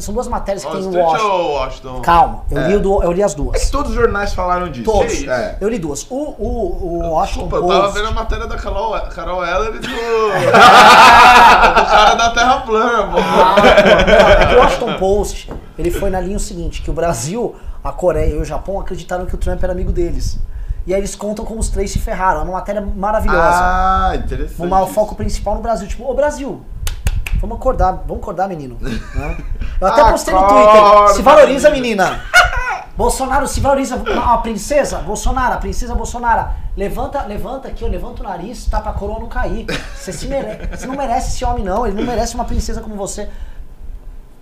são duas matérias que tem no Washington. Washington? Calma, eu, É. li do- eu li as É que duas. todos os jornais falaram disso. Todos. É. Eu li duas. O, o, o Washington Desculpa, eu tava Post. vendo a matéria da Carol, Carol Heller e do. do cara da Terra plana, pô. Ah, pô, é o Washington Post, ele foi na linha o seguinte, que o Brasil, a Coreia e o Japão acreditaram que o Trump era amigo deles. E aí eles contam como os três se ferraram. É uma matéria maravilhosa. Ah, interessante. Uma, o isso. foco principal no Brasil. Tipo, ô Brasil, vamos acordar, vamos acordar, menino. Né? Eu até postei no Twitter. Se valoriza, menina. Bolsonaro se valoriza. A princesa, Bolsonaro, a princesa Bolsonaro. Levanta, levanta aqui, ó, levanta o nariz, tá pra coroa não cair. Você, se mere... Você não merece esse homem, não. Ele não merece uma princesa como você.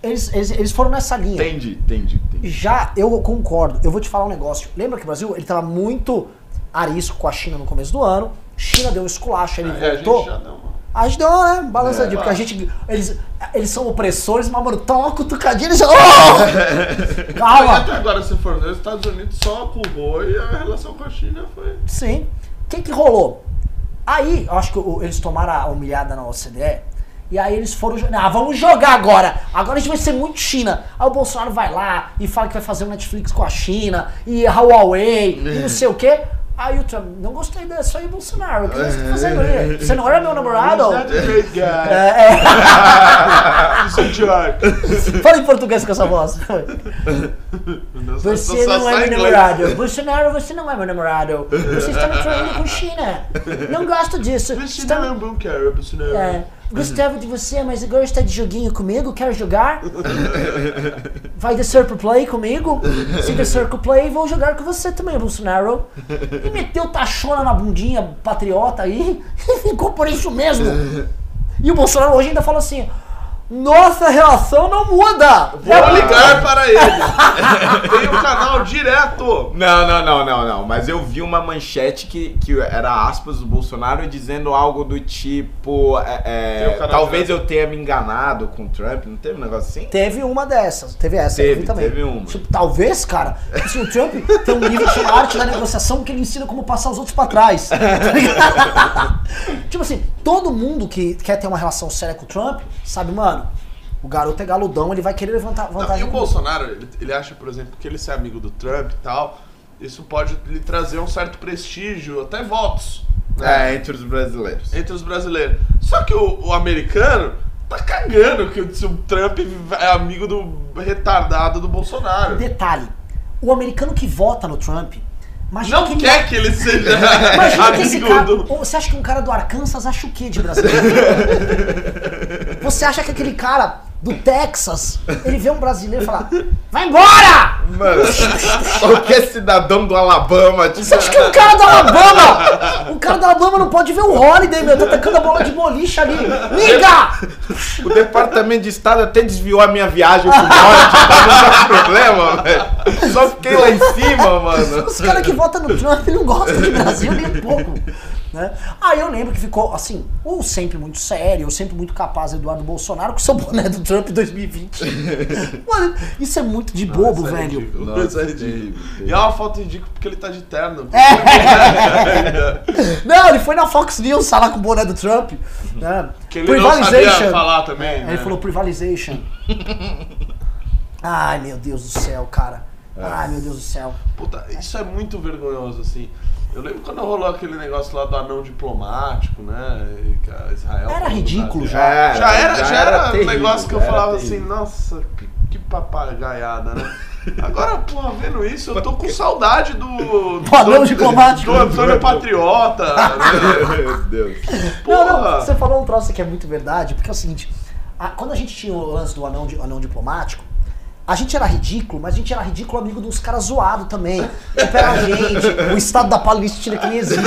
Eles, eles, eles foram nessa linha. Entendi, entendi, entendi. Já eu concordo. Eu vou te falar um negócio. Lembra que o Brasil ele tava muito arisco com a China no começo do ano. China deu um esculacho, ele É, a gente voltou. já deu uma- A gente deu né, balançadinha, É, porque a gente. Eles, eles são opressores, mas, mano, toma uma cutucadinha eles já. Oh! Calma! até agora, se for ver, os Estados Unidos só curvou e a relação com a China foi. Sim. O que que rolou? Aí, eu acho que eles tomaram a humilhada na OCDE. E aí eles foram. Ah, vamos jogar agora! Agora a gente vai ser muito China. Aí o Bolsonaro vai lá e fala que vai fazer um Netflix com a China, e a Huawei, e não sei o quê. Aí o Trump, não gostei disso aí, Bolsonaro. O que você tá fazendo aí? Você não era meu namorado? É, é. Fala em português com essa voz. Você não é meu namorado. Bolsonaro, você não é meu namorado. Você está me traindo com China. Não gosto disso. Você Está não é um bom cara, Bolsonaro. É, gostava de você, mas agora está de joguinho comigo, quer jogar? Vai descer pro play comigo? Se descer pro play, vou jogar com você também, Bolsonaro. E meteu tachona na bundinha patriota aí e ficou por isso mesmo. E o Bolsonaro hoje ainda fala assim: nossa relação não muda! Vou ligar para ele. Tem um canal direto. Não, não, não, não, não. Mas eu vi uma manchete que, que era aspas do Bolsonaro dizendo algo do tipo. é, é, o talvez direto. eu tenha me enganado com o Trump. Não teve um negócio assim? Teve uma dessas, teve essa, Teve, eu vi também. teve uma. Tipo, talvez, cara, assim, o Trump tem um livro chama Arte da Negociação que ele ensina como passar os outros pra trás. tá tipo assim, todo mundo que quer ter uma relação séria com o Trump, sabe, mano, o garoto é galudão, ele vai querer levantar Não, vantagem. e o Bolsonaro, ele, ele acha, por exemplo, que ele ser amigo do Trump e tal, isso pode lhe trazer um certo prestígio, até votos. né? É, entre os brasileiros. entre os brasileiros. Só que o, o americano tá cagando que o Trump é amigo do retardado do Bolsonaro. Detalhe, o americano que vota no Trump, imagina Não que ele- quer que ele seja Imagina que esse amigo cara. Você acha que um cara do Arkansas acha o quê de brasileiro? Você acha que aquele cara do Texas, ele vê um brasileiro e fala: Vai embora! Mano, qualquer cidadão do Alabama, tipo, Você acha que o cara do Alabama, o cara do Alabama não pode ver o Holiday, meu, tá tacando a bola de boliche ali. Liga! o Departamento de Estado até desviou a minha viagem pro norte, tá não dá problema, velho. Só fiquei lá em cima, mano. Os caras que votam no Trump não gostam de Brasil nem um pouco. Né? Aí eu lembro que ficou assim, ou sempre muito sério, ou sempre muito capaz Eduardo Bolsonaro com seu boné do Trump 2020. Mano, isso é muito de bobo, Isso é velho. ridículo, Nossa, é ridículo. E é uma foto ridícula porque ele tá de terno. Não, ele foi na Fox News falar com o boné do Trump. Né? Que ele não sabia falar também. Aí né? Ele falou privatization. Ai, meu Deus do céu, cara. Ai, meu Deus do céu. Puta, isso é muito vergonhoso, assim. Eu lembro quando rolou aquele negócio lá do anão diplomático, né? e que a Israel Era ridículo Brasil. já. Já era, já era, um terrível, negócio que eu já era falava assim, nossa, que, que papagaiada, né? Agora, porra, vendo isso, eu tô com saudade do. Do, anão diplomático. Do Antônio Patriota. né? Meu Deus. Não, não, Porra! você falou um troço que é muito verdade, porque é o seguinte, a- quando a gente tinha o lance do anão, anão diplomático, a gente era ridículo, mas a gente era ridículo amigo dos caras zoados também. Tipo, era a gente, o estado da Palestina que nem existe,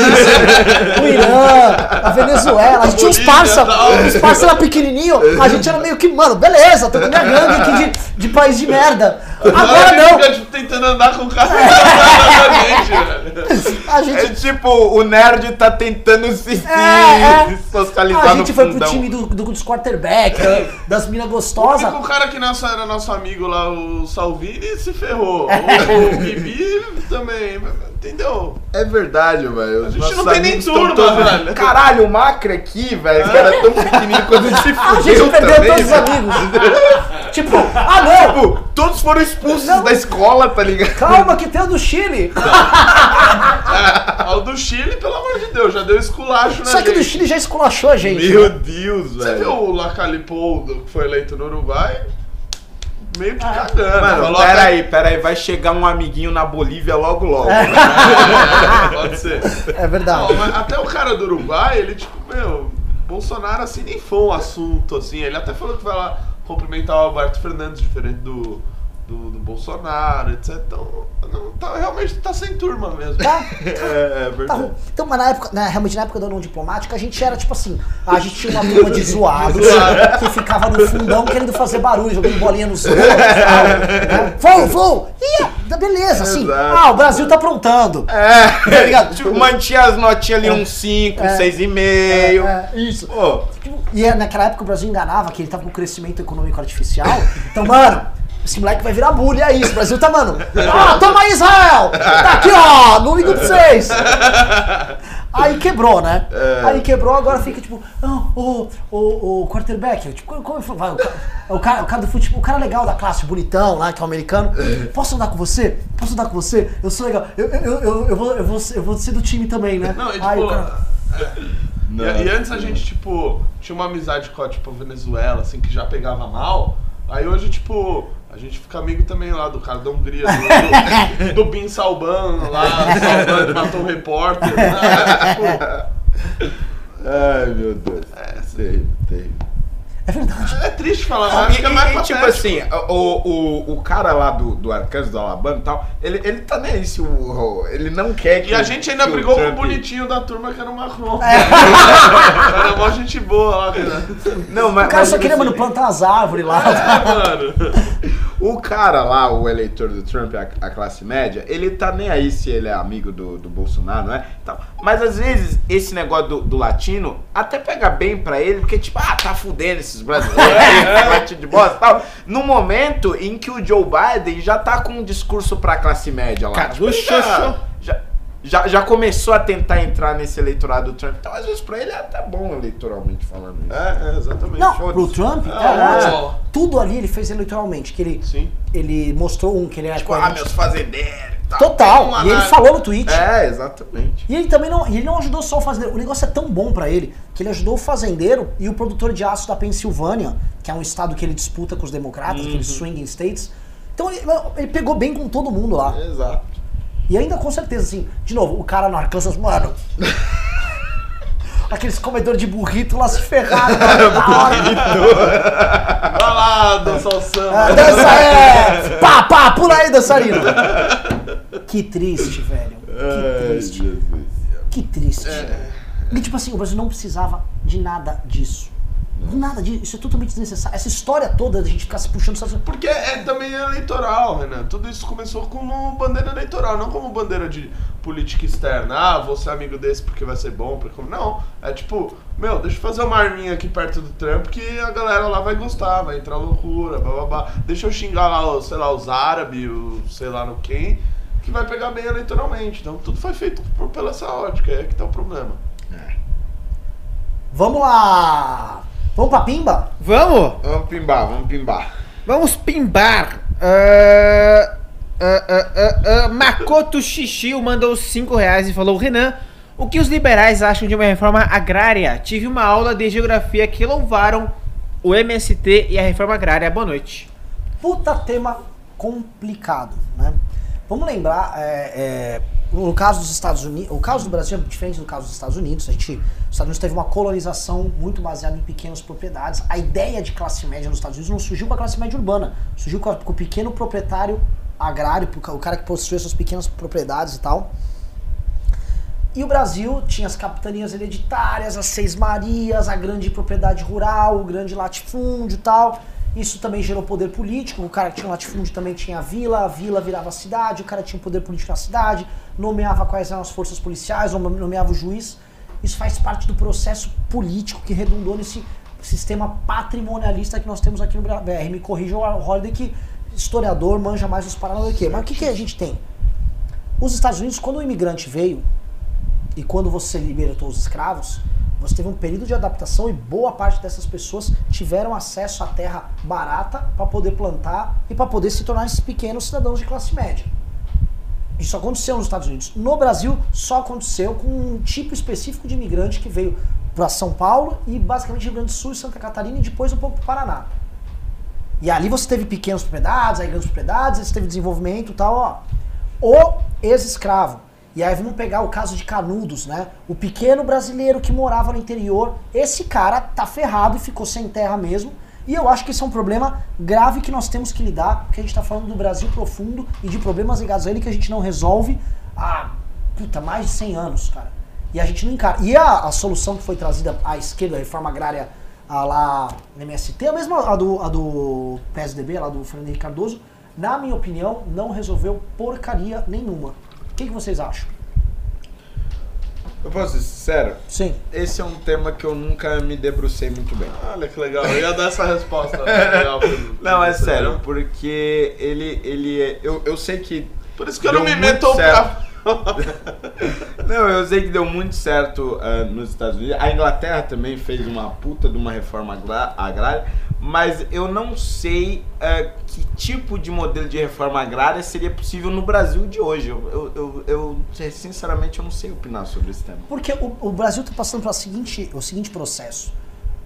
o Irã, a Venezuela, a gente tinha uns parça, uns parça lá pequenininho, a gente era meio que, mano, beleza, tô com minha gangue aqui de, de país de merda. Agora não, fica tipo, tentando andar com o cara da gente, velho. a gente É tipo, o nerd tá tentando se, se É, é. socializar A gente no foi pro time do, do- dos quarterback, das minas O gostosas. único cara que nosso, era nosso amigo lá, o Salvini, se ferrou. O, o Bibi também, entendeu? É verdade, velho. A gente Nossos não tem nem turma, tão todos- velho. Caralho, o Macri aqui, velho, era tão pequenininho quando se fudeu A gente perdeu também, todos os amigos. tipo, ah não! Tipo, todos foram expulsos Não. da escola, tá ligado? Calma que tem o do Chile. Ah, o do Chile, pelo amor de Deus, já deu esculacho na Só que o do. Chile já esculachou a gente. Meu né? Deus, Você velho. viu o Lacalipou que foi eleito no Uruguai? Meio que cagando. Mano, Falou pera até- aí, pera aí, vai chegar um amiguinho na Bolívia logo logo. É, pode ser. É verdade. Não, até o cara do Uruguai, ele tipo, meu, Bolsonaro assim nem foi um assunto assim. Ele até falou que vai lá cumprimentar o Alberto Fernandes, diferente do, do, do Bolsonaro, etc. Então, não, tá, realmente tá sem turma mesmo. Tá? É, é Tá verdade. ruim. Então, mas na época, né, realmente na época do não diplomático, a gente era tipo assim, a gente tinha uma turma de zoados que ficava no fundão querendo fazer barulho, jogando bolinha e tal. Né? Vou, vou! E é, beleza, assim, Exato. ah, o Brasil tá aprontando. É, Tá ligado? tipo, mantinha as notinhas ali, uns 5, É. 6,5. É, isso. Pô, E é, naquela época o Brasil enganava que ele tava com crescimento econômico artificial. Então, mano, esse moleque vai virar bully, é isso. O Brasil tá, mano. Ah, toma aí, Israel! Tá aqui, ó! Não ligo pra vocês! Aí quebrou, né? Aí quebrou, agora fica tipo, ah, o, o, o quarterback, tipo, como vai, o, ca- o cara, o cara do futebol, o cara legal da classe, bonitão lá, que é o americano. Posso andar com você? Posso andar com você? Eu sou legal. Eu, eu, eu, eu, vou, eu, vou, eu vou ser do time também, né? Não, e Aí tipo. o cara- é. E, e antes a gente, tipo, tinha uma amizade com a tipo, Venezuela, assim, que já pegava mal. Aí hoje, tipo, a gente fica amigo também lá do cara da Hungria, do, do, do Bin Salban lá, Salban que matou um repórter. Né? Ai meu Deus. É, terrível, terrível. É verdade. é triste falar, mas é mais e, tipo assim, o, o, o cara lá do, do Arkansas, do Alabama e tal, ele, ele tá nem aí se o, ele não quer que E a gente ainda brigou com o bonitinho da turma que era o Macron. Era mó gente boa lá, cara. Não, mas, O cara mas, só tipo queria, assim, mano, plantar as árvores lá. É, mano. O cara lá, o eleitor do Trump, a, a classe média, ele tá nem aí se ele é amigo do, do Bolsonaro, não é? Então, mas às vezes esse negócio do, do latino até pega bem pra ele, porque tipo, ah, tá fudendo esses brasileiros, latino de bosta e tal. No momento em que o Joe Biden já tá com um discurso pra classe média lá. Cara, Tipo. Já, já, começou a tentar entrar nesse eleitorado do Trump. Então, às vezes pra ele é até bom eleitoralmente falando isso. É, é, exatamente. Não, pro Trump, Ah, é ótimo. Tudo ali ele fez eleitoralmente, que ele, Sim. ele mostrou um, que ele é Tipo, ah, meus fazendeiros e tal. Total, e ele falou no tweet. É, exatamente. E ele também não, e ele não ajudou só o fazendeiro. O negócio é tão bom pra ele que ele ajudou o fazendeiro e o produtor de aço da Pensilvânia, que é um estado que ele disputa com os democratas, Uhum. aqueles swinging states. Então ele, ele pegou bem com todo mundo lá. Exato. E ainda com certeza, assim, de novo, o cara no Arkansas, mano. aqueles comedores de burrito lá se ferraram. Vai lá, dançar o samba. Ah, dança é! Pá, pá, pula aí, dançarino. Que triste, velho. Que triste. Que triste. E tipo assim, o Brasil não precisava de nada disso. Nada disso. Isso é totalmente desnecessário. Essa história toda da gente ficar se puxando. Só... Porque é também eleitoral, Renan. Tudo isso começou como bandeira eleitoral, não como bandeira de política externa. Ah, vou ser amigo desse porque vai ser bom. Porque... Não, é tipo, meu, deixa eu fazer uma arminha aqui perto do Trump que a galera lá vai gostar, vai entrar loucura, blá blá blá. Deixa eu xingar lá, os, sei lá, os árabes, o sei lá no quem, que vai pegar bem eleitoralmente. Então tudo foi feito por, pela essa ótica, é que tá o problema. Vamos lá! Vamos pra Pimba? Vamos? Vamos pimbar, vamos pimbar. Vamos pimbar. Ah, ah, ah, Makoto Shishio mandou 5 reais e falou: Renan, o que os liberais acham de uma reforma agrária? Tive uma aula de geografia que louvaram o MST e a reforma agrária. Boa noite. Puta tema complicado, né? Vamos lembrar, é, é, no caso dos Estados Unidos, o caso do Brasil é diferente do caso dos Estados Unidos. A gente, os Estados Unidos teve uma colonização muito baseada em pequenas propriedades. A ideia de classe média nos Estados Unidos não surgiu com a classe média urbana, surgiu com, a- com o pequeno proprietário agrário, o cara que possui suas pequenas propriedades e tal. E o Brasil tinha as capitanias hereditárias, as seis marias, a grande propriedade rural, o grande latifúndio e tal. Isso também gerou poder político. O cara que tinha latifúndio também tinha a vila, a vila virava cidade, o cara tinha poder político na cidade, nomeava quais eram as forças policiais, nome- nomeava o juiz. Isso faz parte do processo político que redundou nesse sistema patrimonialista que nós temos aqui no BR. Me corrija o Holiday que historiador manja mais os paraná do que. Mas o que, que a gente tem? Os Estados Unidos, quando o imigrante veio, e quando você libertou os escravos, você teve um período de adaptação e boa parte dessas pessoas tiveram acesso à terra barata para poder plantar e para poder se tornar esses pequenos cidadãos de classe média. Isso aconteceu nos Estados Unidos. No Brasil, só aconteceu com um tipo específico de imigrante que veio para São Paulo e basicamente Rio Grande do Sul Santa Catarina e depois um pouco para Paraná. E ali você teve pequenas propriedades, aí grandes propriedades, aí você teve desenvolvimento e tal, ó. O ex-escravo. E aí vamos pegar o caso de Canudos, né? O pequeno brasileiro que morava no interior, esse cara tá ferrado e ficou sem terra mesmo. E eu acho que isso é um problema grave que nós temos que lidar, porque a gente tá falando do Brasil profundo e de problemas ligados a ele que a gente não resolve há, puta, mais de 100 anos, cara. E a gente não encara. E a, a solução que foi trazida à esquerda, a reforma agrária a lá no MST, a mesma a do, a do PSDB, lá do Fernando Henrique Cardoso, na minha opinião, não resolveu porcaria nenhuma. O que, que vocês acham? Eu posso ser sincero? Sim. Esse é um tema que eu nunca me debrucei muito bem. Olha que legal, eu ia dar essa resposta. legal pro- Não, é sério, porque ele, ele é. Eu, eu sei que. Por isso que eu não me meto certo. Não, eu sei que deu muito certo ah, nos Estados Unidos. A Inglaterra também fez uma puta de uma reforma agrária, mas eu não sei ah, que tipo de modelo de reforma agrária seria possível no Brasil de hoje. Eu, eu, eu, eu, sinceramente, eu não sei opinar sobre esse tema. Porque o, o Brasil está passando pelo seguinte, o seguinte processo.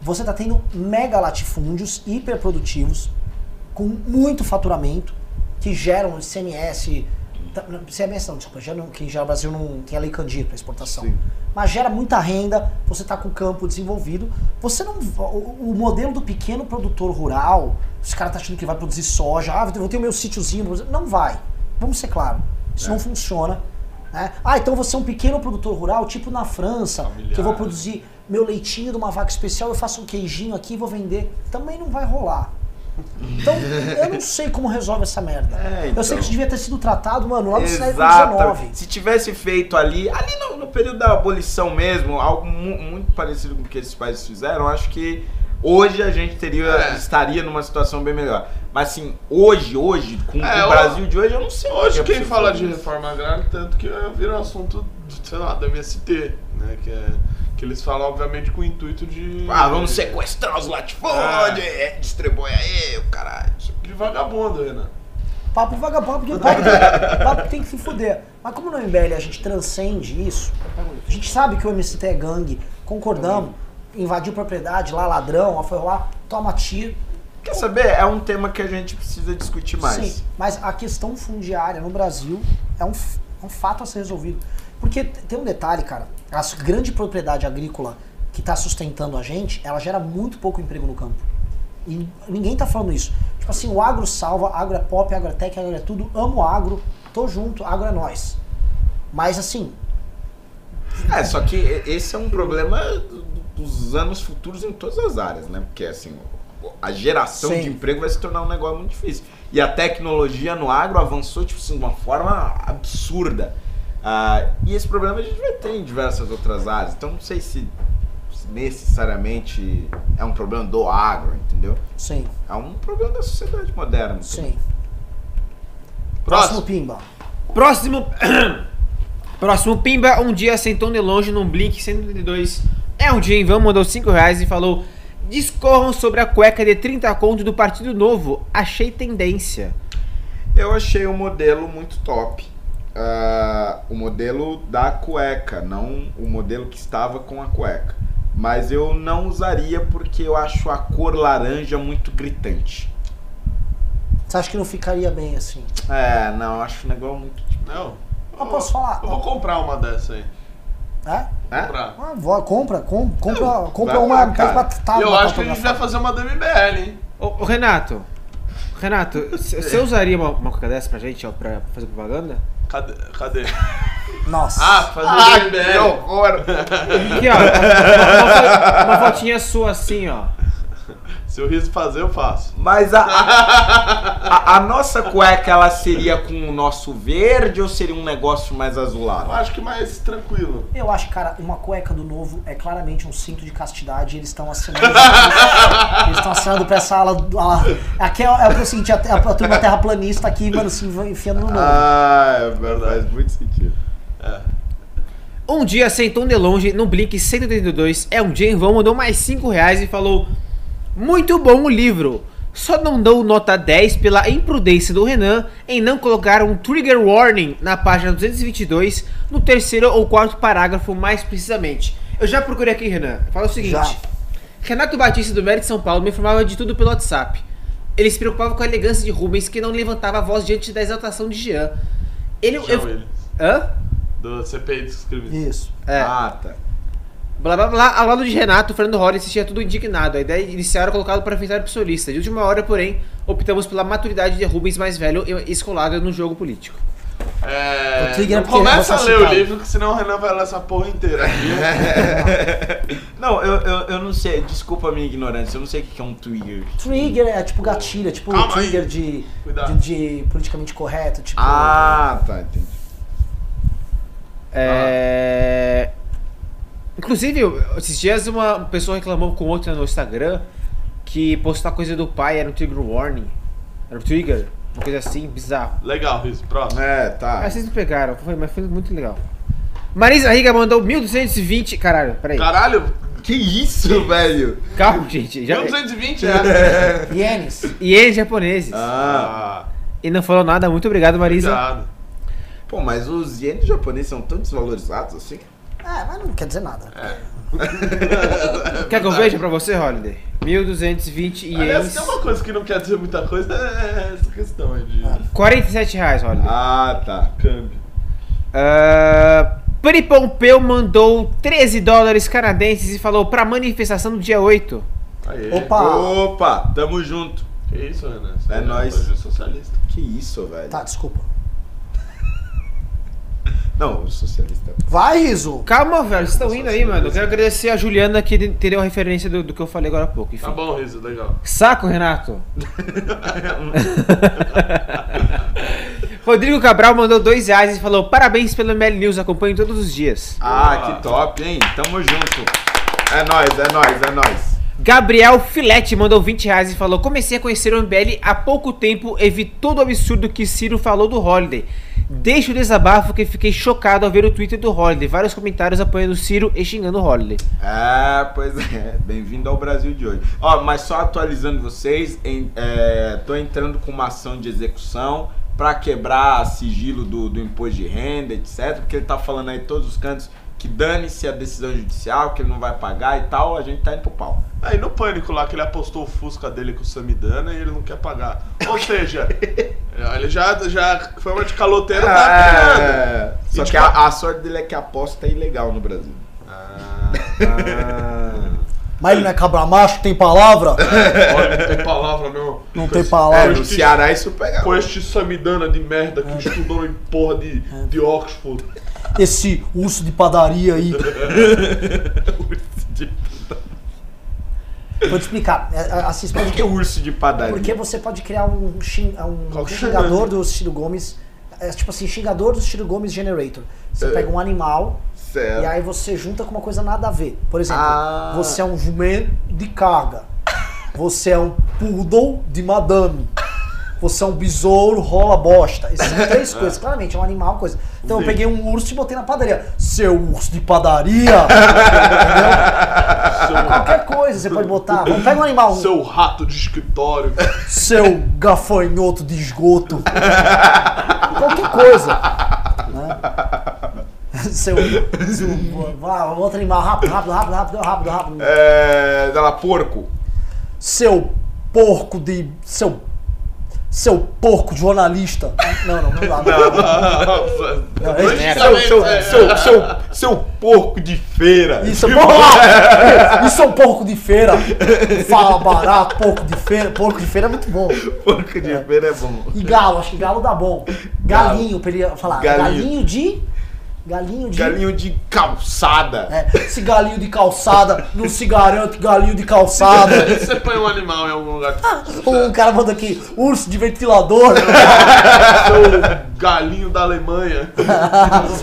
Você está tendo mega latifúndios hiperprodutivos, com muito faturamento, que geram ICMS. Tá- não, não, desculpa, geram, que já o Brasil não tem a lei Candir para exportação. Sim. Mas gera muita renda, você está com o campo desenvolvido. Você não. O, o modelo do pequeno produtor rural, os caras estão achando que vai produzir soja, ah, vou ter o meu sítiozinho. Não vai. Vamos ser claros. Isso não funciona. né? Ah, então você é um pequeno produtor rural, tipo na França, Familiar. que eu vou produzir meu leitinho de uma vaca especial, eu faço um queijinho aqui e vou vender. Também não vai rolar. Então, eu não sei como resolve essa merda. É, Eu sei que então. isso devia ter sido tratado, mano, lá no século. XIX. Se tivesse feito ali, ali no, no período da abolição mesmo, algo mu- muito parecido com o que esses países fizeram, acho que hoje a gente teria, É. estaria numa situação bem melhor. Mas assim, hoje, hoje, com, É, com o Brasil de hoje, eu não sei. o Hoje que é quem fala de isso. reforma agrária, tanto que vira um assunto, sei lá, da MST, né? Que, é, que eles falam, obviamente, com o intuito de. Ah, vamos sequestrar os latifúndios, é, distribui aí, o caralho. De vagabundo, Renan. Papo vagabundo, porque papo tem, papo tem que se fuder. Mas como no MBL a gente transcende isso, a gente sabe que o MST é gangue, concordamos, invadiu propriedade, lá ladrão, foi lá, toma tiro. Quer saber? É um tema que a gente precisa discutir mais. Sim, mas a questão fundiária no Brasil é um, é um fato a ser resolvido. Porque tem um detalhe, cara. A grande propriedade agrícola que está sustentando a gente, ela gera muito pouco emprego no campo. E ninguém tá falando isso. Tipo assim, o agro salva, agro é pop, agro é tech, agro é tudo. Amo agro, tô junto, agro é nós. Mas assim, É, só que esse é um problema dos anos futuros em todas as áreas, né? Porque assim, a geração Sim. de emprego vai se tornar um negócio muito difícil. E a tecnologia no agro avançou tipo assim, de uma forma absurda. Ah, e esse problema a gente vai ter em diversas outras áreas. Então não sei se necessariamente é um problema do agro, entendeu? sim, É um problema da sociedade moderna. sim. Próximo Próximo. Pimba. Próximo. Próximo Pimba, um dia sentou de longe num Blink 132. É um dia em vão, mandou 5 reais e falou: Discorram sobre a cueca de 30 conto do Partido Novo. Achei tendência. Eu achei o modelo muito top. Ah, o modelo da cueca, não o modelo que estava com a cueca. Mas eu não usaria porque eu acho a cor laranja muito gritante. Você acha que não ficaria bem assim? É, não, eu acho um negócio muito. Não. Eu posso falar? Eu vou comprar uma dessa aí. É? É? Comprar. Ah, vó, compra, com, compra, compra vai uma coisa pra tá, eu acho que a gente vai fazer uma da MBL, hein? Ô, ô, Renato. Renato, você usaria uma, uma cueca dessa pra gente, ó, pra fazer propaganda? Cadê? Cadê? Nossa. Ah, fazer Ah, da que horror! Aqui, ó. Uma, uma, uma fotinha sua assim, ó. Se o riso fazer, eu faço. Mas a, a, a nossa cueca, ela seria com o nosso verde ou seria um negócio mais Eu azulado? acho que mais tranquilo. Eu acho, cara, uma cueca do novo é claramente um cinto de castidade. Eles estão assinando. eles estão assinando pra essa ala. ala aqui é, é o seguinte: a, a, a turma terraplanista aqui, mano, se enfiando no novo. Ah, é verdade, faz muito sentido. Um dia sentou de longe no Blink 132. É um dia em vão, mandou mais 5 reais e falou: Muito bom o livro. Só não dou nota 10 pela imprudência do Renan em não colocar um trigger warning na página 222, no terceiro ou quarto parágrafo, mais precisamente. Eu já procurei aqui, Renan. Fala o seguinte: Já. Renato Batista do Mérito de São Paulo me informava de tudo pelo WhatsApp. Ele se preocupava com a elegância de Rubens, que não levantava a voz diante da exaltação de Jean. Ele. Chama eu- ele. Hã? Do CPI dos crimes. Isso. É. Ah, tá. Blá blá blá, ao lado de Renato, Fernando Hollis assistia tudo indignado. A ideia inicial era colocado para enfrentar o solista. De última hora, porém, optamos pela maturidade de Rubens mais velho e escolado no jogo político. É. Não é começa a você ler o livro, que senão o Renan vai ler essa porra inteira aqui. Não, eu, eu, eu não sei, desculpa a minha ignorância, eu não sei o que é um trigger. Trigger é tipo gatilho, é tipo Calma trigger de, Cuidado. de, de politicamente correto. Tipo, Ah, tá, entendi. É... Inclusive, eu- esses dias uma pessoa reclamou com outra no Instagram que postar coisa do pai era um trigger warning. Era um trigger, uma coisa assim, bizarro. Legal, Riso. Próximo. É, tá. Mas vocês me pegaram, foi, mas foi muito legal. Marisa Riga mandou 1220. Caralho, peraí. Caralho, Que isso, velho? Calma, gente. Já... 1220 é. Ienes. Ienes japoneses. Ah, Ah, E não falou nada, muito obrigado, Marisa. cuidado. pô, mas os ienes japoneses são tão desvalorizados assim? É, mas não quer dizer nada. Quer que eu veja pra você, Holiday? 1220 Aliás, ienes. tem uma coisa que não quer dizer muita coisa, é essa questão aí de 47 reais, Holiday. Ah, tá. câmbio. Uh, Pri Pompeu mandou 13 dólares canadenses e falou pra manifestação do dia 8. Aê. Opa! Opa, tamo junto. Que isso, Renan? É nóis. Hoje socialista. Que isso, velho? Tá, desculpa. Não, o socialista. Vai, Riso. Calma, velho, vocês estão indo aí, mano. Eu quero agradecer a Juliana que entendeu a referência do, do que eu falei agora há pouco. Enfim. Tá bom, Riso, legal. Saco, Renato. Rodrigo Cabral mandou 2 reais e falou: Parabéns pelo ML News, acompanho todos os dias. Ah, que top, hein? Tamo junto. É nóis, é nóis, é nóis. Gabriel Filete mandou 20 reais e falou: Comecei a conhecer o MBL há pouco tempo e vi todo o absurdo que Ciro falou do Holiday. Deixa o desabafo que fiquei chocado ao ver o Twitter do Holiday. Vários comentários apoiando o Ciro e xingando o Holiday. É, pois é. Bem-vindo ao Brasil de hoje. Ó, mas só atualizando vocês, em, é, tô entrando com uma ação de execução pra quebrar sigilo do, do imposto de renda, etc. Porque ele tá falando aí todos os cantos que dane-se a decisão judicial, que ele não vai pagar e tal. A gente tá indo pro pau. Aí no pânico lá que ele apostou o Fusca dele com o Samidana e ele não quer pagar. Ou seja, ele já, já foi uma de caloteiro tá. É, E só que tipo- a, a sorte dele é que a aposta é ilegal no Brasil. Ah, Mas ele não é cabra macho, tem palavra? Olha, não tem palavra não. Não Com tem esse- É, palavra. no Ceará isso pega. Com este samidana de merda É. que estudou em porra de, de Oxford. Esse urso de padaria aí. Vou te explicar. É, é, Assim, Por que urso de padaria? Porque você pode criar um, um que xingador do Ciro Gomes. É, tipo assim, xingador do Ciro Gomes Generator. Você É. pega um animal Certo. e aí você junta com uma coisa nada a ver. Por exemplo, Ah. você é um jumento de carga. Você é um poodle de madame. Você é um besouro rola bosta. Essas são três coisas. Claramente, é um animal, coisa. Então eu peguei um urso e botei na padaria. Seu urso de padaria! Qualquer coisa você pode botar. Vamos, pega um animal. Seu rato de escritório. seu gafanhoto de esgoto. Qualquer coisa. né? Seu, seu. Vai, outro animal, rápido, rápido, rápido, rápido, rápido, rápido. É. Dá lá, porco. Seu porco de. Seu. Seu porco jornalista. Não, não, não dá. Não, não, é isso. Seu, seu, seu, seu, seu porco de feira. Isso é porco. Isso é um porco de feira. Fala barato, porco de feira. Porco de feira é muito bom. Porco de feira é bom. E galo, acho que galo dá bom. Galinho, pra ele falar. Galinho, de. Galinho de. Galinho de calçada. É, esse galinho de calçada não se garante galinho de calçada. Você põe um animal em algum lugar. Um cara manda aqui, urso de ventilador. Seu galinho da Alemanha.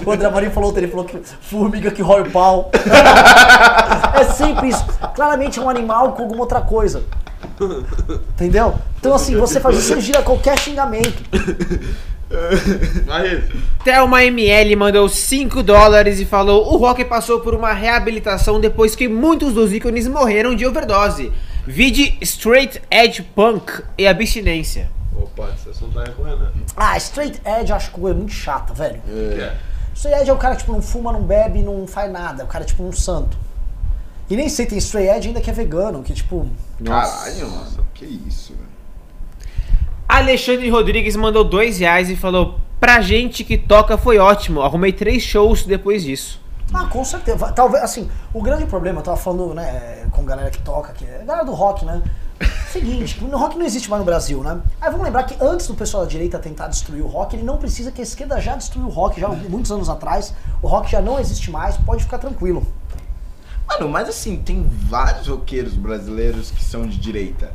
o André Marinho falou, ele falou que formiga que rói o pau. É sempre isso. Claramente é um animal com alguma outra coisa. Entendeu? Então assim, você faz isso, você gira qualquer xingamento. Aí, Thelma ML mandou 5 dólares e falou: O rock passou por uma reabilitação depois que muitos dos ícones morreram de overdose. Vide Straight Edge Punk e abstinência. opa, esse assunto é com o Renan. Ah, straight edge eu acho que é muito chata, velho. É. Straight edge é o cara que tipo, não fuma, não bebe, não faz nada. O cara é tipo um santo. E nem sei, tem straight edge ainda que é vegano, que tipo. Caralho, mano. Que isso, velho. Alexandre Rodrigues mandou 2 reais e falou: Pra gente que toca foi ótimo. Arrumei três shows depois disso. Ah, com certeza. Talvez, assim, o grande problema, eu tava falando, né, com galera que toca, que é a galera do rock, né? Seguinte, o rock não existe mais no Brasil, né? Aí vamos lembrar que antes do pessoal da direita tentar destruir o rock, ele não precisa que a esquerda já destruiu o rock, já há muitos anos atrás. O rock já não existe mais, pode ficar tranquilo. Mano, mas assim, tem vários roqueiros brasileiros que são de direita.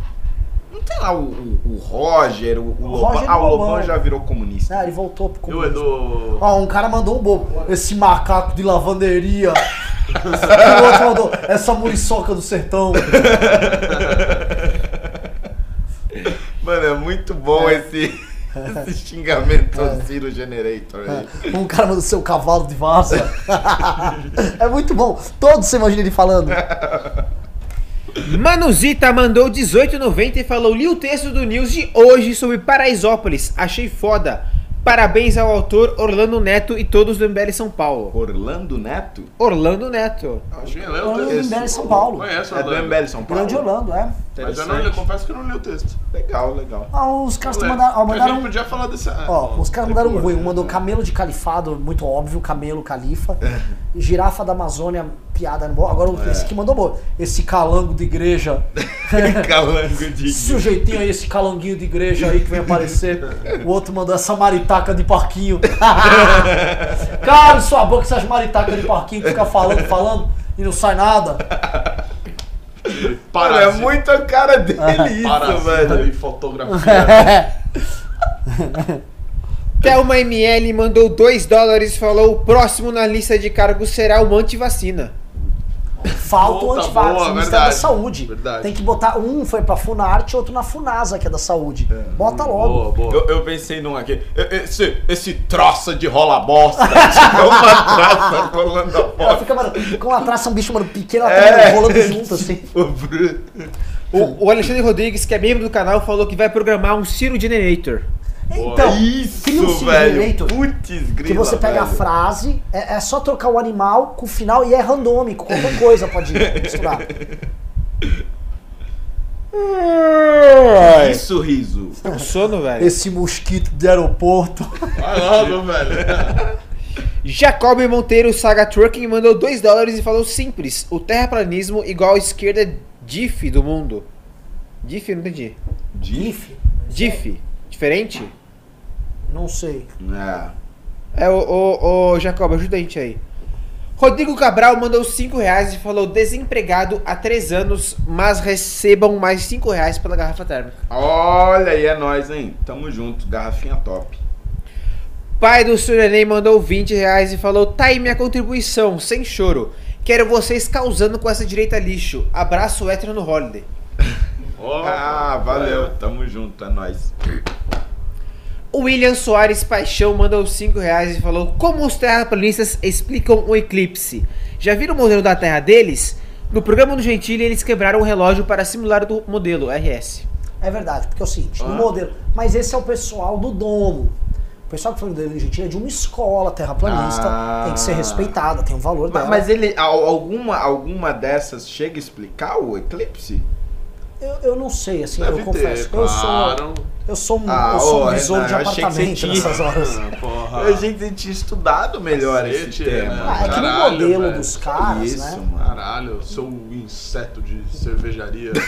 Não tem lá o, o, o Roger, o, o, Lobão. Roger Ah, o Lobão. Lobão já virou comunista. Ah, ele voltou pro E o comunismo. Edu. Ó, um cara mandou um bobo. Esse macaco de lavanderia. e o outro mandou, essa muriçoca do sertão. Mano, é muito bom esse, esse xingamento ao Ciro Generator aí. Um cara mandou seu cavalo de vaza. é muito bom. Todos você imagina ele falando. Manuzita mandou 18,90 e falou: Li o texto do News de hoje sobre Paraisópolis. Achei foda. Parabéns ao autor Orlando Neto e todos do MBL São Paulo. Orlando Neto? Orlando Neto. Quem leu o Orlando texto? MBL São Paulo. Conheço É do Orlando. MBL São Paulo? Grande Orlando, é. Mas eu não eu confesso que eu não li o texto. Legal, legal. Ah, os caras tão mandaram, ó, A mandaram gente podia falar desse. Ó, os caras mandaram um ruim. Um mandou camelo de califado, muito óbvio, camelo, califa. Girafa da Amazônia, piada no bom. Agora esse aqui mandou bom. Esse calango de igreja. Calango de. Sujeitinho aí, esse calanguinho de igreja aí que vem aparecer. O outro mandou essa maritaca de parquinho. Cara, sua boca, essas maritacas de parquinho que fica falando, falando e não sai nada. É Parasita. muito a cara dele isso, Parasita velho. e fotografia. Thelma ML mandou 2 dólares e falou: O próximo na lista de cargos será o antivacina. Falta o antivax boa, no Ministério verdade, da Saúde. verdade. Tem que botar. Um foi pra Funarte, outro na Funasa, que é da saúde. Bota logo. boa, boa. Eu, eu pensei num aqui. Esse, esse troça de rola bosta. Tinha uma traça rolando a Ela bosta. fica, mano, com a traça um bicho, mano, pequeno, ela É. tá rolando junto, assim. O, o Alexandre Rodrigues, que é membro do canal, falou que vai programar um Ciro Generator. Então, Isso, cria um. Generator, Putz, grila, que você pega a velho. frase, é, é só trocar o animal com o final e é randômico, qualquer coisa pode misturar. Que sorriso. Tá com sono, velho. Esse mosquito de aeroporto. Vai logo, velho. Jacob Monteiro Saga Trucking mandou 2 dólares e falou simples. O terraplanismo igual a esquerda DIF do mundo. DIF, não entendi. GIF? DIF. Diferente? Não sei. É. É, ô, ô, ô, Jacob, ajuda a gente aí. Rodrigo Cabral mandou 5 reais e falou desempregado há 3 anos, mas recebam mais 5 reais pela garrafa térmica. Olha aí, é nóis, hein? Tamo junto, garrafinha top. Pai do Surenei mandou 20 reais e falou: Tá aí minha contribuição, sem choro. Quero vocês causando com essa direita lixo. Abraço hétero no holiday. Ó, Ah, valeu, tamo junto, é nóis. O William Soares Paixão mandou 5 reais e falou: Como os terraplanistas explicam o eclipse? Já viram o modelo da Terra deles? No programa do Gentili, eles quebraram o relógio para simular o modelo RS. É verdade, porque é o seguinte, no Ah. modelo. Mas esse é o pessoal do domo. O pessoal que foi do Gentili é de uma escola terraplanista, Ah. tem que ser respeitada, tem um valor Mas, dela. mas ele, al- alguma, alguma dessas chega a explicar o eclipse? Eu, eu não sei, assim, Deve eu confesso. ter, eu claro. sou. Eu sou um, Ah, eu sou um besouro de Renan, eu achei que você apartamento tinha- nessas horas. Ah. A gente tinha estudado melhor esse Cacete, tema. né? Ah, é que no modelo velho. dos caras, Isso, né? mano. Caralho, eu sou um inseto de cervejaria.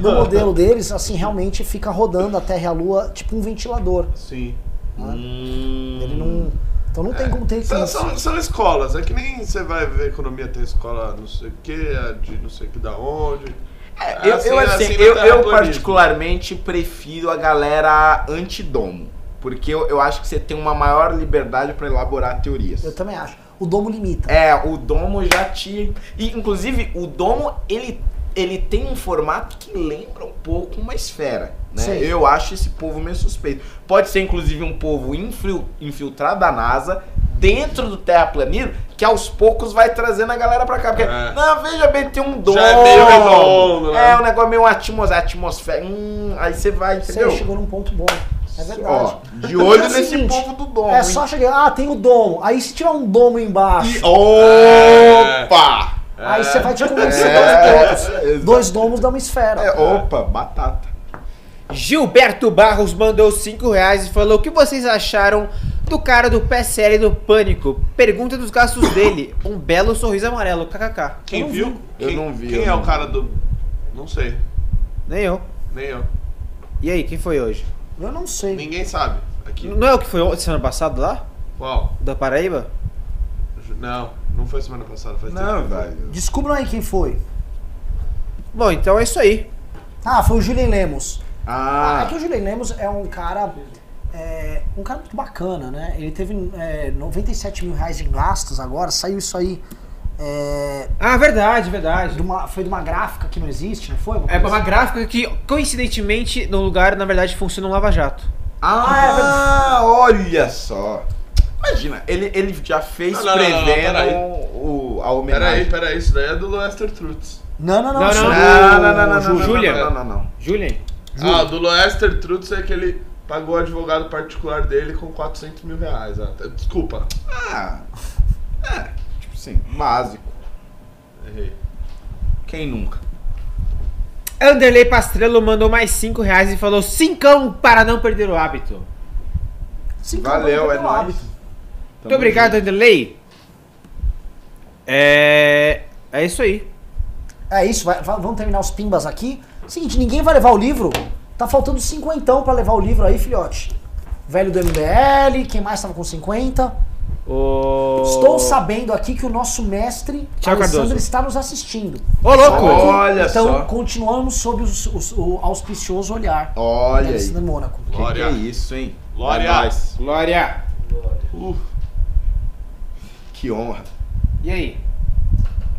No modelo deles, assim, realmente fica rodando a Terra e a Lua tipo um ventilador. Sim. Hum. Ele não. Então não tem como ter São, eclipse. são, são escolas, é que nem você vai ver economia, tem escola não sei o que, de não sei o que da onde. É, eu, Assim, eu, assim, assim, eu, eu terraplanismo. particularmente prefiro a galera antidomo. Porque eu, eu acho que você tem uma maior liberdade pra elaborar teorias. Eu também acho. O domo limita. É, o domo já te. E, inclusive, o domo, ele, ele tem um formato que lembra um pouco uma esfera. Né? Sim. Eu acho esse povo meio suspeito. Pode ser, inclusive, um povo infil- infiltrado da NASA dentro do terraplanismo que aos poucos vai trazendo a galera pra cá. Porque, É. não, veja bem, tem um domo. Já é meio redondo, né? É, um negócio meio atmosfera. atmosfera. Hum, aí você vai, entendeu? Você chegou num ponto bom. É verdade. Ó, de olho É o nesse seguinte, povo do domo. É hein? só chegar, ah, tem o domo. Aí se tiver um domo embaixo, Opa! Aí você vai te convencer É, dois pontos. exato. Dois domos dá uma esfera. É, opa, batata. Gilberto Barros mandou 5 reais e falou: O que vocês acharam do cara do PSL do Pânico? Pergunta dos gastos dele. Um belo sorriso amarelo, kkk. Quem Eu viu? vi. Eu Quem, não vi, Quem eu é não o cara do. Não sei, Nem eu. nem eu. E aí, quem foi hoje? Eu não sei. Ninguém sabe aqui. Não é o que foi ontem, semana passada lá? Qual? Da Paraíba? Não, não foi semana passada, faz Não, tempo. velho. Descubram aí quem foi. Bom, então é isso aí. Ah, foi o Julian Lemos. Ah, é Ah, que o Julian Lemos é um cara. é, um cara muito bacana, né? Ele teve é, 97 mil reais em gastos agora, saiu isso aí. é, Ah, verdade, verdade. de uma, foi de uma gráfica que não existe, não foi? É coisa uma assim? gráfica que, coincidentemente, no lugar, na verdade, funciona um lava-jato. ah, olha só. Imagina, ele, ele já fez Não, não, não, não, prevendo peraí. o, a Peraí, homenagem. peraí, isso daí é do Lester Trutz. Não, não, não. Não, isso não. é Não, não, não, não, Julian. não, não, não, não. Julian? Ah, o do Lester Trutz é que ele pagou o advogado particular dele com 400 mil reais. Ah, tá- Desculpa, Ah, é, tipo assim, básico. errei. Quem nunca? Anderley Pastrello mandou mais 5 reais e falou: Cincão para não perder o hábito. Sim, Valeu, é nóis. Muito obrigado, Anderley. É. É isso aí. É isso, vai- vai- vamos terminar os pimbas aqui. Seguinte, ninguém vai levar o livro. Tá faltando cinquentão pra levar o livro aí, filhote. Velho do MBL, quem mais tava com 50? O... Estou sabendo aqui que o nosso mestre Thiago Alessandro Cardoso. está nos assistindo. Ô, louco! Olha então, só. continuamos sob os- os- o auspicioso olhar Olha aí. Mônaco. Que que Glória. é isso, hein? Glória. É nóis. Glória! Uh, Que honra. E aí?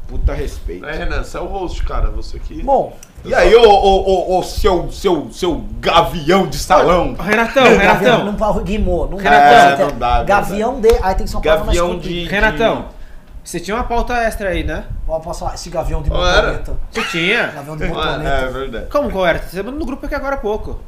Puta respeito. é, Renan, você é o host, cara. Você aqui. Bom, E aí, ô, ô, ô, ô, seu, seu, seu gavião de salão? Renatão, Renatão! não fala guimô, não Renatão. É, não dá, não Gavião de. Aí tem que ser uma palavra mais Gavião comprida. de. Renatão, você tinha uma pauta extra aí, né? Ó, Posso falar? Esse gavião de era? motoneta. Você tinha? Gavião de É, motoneta. verdade. Como qual era? Você mandou no grupo aqui agora há pouco.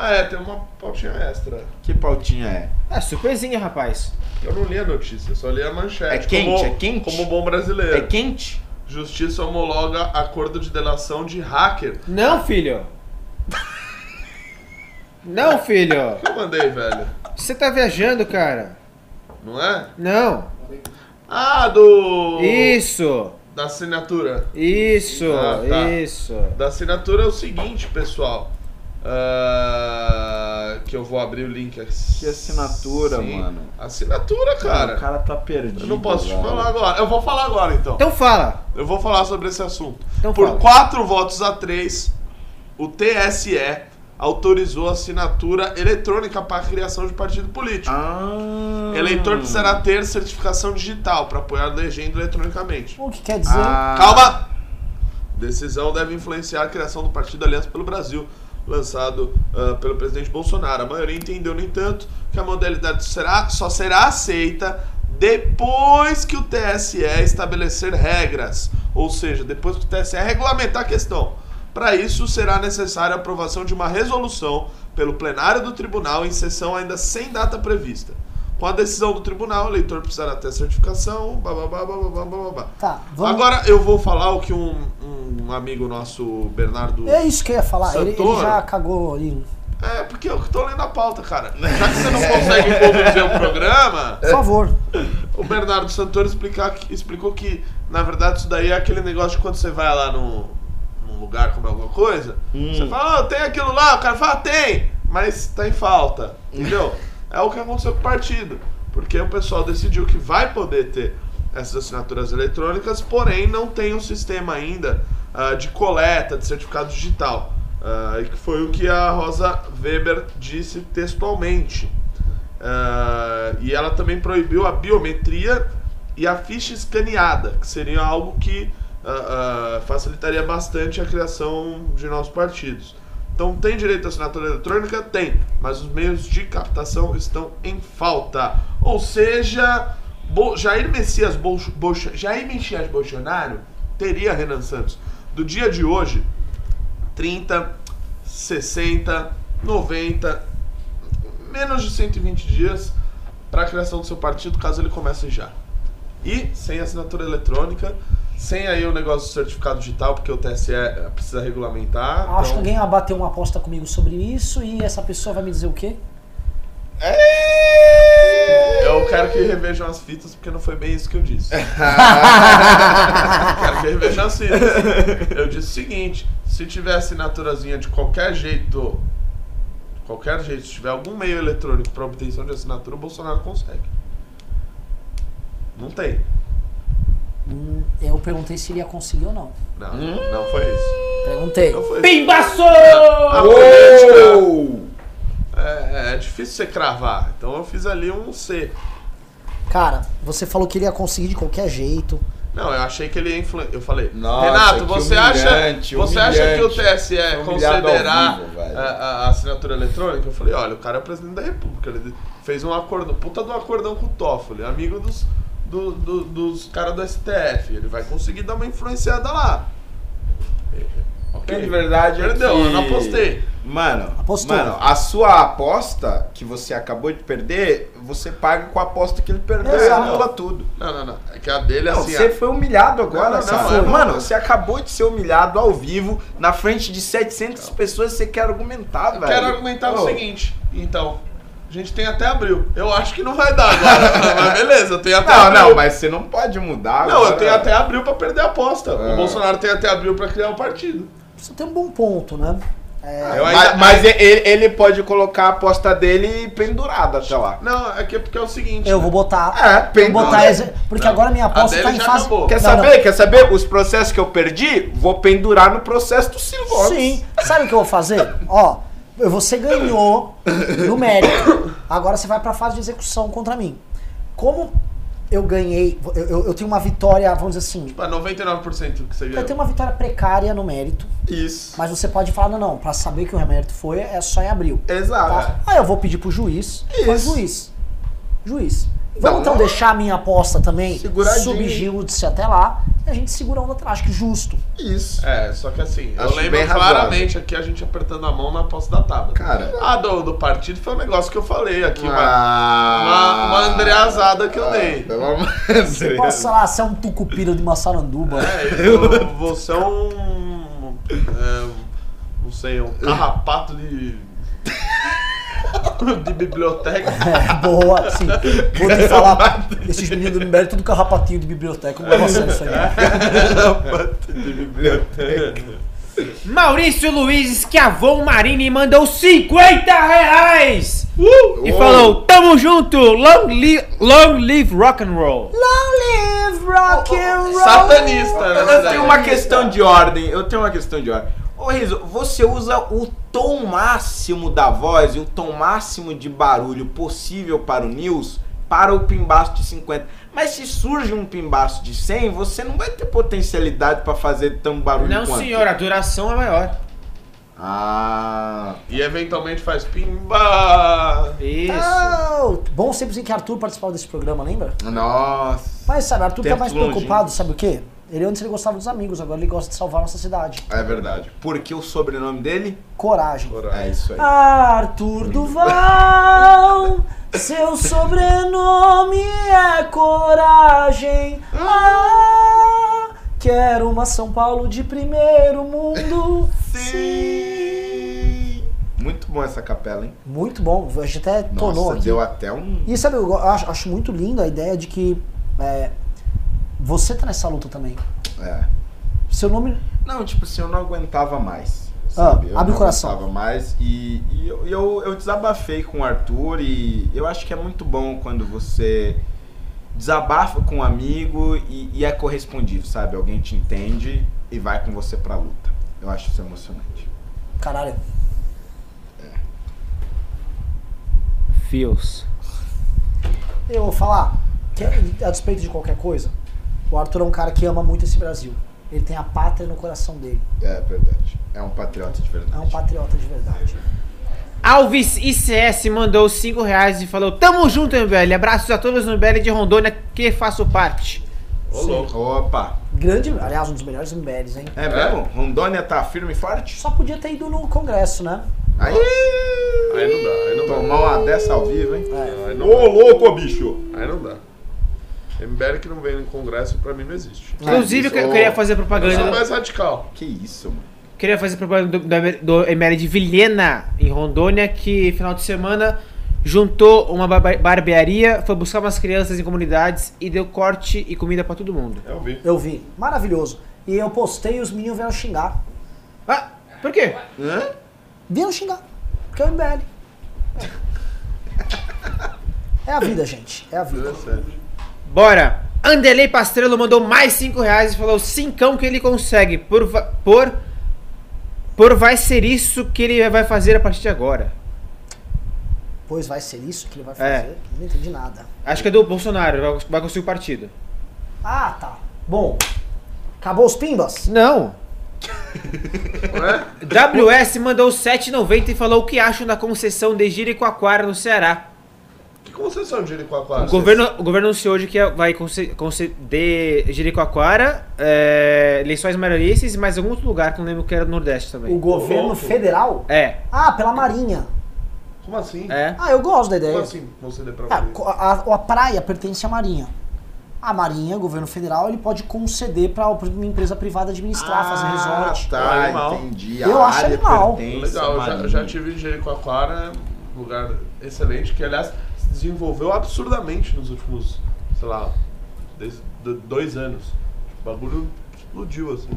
Ah, é, tem uma pautinha extra. Que pautinha é? É, surpresinha, rapaz. Eu não li a notícia, só li a manchete. É quente, como, é quente? Como bom brasileiro. É quente? Justiça homologa acordo de delação de hacker. Não, filho! Não, filho! Eu mandei, velho. Você tá viajando, cara? Não é? Não. Ah, do. Isso. Da assinatura. Isso. Ah, tá. Isso. Da assinatura é o seguinte, pessoal. Ah, que eu vou abrir o link aqui. Que assinatura, Sim. mano? Assinatura, cara. O cara tá perdido. Eu não posso te falar agora. Eu vou falar agora então. Então fala. Eu vou falar sobre esse assunto. Então Por fala. quatro votos a três, o TSE autorizou a assinatura eletrônica para a criação de partido político. Ah. Eleitor precisará ter certificação digital para apoiar a legenda eletronicamente. O que quer dizer? Ah. Calma! Decisão deve influenciar a criação do Partido Aliança pelo Brasil, lançado ah, pelo presidente Bolsonaro. A maioria entendeu, no entanto, que a modalidade será, só será aceita depois que o TSE estabelecer regras, ou seja, depois que o TSE regulamentar a questão. Para isso, será necessária a aprovação de uma resolução pelo plenário do tribunal em sessão ainda sem data prevista. Com a decisão do tribunal, o eleitor precisará ter certificação, bababá, bababá, bababá. Tá, vamos. Agora eu vou falar o que um, um amigo nosso, Bernardo. É isso que eu ia falar. Ele, ele já cagou ali. É, porque eu tô lendo a pauta, cara. Já que você não consegue conduzir o programa, Por favor. o Bernardo Santoro explicar, explicou que, na verdade, isso daí é aquele negócio de quando você vai lá no, num lugar comer alguma coisa, você fala, ah, tem aquilo lá, o cara fala, "Ah, tem, mas tá em falta. Entendeu? É o que aconteceu com o partido. Porque o pessoal decidiu que vai poder ter essas assinaturas eletrônicas, porém não tem um sistema ainda ah, de coleta de certificado digital. E que foi o que a Rosa Weber disse textualmente. Ah, e ela também proibiu a biometria e a ficha escaneada, que seria algo que ah, facilitaria bastante a criação de novos partidos. Então tem direito à assinatura eletrônica? Tem, mas os meios de captação estão em falta. Ou seja, Bo- Jair Messias Jair Messias Bolsonaro teria Renan Santos do dia de hoje 30, 60, 90, menos de 120 dias para a criação do seu partido, caso ele comece já. E sem assinatura eletrônica, sem aí o negócio do certificado digital, porque o TSE precisa regulamentar. Acho que então- alguém vai bater uma aposta comigo sobre isso e essa pessoa vai me dizer o quê? Eu quero que revejam as fitas, porque não foi bem isso que eu disse. quero que revejam as fitas. Eu disse o seguinte: se tiver assinaturazinha de qualquer jeito, de qualquer jeito, se tiver algum meio eletrônico para obtenção de assinatura, o Bolsonaro consegue. Não tem. Hum, eu perguntei se ele ia conseguir ou não. Não, não foi isso. Perguntei. Não foi isso. Pimbaçou! A política Uou! é, é difícil você cravar. Então eu fiz ali um C. Cara, você falou que ele ia conseguir de qualquer jeito. Não, eu achei que ele ia influenciar. Eu falei, Nossa, Renato, você acha, humilhante, você acha que o. TSE Humilhado ao considerar vivo, velho. a, a- assinatura eletrônica? Eu falei, olha, o cara é o presidente da República, ele fez um acordão, puta do acordão com o Toffoli, amigo dos, do- do- dos caras do STF, ele vai conseguir dar uma influenciada lá. Ok. De verdade, é Perdeu, que- eu não apostei. Mano, Apostou. mano, a sua aposta que você acabou de perder, você paga com a aposta que ele perdeu e Exato. anula tudo. Não, não, não. É que a dele, Não, assim... você a- foi humilhado agora, Não, não, sabe? não, é Mano, você acabou de ser humilhado ao vivo, na frente de 700 pessoas, você quer argumentar, Eu velho. quero argumentar o Ô, seguinte, então... A gente tem até abril. Eu acho que não vai dar agora. mas beleza, eu tenho até Não, abril. não, mas você não pode mudar Não, agora. eu tenho até abril pra perder a aposta. Ah. O Bolsonaro tem até abril pra criar o partido. Você tem um bom ponto, né? É, Eu Mas, ainda- mas ele, ele pode colocar a aposta dele pendurada até lá. Não, é que é porque é o seguinte. eu vou botar. É, eu vou pendura. botar porque Não, agora minha aposta dele tá em fase. acabou. Quer Não, não. saber? Quer saber? Os processos que eu perdi, vou pendurar no processo do Gomes. Sim. Sabe o que eu vou fazer? Ó, você ganhou no mérito. Agora você vai pra fase de execução contra mim. Como eu ganhei, eu, eu- eu tenho uma vitória, vamos dizer assim, Tipo, é 99% que você eu ganhou. tenho uma vitória precária no mérito, Isso. mas você pode falar, não, não, pra saber que o mérito foi, é só em abril. Exato. Tá? Aí eu vou pedir pro juiz. Mas Isso. juiz. Juiz. Vamos Não, então não. deixar a minha aposta também subjúdice até lá a gente segura a onda atrás. Acho que justo. Isso. É, só que assim, eu Acho lembro bem razoável. claramente aqui a gente apertando a mão na aposta da tábua. Cara. A do, do partido foi um negócio que eu falei aqui, uma, uma, Ah, uma andreazada que eu dei. Pelo amor de Deus. Nossa lá, você é um tucupira de Massaranduba. É, eu, você é um. é, não sei, um carrapato de. De biblioteca. É, boa, sim. Vou te falar, esses meninos do MBL, tudo carrapatinho de biblioteca, não leva a sério isso aí. não. de biblioteca. Maurício Luiz Schiavon Marini mandou 50 reais! E falou, tamo junto! Long live, long live rock and roll! Long live rock and roll. Satanista, né? Eu tenho uma questão de ordem. Eu tenho uma questão de ordem. Ô Riso, você usa o tom máximo da voz e o tom máximo de barulho possível para o News para o pimbaço de 50. Mas se surge um pimbaço de 100, você não vai ter potencialidade para fazer tão barulho Não, quanto. senhor, a duração é maior. Ah. E eventualmente faz pimba. Isso. Oh, bom sempre que Arthur participava desse programa, lembra? Nossa. Mas sabe, Arthur tá Tempo mais longínquo. preocupado, sabe o quê? Ele antes ele gostava dos amigos, agora ele gosta de salvar nossa cidade. É verdade. Porque o sobrenome dele Coragem. é isso aí. Arthur Duval, seu sobrenome é coragem. Ah, quero uma São Paulo de primeiro mundo. Sim. Muito bom essa capela, hein? Muito bom, a gente até tonou Nossa, aqui. deu até um. E sabe, eu acho, acho muito lindo a ideia de que é, você tá nessa luta também. É. Seu nome. Não, tipo assim, eu não aguentava mais. Ah, Sabe? eu abre não o coração. aguentava mais. E, e eu, eu, eu desabafei com o Arthur e eu acho que é muito bom quando você desabafa com um amigo e, e é correspondido, sabe? Alguém te entende e vai com você pra luta. Eu acho isso emocionante. Caralho. Fios. Eu vou falar, que a despeito de qualquer coisa, o Arthur é um cara que ama muito esse Brasil. Ele tem a pátria no coração dele. É verdade. É um patriota de verdade. É um patriota de verdade. Alves ICS mandou 5 reais e falou: Tamo junto, MBL. Abraços a todos no MBL de Rondônia que faço parte. Ô, louco. Opa! Grande, aliás, um dos melhores MBLs, hein? É mesmo? Rondônia tá firme e forte? Só podia ter ido no Congresso, né? Aí! Aí não dá, aí não dá. Tomar uma dessa ao vivo, hein? É. Aí não Ô, louco, bicho! Aí não dá. MBL que não vem no congresso pra mim não existe. Inclusive, eu que- eu queria fazer Eu sou propaganda. mais radical. Que isso, mano? Queria fazer propaganda do, do, do ML de Vilhena, em Rondônia, que final de semana juntou uma barbearia, foi buscar umas crianças em comunidades e deu corte e comida pra todo mundo. Eu vi. Eu vi. Maravilhoso. E eu postei e os meninos vieram xingar. Ah, por quê? Hã? Vieram xingar. Porque é o MBL. É a vida, gente. É a vida. Interessante. Bora! Anderley Pastrello mandou mais 5 reais e falou cincão que ele consegue. Por, va- por, por vai ser isso que ele vai fazer a partir de agora. Pois vai ser isso que ele vai É. fazer. Não entendi nada. Acho que é do Bolsonaro, vai, conseguir o partido. Ah, tá. Bom. Acabou os pimbas? Não! WS mandou 7,90 e falou o que acham da concessão de Jericoacoara no Ceará. Que concessão de Jericoacoara? O governo, o governo anunciou hoje que vai conce- conceder Jericoacoara, é, Lençóis Maranhenses e mais algum outro lugar que eu não lembro que era no Nordeste também. O governo louco. federal? É, Ah, pela Marinha. Como assim? é. Ah, eu gosto da ideia. Como assim? Conceder pra Ah, mim? co- a, a praia pertence à Marinha. A Marinha, o governo federal, ele pode conceder para uma empresa privada administrar, fazer resort. tá, Animal. entendi. Eu acho animal. Legal, eu já, Marinha. eu já tive em Jericoacoara, um lugar excelente, que aliás desenvolveu absurdamente nos últimos, sei lá, desde dois anos. O bagulho explodiu, assim.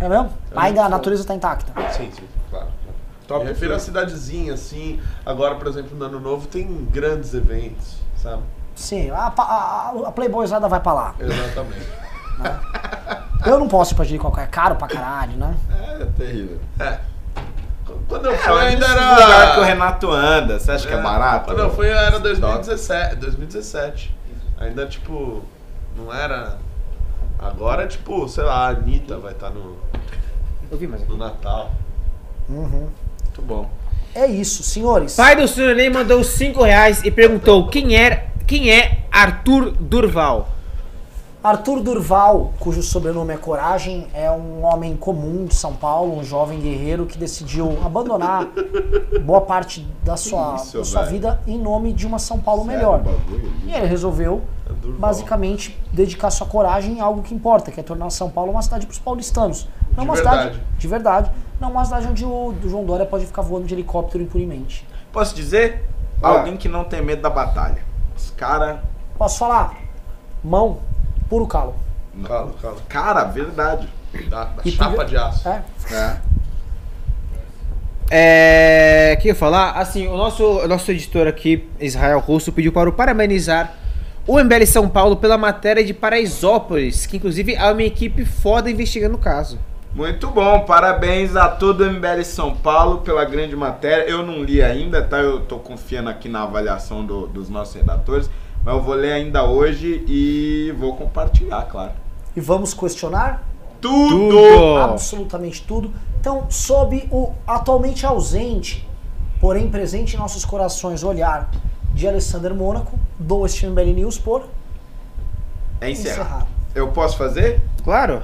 É mesmo? É Ainda a natureza está intacta. Sim, sim, claro. Top Me refiro a cidadezinha, assim. Agora, por exemplo, no Ano Novo tem grandes eventos, sabe? Sim, a, a, a Playboyzada vai pra lá. Exatamente. Eu não posso ir pra Jericoacoara, é caro pra caralho, né? É terrível. é. Quando eu É, fui, ainda era. lugar que o Renato anda, você acha que é barato? Quando eu fui, era 2017. 2017. Ainda, tipo, não era. Agora, tipo, sei lá, a Anitta vai estar no, Eu vi, mas... no Natal. Uhum. Muito bom. É isso, senhores. Pai do Surinei mandou 5 reais e perguntou quem, era, quem é Arthur Durval. Arthur Durval, cujo sobrenome é Coragem, é um homem comum de São Paulo, um jovem guerreiro que decidiu abandonar boa parte da sua, isso, da sua vida em nome de uma São Paulo Sério, melhor. bagulho? E ele resolveu, É basicamente, dedicar sua coragem em algo que importa, que é tornar São Paulo uma cidade para os paulistanos. Não De uma verdade. cidade de verdade, não uma cidade onde o, o João Dória pode ficar voando de helicóptero impunemente. Posso dizer? alguém que não tem medo da batalha. Os caras. Posso falar? Mão, puro calo. Calo, calo. Cara, verdade. Da, da chapa tu- de aço. É. É. É. Que eu falar? Assim, o nosso, o nosso editor aqui, Israel Russo, pediu para o parabenizar o MBL São Paulo pela matéria de Paraisópolis, que inclusive é uma equipe foda investigando o caso. Muito bom, parabéns a todo o MBL São Paulo pela grande matéria. Eu não li ainda, tá? Eu tô confiando aqui na avaliação do- dos nossos redatores, mas eu vou ler ainda hoje e vou compartilhar, claro. E vamos questionar Tudo! absolutamente tudo. Então, sob o atualmente ausente, porém presente em nossos corações, olhar de Alessander Mônaco, dou este MBL News por É encerrar. encerrado. Eu posso fazer? Claro.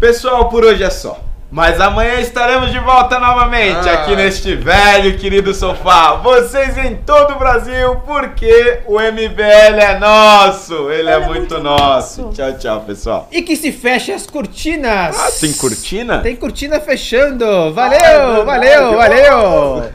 Pessoal, por hoje é só. Mas amanhã estaremos de volta novamente Ah. aqui neste velho querido sofá. Vocês em todo o Brasil, porque o MBL é nosso. Ele, é, muito, nosso. nosso. Tchau, tchau, pessoal. E que se feche as cortinas. Ah, tem cortina? Tem cortina fechando. Valeu, Ah, é verdade. valeu, valeu.